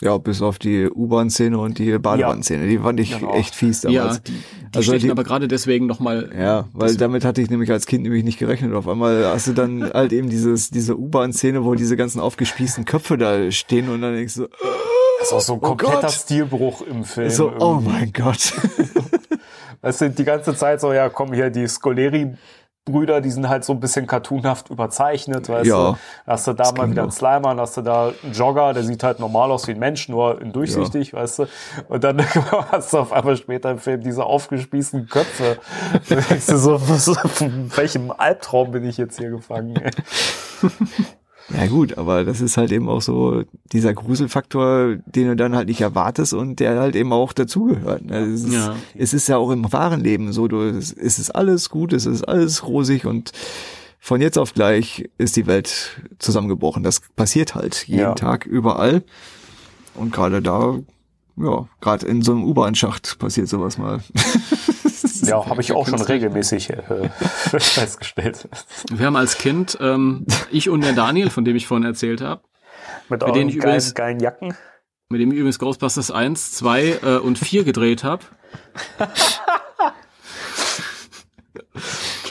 Ja, bis auf die U-Bahn-Szene und die Badewannenszene. Die fand ich Genau. echt fies Ja, damals. die, die Also stechen die- aber gerade deswegen nochmal. Ja, weil damit hatte ich nämlich als Kind nämlich nicht gerechnet. Auf einmal hast du dann [laughs] halt eben dieses, diese U-Bahn-Szene, wo diese ganzen aufgespießten Köpfe da stehen und dann denkst du, Das ist auch so ein kompletter Gott. Stilbruch im Film. so, oh irgendwie. mein Gott. [laughs] Weißt du, die ganze Zeit so, ja, komm hier, die Scoleri Brüder, die sind halt so ein bisschen cartoonhaft überzeichnet, weißt Ja. du. Hast du da mal wieder einen. Slimer, dann hast du da einen Jogger, der sieht halt normal aus wie ein Mensch, nur in durchsichtig, weißt du. Und dann [laughs] hast du auf einmal später im Film diese aufgespießten Köpfe. Da [laughs] denkst du so, was, [laughs] in welchem Albtraum bin ich jetzt hier gefangen? Ja gut, aber das ist halt eben auch so dieser Gruselfaktor, den du dann halt nicht erwartest und der halt eben auch dazugehört. ne? Es ist, Ja. es ist ja auch im wahren Leben so, du, es es ist alles gut, es ist alles rosig und von jetzt auf gleich ist die Welt zusammengebrochen. Das passiert halt jeden Ja. Tag überall und gerade da, ja, gerade in so einem U-Bahn-Schacht passiert sowas mal. [laughs] Ja, habe ich auch schon regelmäßig äh, [laughs] festgestellt. Wir haben als Kind, ähm, ich und der Daniel, von dem ich vorhin erzählt habe, Mit denen euren ich geilen, übrigens- geilen Jacken. mit dem ich übrigens Ghostbusters 1, 2 äh, und 4 gedreht habe.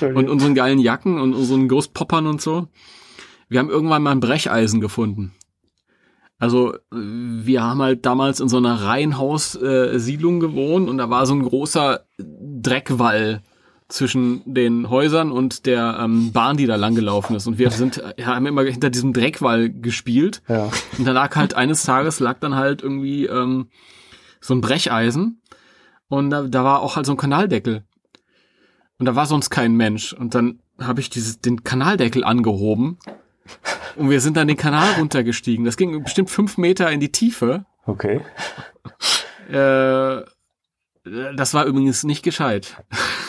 und unseren geilen Jacken und unseren Ghostpoppern und so. Wir haben irgendwann mal ein Brecheisen Also äh, wir haben halt damals in so einer Reihenhaus-Siedlung gewohnt und da war so ein großer Dreckwall zwischen den Häusern und der ähm, Bahn, die da lang gelaufen ist. Und wir sind, äh, haben immer hinter diesem Dreckwall gespielt. Ja. Und da lag halt eines Tages lag dann halt irgendwie ähm, so ein Brecheisen und da, da war auch halt so ein Kanaldeckel. Und da war sonst kein Mensch. Und dann habe ich dieses, den Kanaldeckel angehoben. [laughs] Und wir sind dann den Kanal runtergestiegen. Das ging bestimmt fünf Meter in die Tiefe. Okay. Äh, das war übrigens nicht gescheit.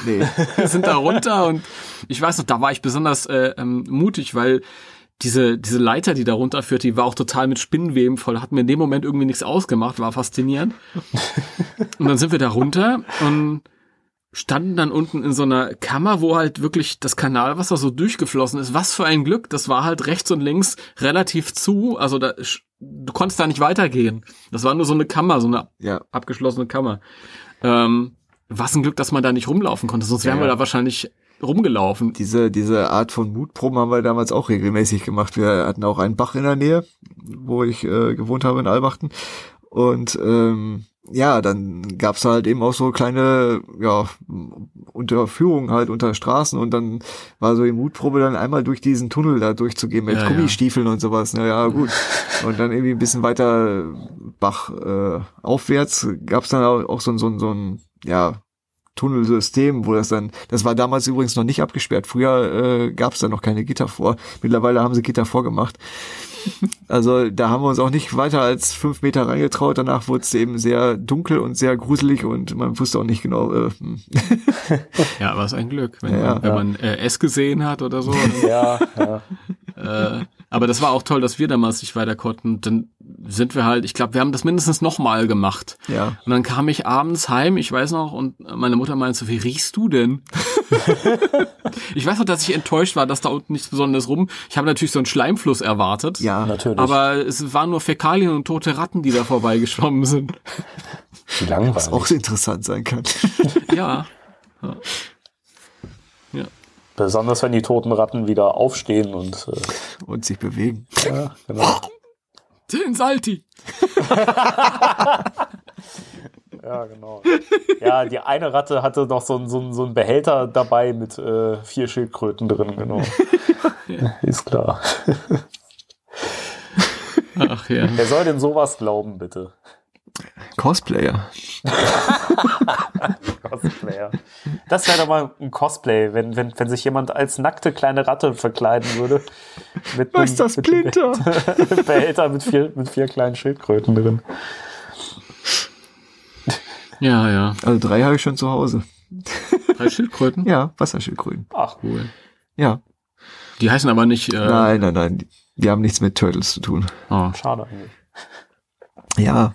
Nee. [laughs] Wir sind da runter und ich weiß noch, da war ich besonders äh, ähm, mutig, weil diese, diese Leiter, die da runterführt, die war auch total mit Spinnenweben voll, hat mir in dem Moment irgendwie nichts ausgemacht, war faszinierend. [laughs] und dann sind wir da runter und standen dann unten in so einer Kammer, wo halt wirklich das Kanalwasser so durchgeflossen ist. Was für ein Glück, das war halt rechts und links relativ zu, also da, du konntest da nicht weitergehen. Das war nur so eine Kammer, so eine Ja. abgeschlossene Kammer. Ähm, was ein Glück, dass man da nicht rumlaufen konnte, sonst wären Ja. wir da wahrscheinlich rumgelaufen. Diese, diese Art von Mutproben haben wir damals auch regelmäßig gemacht. Wir hatten auch einen Bach in der Nähe, wo ich äh, gewohnt habe in Albachten. Und ähm, ja, dann gab's halt eben auch so kleine ja, Unterführungen halt unter Straßen und dann war so die Mutprobe dann einmal durch diesen Tunnel da durchzugehen mit Ja, ja. Gummistiefeln und sowas. Na ja, gut. [laughs] Und dann irgendwie ein bisschen weiter Bach äh, aufwärts gab's dann auch, auch so, ein so, ein so ein ja Tunnelsystem, wo das dann, das war damals übrigens noch nicht abgesperrt. Früher äh, gab es da noch keine Gitter vor. Mittlerweile haben sie Gitter vorgemacht. [laughs] Also da haben wir uns auch nicht weiter als fünf Meter reingetraut. Danach wurde es eben sehr dunkel und sehr gruselig und man wusste auch nicht genau. Äh, hm. [laughs] Ja, aber ist ein Glück, wenn Ja, man, wenn ja. man äh, es gesehen hat oder so. [laughs] Ja, ja. äh, aber das war auch toll, dass wir damals nicht weiter konnten. Dann sind wir halt, ich glaube, wir haben das mindestens nochmal gemacht. ja, Und dann kam ich abends heim, ich weiß noch, und meine Mutter meinte so, wie riechst du denn? [laughs] ich weiß noch, dass ich enttäuscht war, dass da unten nichts Besonderes rum. Ich habe natürlich so einen Schleimfluss erwartet. ja, Natürlich. Aber es waren nur Fäkalien und tote Ratten, die da vorbeigeschwommen sind. Wie langweilig. auch interessant sein kann. Ja. ja. Besonders wenn die toten Ratten wieder aufstehen und äh, und sich bewegen. ja, genau. [laughs] Den Salti. [laughs] Ja, genau. Ja, die eine Ratte hatte noch so, ein- so, ein- so einen Behälter dabei mit äh, vier Schildkröten drin, genau. [laughs] Ist klar. Ach ja. Wer soll denn sowas glauben, bitte? Cosplayer. [laughs] Cosplayer. Das wäre doch mal ein Cosplay, wenn, wenn, wenn sich jemand als nackte kleine Ratte verkleiden würde. Mit Was ist das, mit einem Splinter? [laughs] Behälter mit vier, mit vier kleinen Schildkröten drin. Ja, ja. Also drei habe ich schon zu Hause. Drei Schildkröten? Ja, Wasserschildkröten. Ach, Cool. Ja. Die heißen aber nicht. Äh, Nein, nein, nein. Die, die haben nichts mit Turtles zu tun. Oh. schade eigentlich. Ja,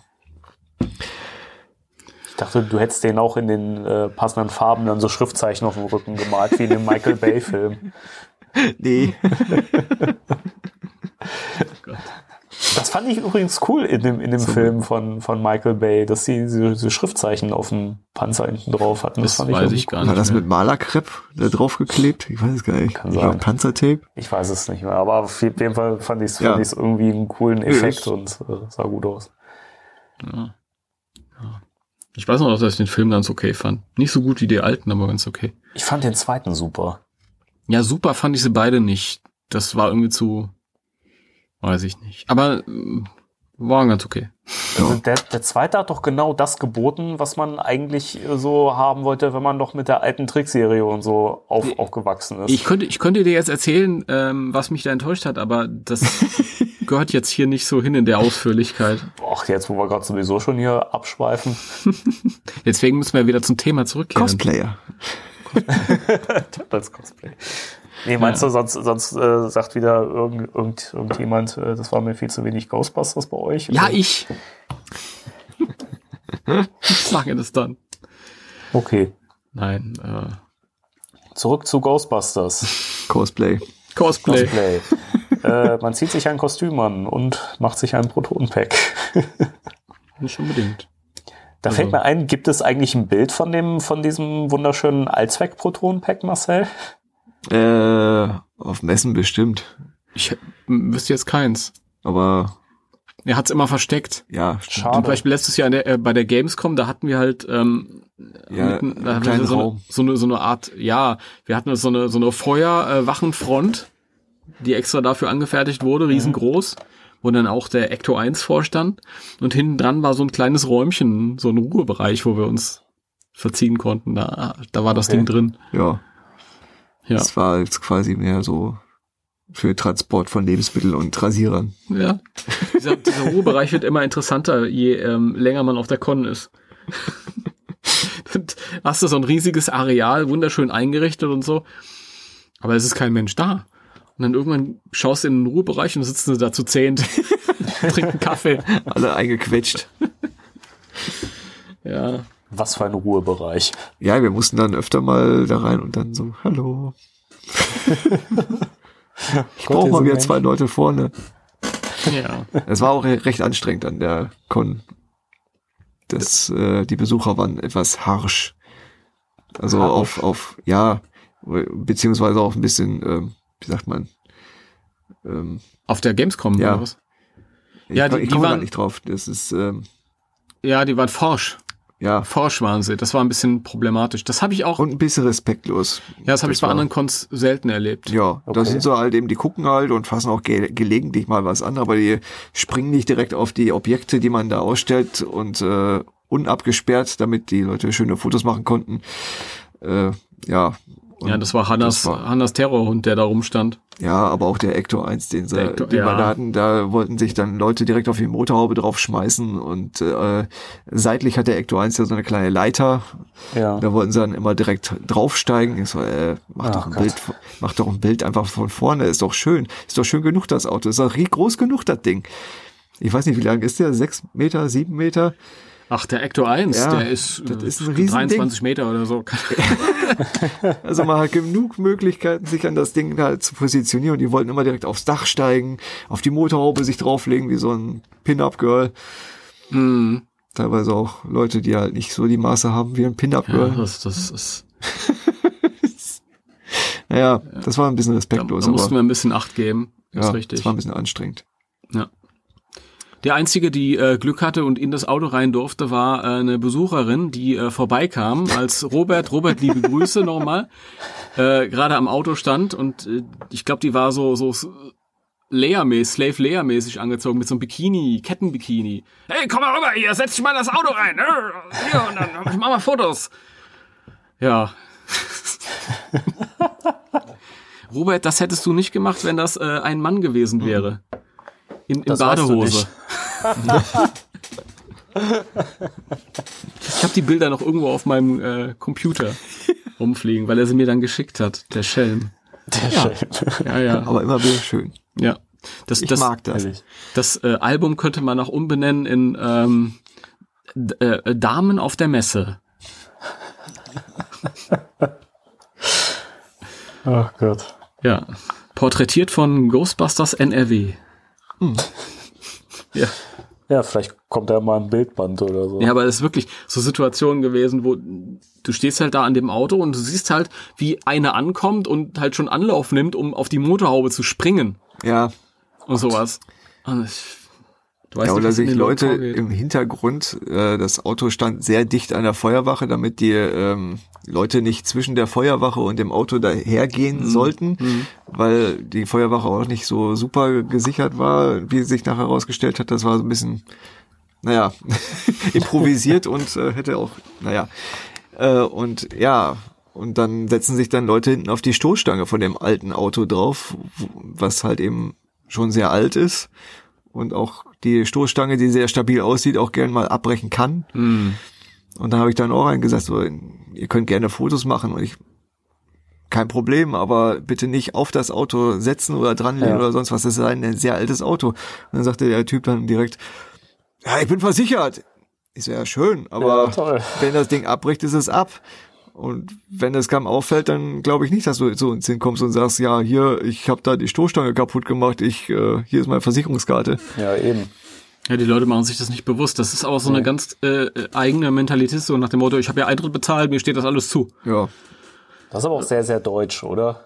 Ich dachte, du hättest den auch in den äh, passenden Farben dann so Schriftzeichen auf dem Rücken gemalt, wie in dem Michael Bay-Film. [laughs] nee. [laughs] Das fand ich übrigens cool in dem, in dem Film von, von Michael Bay, dass sie diese, Schriftzeichen auf dem Panzer hinten drauf hatten. Das fand weiß irgendwie ich gar War nicht. das mehr. mit Malerkrepp da draufgeklebt? Ich weiß es gar nicht. Kann Ich sein. Panzertape? Ich weiß es nicht mehr, aber auf jeden Fall fand ich es Ja. fand irgendwie einen coolen Effekt ist- und äh, sah gut aus. Ich weiß noch, dass ich den Film ganz okay fand. Nicht so gut wie die alten, aber ganz okay. Ich fand den zweiten super. Ja, super fand ich sie beide nicht. Das war irgendwie zu, weiß ich nicht. Aber äh, war ganz okay. Also der, der zweite hat doch genau das geboten, was man eigentlich äh, so haben wollte, wenn man doch mit der alten Trickserie und so auf, Ich- aufgewachsen ist. Ich könnte, ich könnte dir jetzt erzählen, ähm, was mich da enttäuscht hat, aber das [laughs] gehört jetzt hier nicht so hin in der Ausführlichkeit. Ach, jetzt, wo wir gerade sowieso schon hier abschweifen. [laughs] Deswegen müssen wir wieder zum Thema zurückkehren. Cosplayer. als [laughs] Cosplay. Nee, meinst du, sonst, sonst äh, sagt wieder irgend, irgend, irgendjemand, äh, das war mir viel zu wenig Ghostbusters bei euch? Ja, Oder? ich. ich sage das dann. Okay. Nein, äh, Zurück zu Ghostbusters. Cosplay. Cosplay. Cosplay. äh, man zieht sich ein Kostüm an und macht sich ein Protonenpack. [laughs] Nicht unbedingt. Da Also- fällt mir ein, gibt es eigentlich ein Bild von dem, von diesem wunderschönen Allzweck-Protonenpack, Marcel? Äh, auf Messen bestimmt. Ich wüsste jetzt keins. Aber Er hat's immer versteckt. ja, stimmt. Schade. Zum Beispiel letztes Jahr in der, äh, bei der Gamescom, da hatten wir halt ähm, Ja, mitten- da einen haben wir so, eine, so, eine, so eine Art, ja, wir hatten so eine, so eine Feuerwachenfront, die extra dafür angefertigt wurde, riesengroß, wo dann auch der Ecto 1 vorstand. Und hinten dran war so ein kleines Räumchen, so ein Ruhebereich, wo wir uns verziehen konnten. Da, da war das Okay. Ding drin. Ja, Ja. das war jetzt quasi mehr so für Transport von Lebensmitteln und Rasierern. ja. Dieser, dieser Ruhebereich wird immer interessanter, je ähm, länger man auf der Con ist. [laughs] Hast du so ein riesiges Areal, wunderschön eingerichtet und so. Aber es ist kein Mensch da. Und dann irgendwann schaust du in den Ruhebereich und sitzen sie da zu zehnt, [laughs] trinken Kaffee. Alle eingequetscht. Ja. Was für ein Ruhebereich. Ja, wir mussten dann öfter mal da rein und dann so, hallo. [laughs] Ich brauche mal wieder zwei Leute vorne. Ja. Es war auch re- recht anstrengend an der Con. Das, äh, die Besucher waren etwas harsch. Also Harsch. auf, auf, ja, beziehungsweise auch ein bisschen, ähm, wie sagt man, ähm, Auf der Gamescom Ja. oder was? ich, Ja, die- ich die waren- nicht drauf. Das ist, ähm, Ja, die waren forsch. Ja, Forsch waren sie. Das war ein bisschen problematisch. Das habe ich auch, und ein bisschen respektlos. ja, das habe ich bei war- anderen Cons selten erlebt. Ja, Okay. das sind so halt eben, die gucken halt und fassen auch ge gelegentlich mal was an, aber die springen nicht direkt auf die Objekte, die man da ausstellt und äh, unabgesperrt, damit die Leute schöne Fotos machen konnten. Äh, ja. Und Ja, das war Hannas, das war- Hannas Terrorhund, der da rumstand. Ja, aber auch der Ecto 1, den sie, Ecto- den wir ja. da hatten, da wollten sich dann Leute direkt auf die Motorhaube draufschmeißen und äh, seitlich hat der Ecto 1 ja so eine kleine Leiter. Ja. Da wollten sie dann immer direkt draufsteigen. Ich so, äh, mach Ach doch ein Gott. Bild, mach doch ein Bild einfach von vorne, ist doch schön. Ist doch schön genug, das Auto. Ist doch groß genug, das Ding. Ich weiß nicht, wie lang ist der? Sechs Meter, sieben Meter? Ach, der Ecto 1, Ja, der ist, das äh, ist ein Riesending. 23 Meter oder so. [laughs] [laughs] Also man hat genug Möglichkeiten, sich an das Ding halt zu positionieren. Und die wollten immer direkt aufs Dach steigen, auf die Motorhaube sich drauflegen, wie so ein Pin-Up-Girl. Hm. Teilweise auch Leute, die halt nicht so die Maße haben wie ein Ja, Pin-Up-Girl. das, das ist, [laughs] Naja, das war ein bisschen da, respektlos, da mussten wir ein bisschen Acht geben. Das ja, ist richtig. das war ein bisschen anstrengend. Ja. Der einzige, die äh, Glück hatte und in das Auto rein durfte, war äh, eine Besucherin, die äh, vorbeikam, als Robert, Robert, liebe Grüße nochmal, [laughs] äh, gerade am Auto stand und äh, ich glaube, die war so so Leia-mäßig, Slave Leia-mäßig angezogen mit so einem Bikini, Kettenbikini. Hey, komm mal rüber hier, setz dich mal in das Auto rein. Äh, Hier und dann ich mach mal Fotos. Ja. [laughs] Robert, das hättest du nicht gemacht, wenn das äh, ein Mann gewesen wäre. In, in Das Badehose. ich habe die Bilder noch irgendwo auf meinem äh, Computer rumfliegen, weil er sie mir dann geschickt hat, der Schelm. Der Schelm. Ja, ja, Aber immer wieder schön. ja. Das, Ich das, mag das. Ehrlich. das äh, Album könnte man auch umbenennen in ähm, D- äh, Damen auf der Messe. Ach Gott. Ja. Porträtiert von Ghostbusters NRW. Ja. Ja, vielleicht kommt da mal ein Bildband oder so. Ja, aber es ist wirklich so Situationen gewesen, wo du stehst halt da an dem Auto und du siehst halt, wie eine ankommt und halt schon Anlauf nimmt, um auf die Motorhaube zu springen Ja, und sowas. Und ich, du weißt ja oder sich Leute im Hintergrund, äh, das Auto stand sehr dicht an der Feuerwache, damit die ähm, Leute nicht zwischen der Feuerwache und dem Auto dahergehen Mhm. sollten, weil die Feuerwache auch nicht so super gesichert war, wie sich nachher herausgestellt hat. Das war so ein bisschen, naja, [laughs] improvisiert und äh, hätte auch, naja. Äh, und ja, und dann setzen sich dann Leute hinten auf die Stoßstange von dem alten Auto drauf, was halt eben schon sehr alt ist und auch die Stoßstange, die sehr stabil aussieht, auch gern mal abbrechen kann. Hm. Und da habe ich dann auch eingesagt, so, ihr könnt gerne Fotos machen und ich kein Problem, aber bitte nicht auf das Auto setzen oder dranlehnen Ja. oder sonst was. Das ist ein sehr altes Auto. Und dann sagte der Typ dann direkt, ja, ich bin versichert. Ich so, ja, schön, aber Ja, wenn das Ding abbricht, ist es ab. Und wenn das kaum auffällt, dann glaube ich nicht, dass du so ins Sinn kommst und sagst, ja, hier, ich habe da die Stoßstange kaputt gemacht, ich, äh, hier ist meine Versicherungskarte. Ja, eben. Ja, die Leute machen sich das nicht bewusst. Das ist aber so eine ganz äh, eigene Mentalität, so nach dem Motto, ich habe ja Eintritt bezahlt, mir steht das alles zu. Ja, Das ist aber auch sehr, sehr deutsch, oder?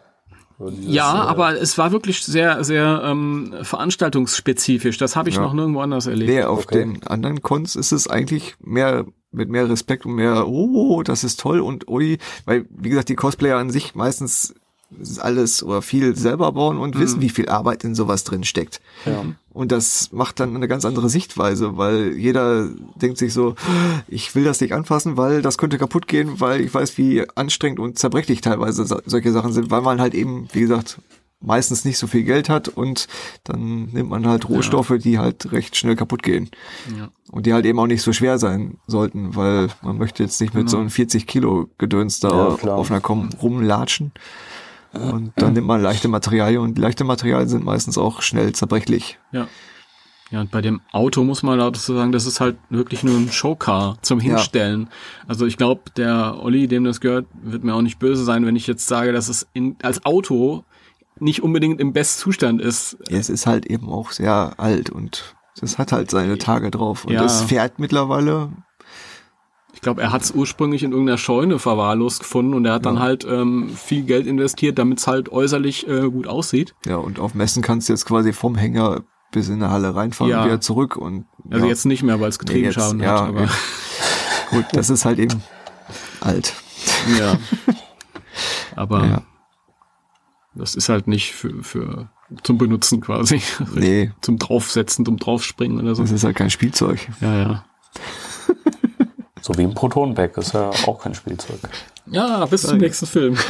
Dieses, Ja, äh, aber es war wirklich sehr, sehr ähm, veranstaltungsspezifisch. Das habe ich Ja. noch nirgendwo anders erlebt. Nee, auf Okay. den anderen Cons ist es eigentlich mehr mit mehr Respekt und mehr, oh, das ist toll und ui, weil, wie gesagt, die Cosplayer an sich meistens alles oder viel selber bauen und Mhm. wissen, wie viel Arbeit in sowas drin steckt. Ja. Und das macht dann eine ganz andere Sichtweise, weil jeder denkt sich so, ich will das nicht anfassen, weil das könnte kaputt gehen, weil ich weiß, wie anstrengend und zerbrechlich teilweise so- solche Sachen sind, weil man halt eben, wie gesagt, meistens nicht so viel Geld hat und dann nimmt man halt Rohstoffe, die halt recht schnell kaputt gehen. Ja. Und die halt eben auch nicht so schwer sein sollten, weil man möchte jetzt nicht mit so einem 40 Kilo Gedöns da Ja, auf einer Komm rumlatschen. Und dann nimmt man leichte Materialien und leichte Materialien sind meistens auch schnell zerbrechlich. Ja. Ja, und bei dem Auto muss man dazu sagen, das ist halt wirklich nur ein Showcar zum Hinstellen. Also ich glaube, der Olli, dem das gehört, wird mir auch nicht böse sein, wenn ich jetzt sage, dass es in, als Auto nicht unbedingt im Bestzustand ist. Ja, es ist halt eben auch sehr alt und es hat halt seine Tage drauf. Und Ja. es fährt mittlerweile, Ich glaube, er hat es ursprünglich in irgendeiner Scheune verwahrlost gefunden und er hat dann halt ähm, viel Geld investiert, damit es halt äußerlich äh, gut aussieht. ja, und auf Messen kannst du jetzt quasi vom Hänger bis in der Halle reinfahren Ja. und wieder zurück und Also ja, jetzt nicht mehr, weil es nee, Getriebeschaden jetzt, hat. ja, Aber, ja. gut, das ist halt eben [laughs] alt. ja. [laughs] aber Ja. Das ist halt nicht für, für zum Benutzen quasi. [laughs] Nee, Zum Draufsetzen, zum Draufspringen oder so. das ist halt kein Spielzeug. Ja, ja. [laughs] So wie ein Protonpack ist ja auch kein Spielzeug. Ja, bis zum nächsten Film. [laughs]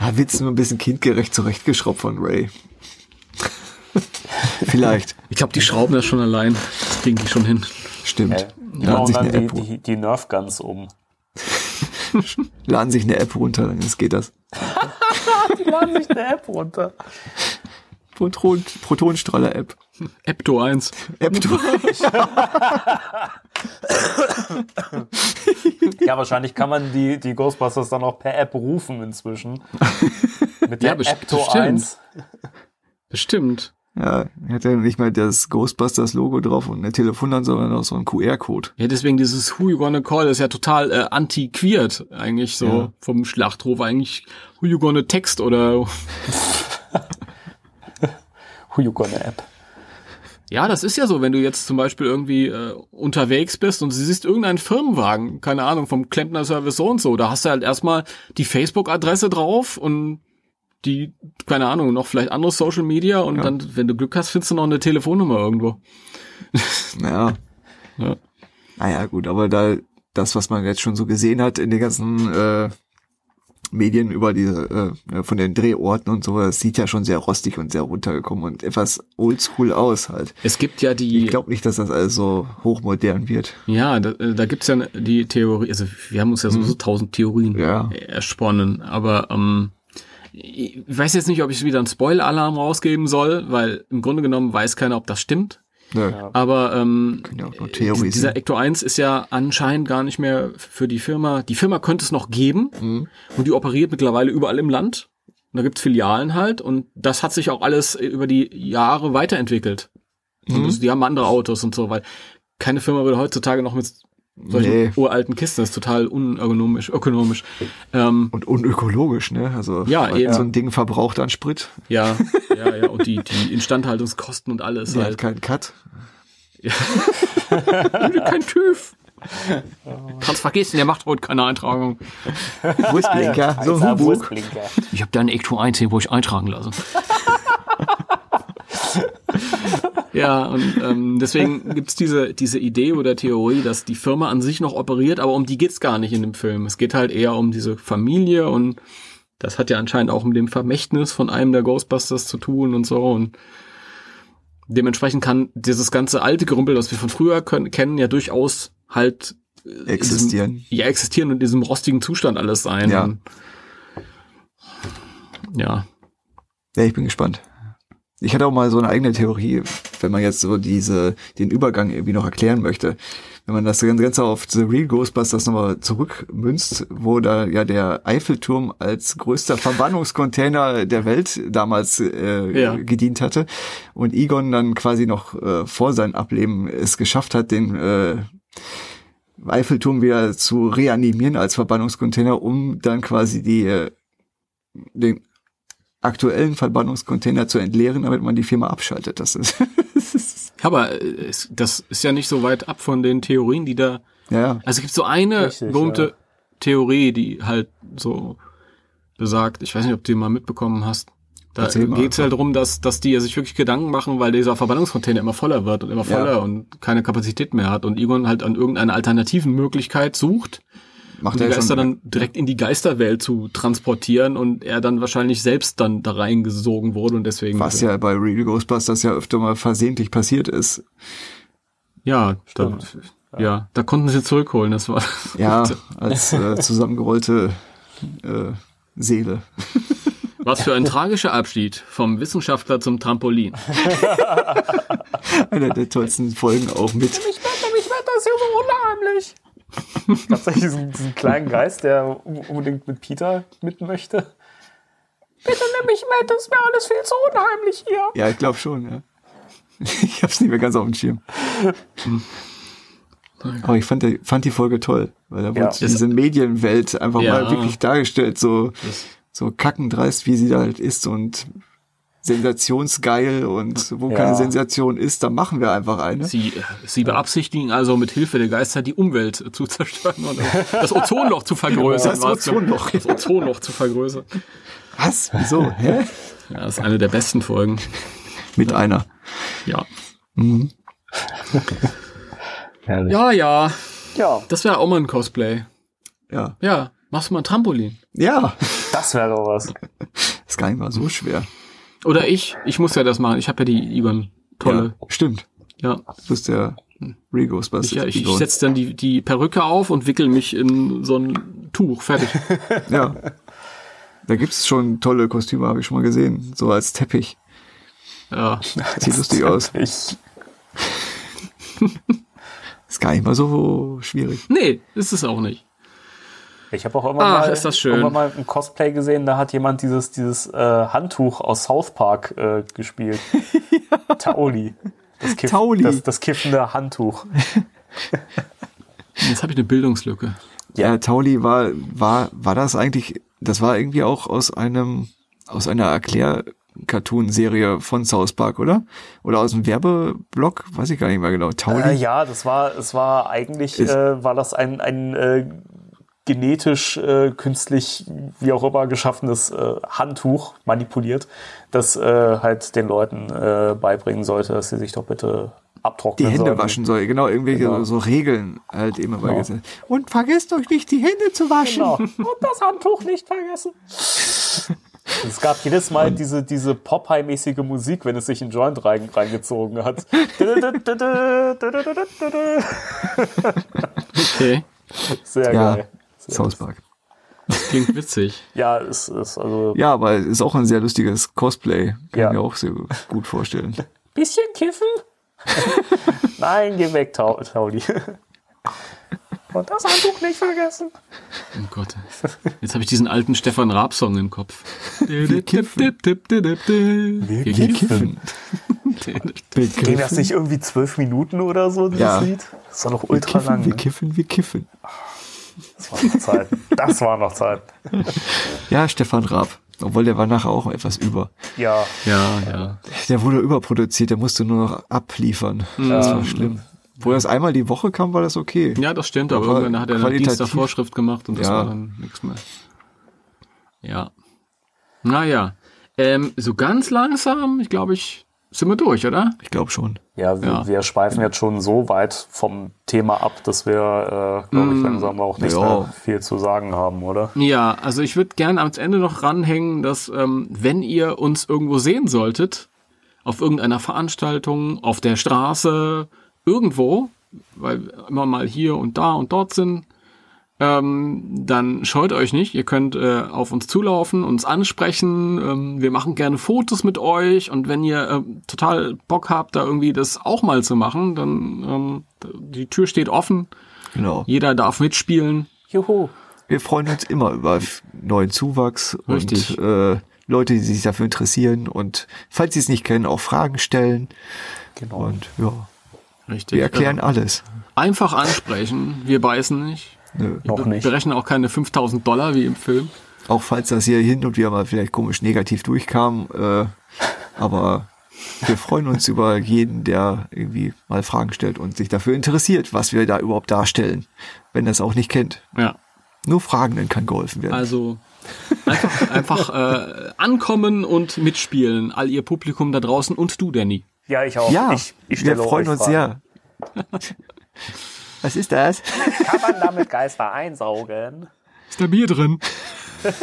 Ja, Witz nur ein bisschen kindgerecht zurechtgeschraubt von Ray. Vielleicht. Ich glaube, die schrauben das schon allein. Das kriegen die schon hin. Stimmt. Äh, Laden ja, und sich dann eine die, App, die, die Nerf Guns um. laden sich eine App runter, dann geht das. Die laden sich eine App runter. Proton, Protonstrahler-App. Epto 1. App [laughs] Ja, wahrscheinlich kann man die, die Ghostbusters dann auch per App rufen inzwischen. [laughs] Mit Ja, der best- Apto bestimmt. 1. Bestimmt. Ja, hat ja nicht mal das Ghostbusters-Logo drauf und eine Telefonnummer, sondern auch so ein QR-Code. Ja, deswegen dieses Who You Gonna Call ist ja total äh, antiquiert eigentlich so Ja. vom Schlachtruf eigentlich Who You Gonna Text oder [laughs] Who you gonna App? ja, das ist ja so, wenn du jetzt zum Beispiel irgendwie äh, unterwegs bist und du siehst irgendeinen Firmenwagen, keine Ahnung, vom Klempner Service so und so, da hast du halt erstmal die Facebook-Adresse drauf und die, keine Ahnung, noch vielleicht andere Social Media und Ja. dann, wenn du Glück hast, findest du noch eine Telefonnummer irgendwo. Ja. [laughs] Ja. Naja, gut, aber da das, was man jetzt schon so gesehen hat in den ganzen äh, Medien über diese, äh, von den Drehorten und so, das sieht ja schon sehr rostig und sehr runtergekommen und etwas oldschool aus halt. Es gibt ja die Ich glaube nicht, dass das alles so hochmodern wird. Ja, da, äh, da gibt's ja die Theorie, also wir haben uns ja sowieso tausend Theorien Mhm. Ja. ersponnen, aber ähm, ich weiß jetzt nicht, ob ich wieder einen Spoiler-Alarm rausgeben soll, weil im Grunde genommen weiß keiner, ob das stimmt. Nö. Aber ähm, ja auch nur dieser Ecto 1 ist ja anscheinend gar nicht mehr für die Firma. Die Firma könnte es noch geben Mhm. und die operiert mittlerweile überall im Land. Und da gibt's Filialen halt und das hat sich auch alles über die Jahre weiterentwickelt. Mhm. Und das, die haben andere Autos und so, weil keine Firma würde heutzutage noch mit solchen Nee. uralten Kisten, das ist total unergonomisch, ökonomisch. Ähm, Und unökologisch, ne? Also Ja, eben. so ein Ding verbraucht an Sprit, ja, ja, [laughs] ja, und die, die Instandhaltungskosten und alles die hat halt. keinen Cut. [laughs] Kein TÜV. Kannst vergessen, der macht heute keine Eintragung. Wurstblinker, so ein Humbug. Ich habe da eine Ecto 1 hier, wo ich eintragen lasse. Ja, und ähm, deswegen gibt's diese, diese Idee oder Theorie, dass die Firma an sich noch operiert, aber um die geht's gar nicht in dem Film. Es geht halt eher um diese Familie und das hat ja anscheinend auch mit dem Vermächtnis von einem der Ghostbusters zu tun und so. Und dementsprechend kann dieses ganze alte Gerümpel, das wir von früher können, kennen, ja durchaus halt äh, Existieren. Diesem, ja, existieren und in diesem rostigen Zustand alles sein. Ja. Und, ja. Ja, ich bin gespannt. Ich hatte auch mal so eine eigene Theorie, wenn man jetzt so diese, den Übergang irgendwie noch erklären möchte. Wenn man das Ganze auf The Real Ghostbusters nochmal zurückmünzt, wo da ja der Eiffelturm als größter Verbannungscontainer der Welt damals äh, Ja. gedient hatte und Egon dann quasi noch äh, vor seinem Ableben es geschafft hat, den äh, Eiffelturm wieder zu reanimieren als Verbannungscontainer, um dann quasi die äh, den aktuellen Verbannungscontainer zu entleeren, damit man die Firma abschaltet. Das ist, Ja, [laughs] aber äh, es, das ist ja nicht so weit ab von den Theorien, die da. ja, Also es gibt so eine Richtig, berühmte ja. Theorie, die halt so besagt. Ich weiß nicht, ob du die mal mitbekommen hast. Da geht es halt darum, dass, dass die sich wirklich Gedanken machen, weil dieser Verbannungscontainer immer voller wird und immer Ja. voller und keine Kapazität mehr hat und Egon halt an irgendeiner alternativen Möglichkeit sucht, Macht um die er Geister schon, dann direkt in die Geisterwelt zu transportieren und er dann wahrscheinlich selbst dann da reingesogen wurde und deswegen. was ja bei Real Ghostbusters ja öfter mal versehentlich passiert ist. Ja, da, ja, da konnten sie zurückholen, das war. [laughs] Ja, als äh, zusammengerollte äh, Seele. [laughs] Was für ein tragischer Abschied vom Wissenschaftler zum Trampolin. [laughs] Einer der tollsten Folgen auch mit. Ich werde, ich werde das hier so unheimlich. [laughs] Tatsächlich diesen, diesen kleinen Geist, der un- unbedingt mit Peter mit möchte. Bitte nimm mich mit, das ist mir alles viel zu unheimlich hier. Ja, ich glaube schon, ja. Ich hab's nicht mehr ganz auf dem Schirm. Aber ich fand, fand die Folge toll, weil da wurde Ja. diese Medienwelt einfach Ja. mal wirklich dargestellt, so, so kackendreist, wie sie da halt ist und sensationsgeil und wo Ja. keine Sensation ist, da machen wir einfach eine. Sie, sie beabsichtigen also mit Hilfe der Geister die Umwelt zu zerstören und das Ozonloch zu vergrößern. Das. Ozonloch, ja. Das Ozonloch zu vergrößern. Was? Wieso? Hä? Ja, das ist eine der besten Folgen. Mit einer. Ja. Herrlich. Ja, ja. Ja, Das wäre auch mal ein Cosplay. Ja. Ja, machst du mal ein Trampolin. Ja. das wäre doch was. [laughs] Ist gar nicht mal so schwer. Oder ich. Ich muss ja das machen. Ich habe ja die Igon. Tolle. Ja, stimmt. Ja. Du bist der Real Ich, Ghostbusters. ja, ich, ich setze dann die, die Perücke auf und wickel mich in so ein Tuch. Fertig. [laughs] Ja. Da gibt's schon tolle Kostüme, habe ich schon mal gesehen. So als Teppich. Ja. [laughs] Sieht lustig aus. Ich, [laughs] Ist gar nicht mal so schwierig. Nee, ist es auch nicht. Ich habe auch irgendwann, Ach, mal, ist das schön. irgendwann mal ein Cosplay gesehen, da hat jemand dieses, dieses äh, Handtuch aus South Park äh, gespielt. [laughs] Tauli. Das, Kiff, Tauli. Das, das kiffende Handtuch. Jetzt habe ich eine Bildungslücke. Ja, Tauli war, war, war das eigentlich, das war irgendwie auch aus einem, aus einer Erklär-Cartoon-Serie von South Park, oder? Oder aus dem Werbeblock? Weiß ich gar nicht mehr genau. Tauli? Äh, ja, das war, es war eigentlich, Ist- äh, war das ein, ein äh, genetisch, äh, künstlich, wie auch immer, geschaffenes äh, Handtuch, manipuliert, das äh, halt den Leuten äh, beibringen sollte, dass sie sich doch bitte Die abtrocknen Hände sollten. waschen soll, genau, irgendwelche Genau. So, so Regeln halt immer mal Genau. gesagt. Und vergesst euch nicht, die Hände zu waschen. Genau. Und das Handtuch nicht vergessen. [laughs] Es gab jedes Mal diese, diese Popeye-mäßige Musik, wenn es sich in Joint rein, reingezogen hat. Okay. [laughs] [laughs] Sehr Ja, geil. Sehr South Park. Klingt witzig. [laughs] Ja, es ist also Ja, aber es ist auch ein sehr lustiges Cosplay. Kann Ja. ich mir auch sehr gut vorstellen. [laughs] bisschen kiffen. [laughs] Nein, geh weg, Tau Tauli. Und das Handtuch nicht vergessen. Oh Gott. Jetzt habe ich diesen alten Stefan Raab-Song im Kopf. Wir kiffen. Wir kiffen. Ging das nicht irgendwie zwölf Minuten oder so, dieses Ja. Lied? Das war noch Wir ultra kiffen, lang. wir ne? kiffen, wir kiffen. Das war noch Zeit. Das war noch Zeit. Ja, Stefan Raab. Obwohl der war nachher auch etwas über. Ja, Ja, ja. Der wurde überproduziert, der musste nur noch abliefern. Das war schlimm. Wo das einmal die Woche kam, war das okay. Ja, das stimmt, aber Aber irgendwann hat er dann Dienst der qualitativ- Vorschrift gemacht und das Ja. war dann nichts mehr. Ja. Naja. Ähm, so ganz langsam, ich glaube, ich sind wir durch, oder? Ich glaube schon. ja, wir, Ja. wir schweifen jetzt schon so weit vom Thema ab, dass wir, äh, glaube ich, langsam auch nicht Ja. mehr viel zu sagen haben, oder? Ja, also ich würde gerne am Ende noch ranhängen, dass ähm, wenn ihr uns irgendwo sehen solltet, auf irgendeiner Veranstaltung, auf der Straße, irgendwo, weil wir immer mal hier und da und dort sind, ähm, dann scheut euch nicht. Ihr könnt äh, auf uns zulaufen, uns ansprechen. Ähm, wir machen gerne Fotos mit euch und wenn ihr ähm, total Bock habt, da irgendwie das auch mal zu machen, dann ähm, die Tür steht offen. Genau. Jeder darf mitspielen. Juhu. Wir freuen uns immer über neuen Zuwachs Richtig. und äh, Leute, die sich dafür interessieren und falls sie es nicht kennen, auch Fragen stellen. Genau. Und ja, Richtig. wir erklären alles. Einfach ansprechen. Wir beißen nicht. Nö. Noch Wir nicht. berechnen auch keine 5000 Dollar wie im Film. Auch falls das hier hin und wieder mal vielleicht komisch negativ durchkam. Äh, aber wir freuen uns über jeden, der irgendwie mal Fragen stellt und sich dafür interessiert, was wir da überhaupt darstellen, wenn er es auch nicht kennt. Ja. Nur Fragen, dann kann geholfen werden. Also Einfach, einfach äh, ankommen und mitspielen, all ihr Publikum da draußen und du, Danny. Ja, ich auch. Ja, ich, ich wir freuen uns Fragen. sehr. [laughs] Was ist das? Kann man damit Geister einsaugen? Ist da Bier drin? [laughs]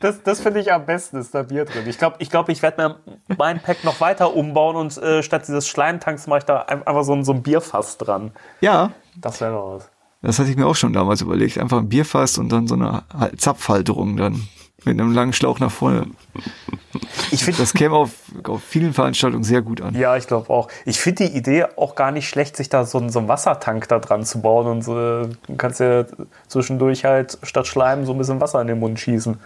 Das, das finde ich am besten, ist da Bier drin. Ich glaube, ich, glaub, ich werde mir mein Pack noch weiter umbauen und äh, statt dieses Schleimtanks mache ich da ein- einfach so ein, so ein Bierfass dran. Ja, Das wäre doch was. das hatte ich mir auch schon damals überlegt. Einfach ein Bierfass und dann so eine Hal- Zapfhalterung dann mit einem langen Schlauch nach vorne. Ich finde Das käme auf, auf vielen Veranstaltungen sehr gut an. Ja, ich glaube auch. Ich finde die Idee auch gar nicht schlecht, sich da so, einen- so einen Wassertank da dran zu bauen und so, du kannst ja zwischendurch halt statt Schleim so ein bisschen Wasser in den Mund schießen.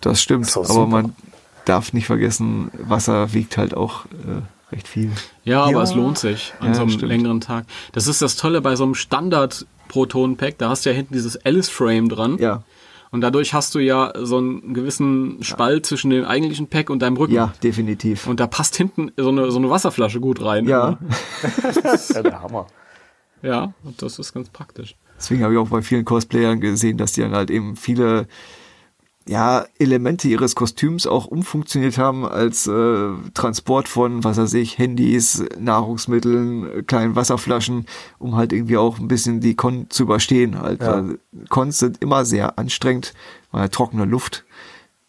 Das stimmt. So, aber super. man darf nicht vergessen, Wasser wiegt halt auch äh, recht viel. Ja, aber Ja. es lohnt sich an Ja, so einem stimmt. längeren Tag. Das ist das Tolle bei so einem Standard-Proton-Pack. Da hast du ja hinten dieses Alice-Frame dran. Ja, Und dadurch hast du ja so einen gewissen Spalt zwischen dem eigentlichen Pack und deinem Rücken. ja, definitiv. Und da passt hinten so eine, so eine Wasserflasche gut rein. ja, Das ist ja der Hammer. Ja, und das ist ganz praktisch. deswegen habe ich auch bei vielen Cosplayern gesehen, dass die dann halt eben viele ja, Elemente ihres Kostüms auch umfunktioniert haben als äh, Transport von, was weiß ich, Handys, Nahrungsmitteln, kleinen Wasserflaschen, um halt irgendwie auch ein bisschen die Con zu überstehen. Halt. Ja. Cons sind immer sehr anstrengend, weil trockene Luft,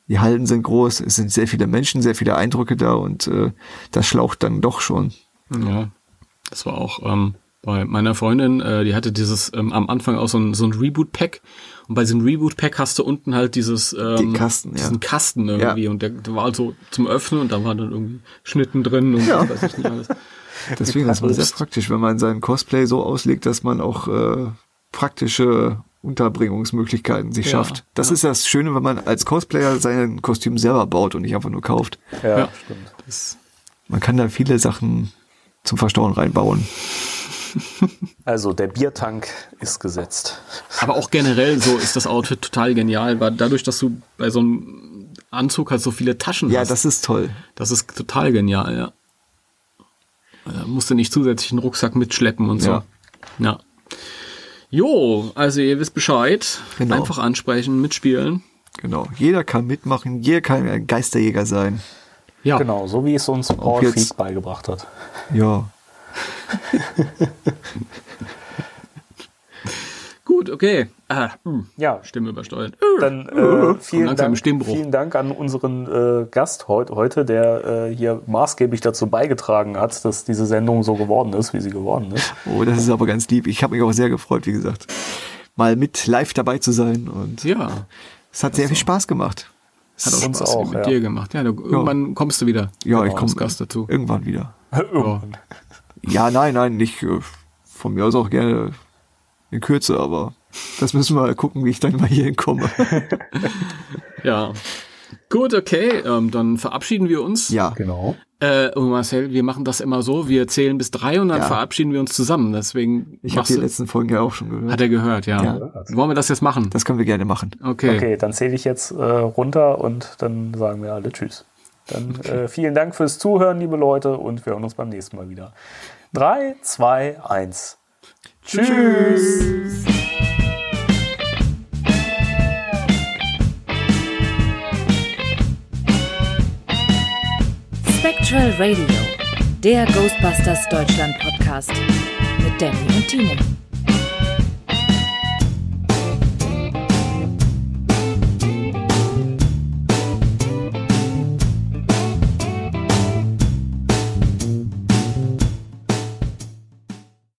die Hallen sind groß, es sind sehr viele Menschen, sehr viele Eindrücke da und äh, das schlaucht dann doch schon. Ja, das war auch ähm, bei meiner Freundin, äh, die hatte dieses ähm, am Anfang auch so ein, so ein Reboot-Pack. Und bei diesem Reboot-Pack hast du unten halt dieses ähm, Den Kasten, ja. diesen Kasten irgendwie. Ja. Und der, der war halt so zum Öffnen und da waren dann irgendwie Schnitten drin und Ja. weiß ich nicht alles. [laughs] Deswegen ist man sehr Obst. praktisch, wenn man sein Cosplay so auslegt, dass man auch äh, praktische Unterbringungsmöglichkeiten sich Ja, schafft. Das ist das Schöne, wenn man als Cosplayer sein Kostüm selber baut und nicht einfach nur kauft. Ja, Ja. stimmt. Das, Man kann da viele Sachen zum Verstauen reinbauen. Also der Biertank ist gesetzt. aber auch generell so ist das Outfit total genial, weil dadurch, dass du bei so einem Anzug halt so viele Taschen Ja, hast. das ist toll. Das ist total genial, ja. Da musst du nicht zusätzlich einen Rucksack mitschleppen und so. Ja. Ja. Jo, also ihr wisst Bescheid. Genau. Einfach ansprechen, mitspielen. Genau. Jeder kann mitmachen, jeder kann ein Geisterjäger sein. Ja. Genau, so wie es uns Paul Feig beigebracht hat. Ja. [laughs] Gut, okay. Ah, hm, Ja, Stimme übersteuert. dann äh, vielen, langsam im Dank, vielen Dank an unseren äh, Gast heut, heute, der äh, hier maßgeblich dazu beigetragen hat, dass diese Sendung so geworden ist, wie sie geworden ist. Oh, das ist aber ganz lieb. Ich habe mich auch sehr gefreut, wie gesagt, mal mit live dabei zu sein und Ja. es hat sehr viel Spaß gemacht. Hat auch Uns Spaß auch, mit ja. dir gemacht. Ja, du, irgendwann kommst du wieder. Ja, Genau, ich komme als Gast dazu. irgendwann wieder. [laughs] Irgendwann. Ja, nein, nein, nicht äh, von mir aus auch gerne in Kürze, aber das müssen wir mal gucken, wie ich dann mal hier hinkomme. [laughs] Ja. Gut, okay. Ähm, dann verabschieden wir uns. Ja, Genau. Äh, und Marcel, wir machen das immer so. Wir zählen bis drei und dann Ja. verabschieden wir uns zusammen. Deswegen ich habe die letzten Folgen ja auch schon gehört. Hat er gehört, ja. Ja. Wollen wir das jetzt machen? Das können wir gerne machen. Okay. Okay, dann zähle ich jetzt äh, runter und dann sagen wir alle Tschüss. Dann [laughs] äh, vielen Dank fürs Zuhören, liebe Leute, und wir hören uns beim nächsten Mal wieder. Drei, zwei, eins. Tschüss. Spectral Radio, der Ghostbusters Deutschland Podcast mit Danny und Timo.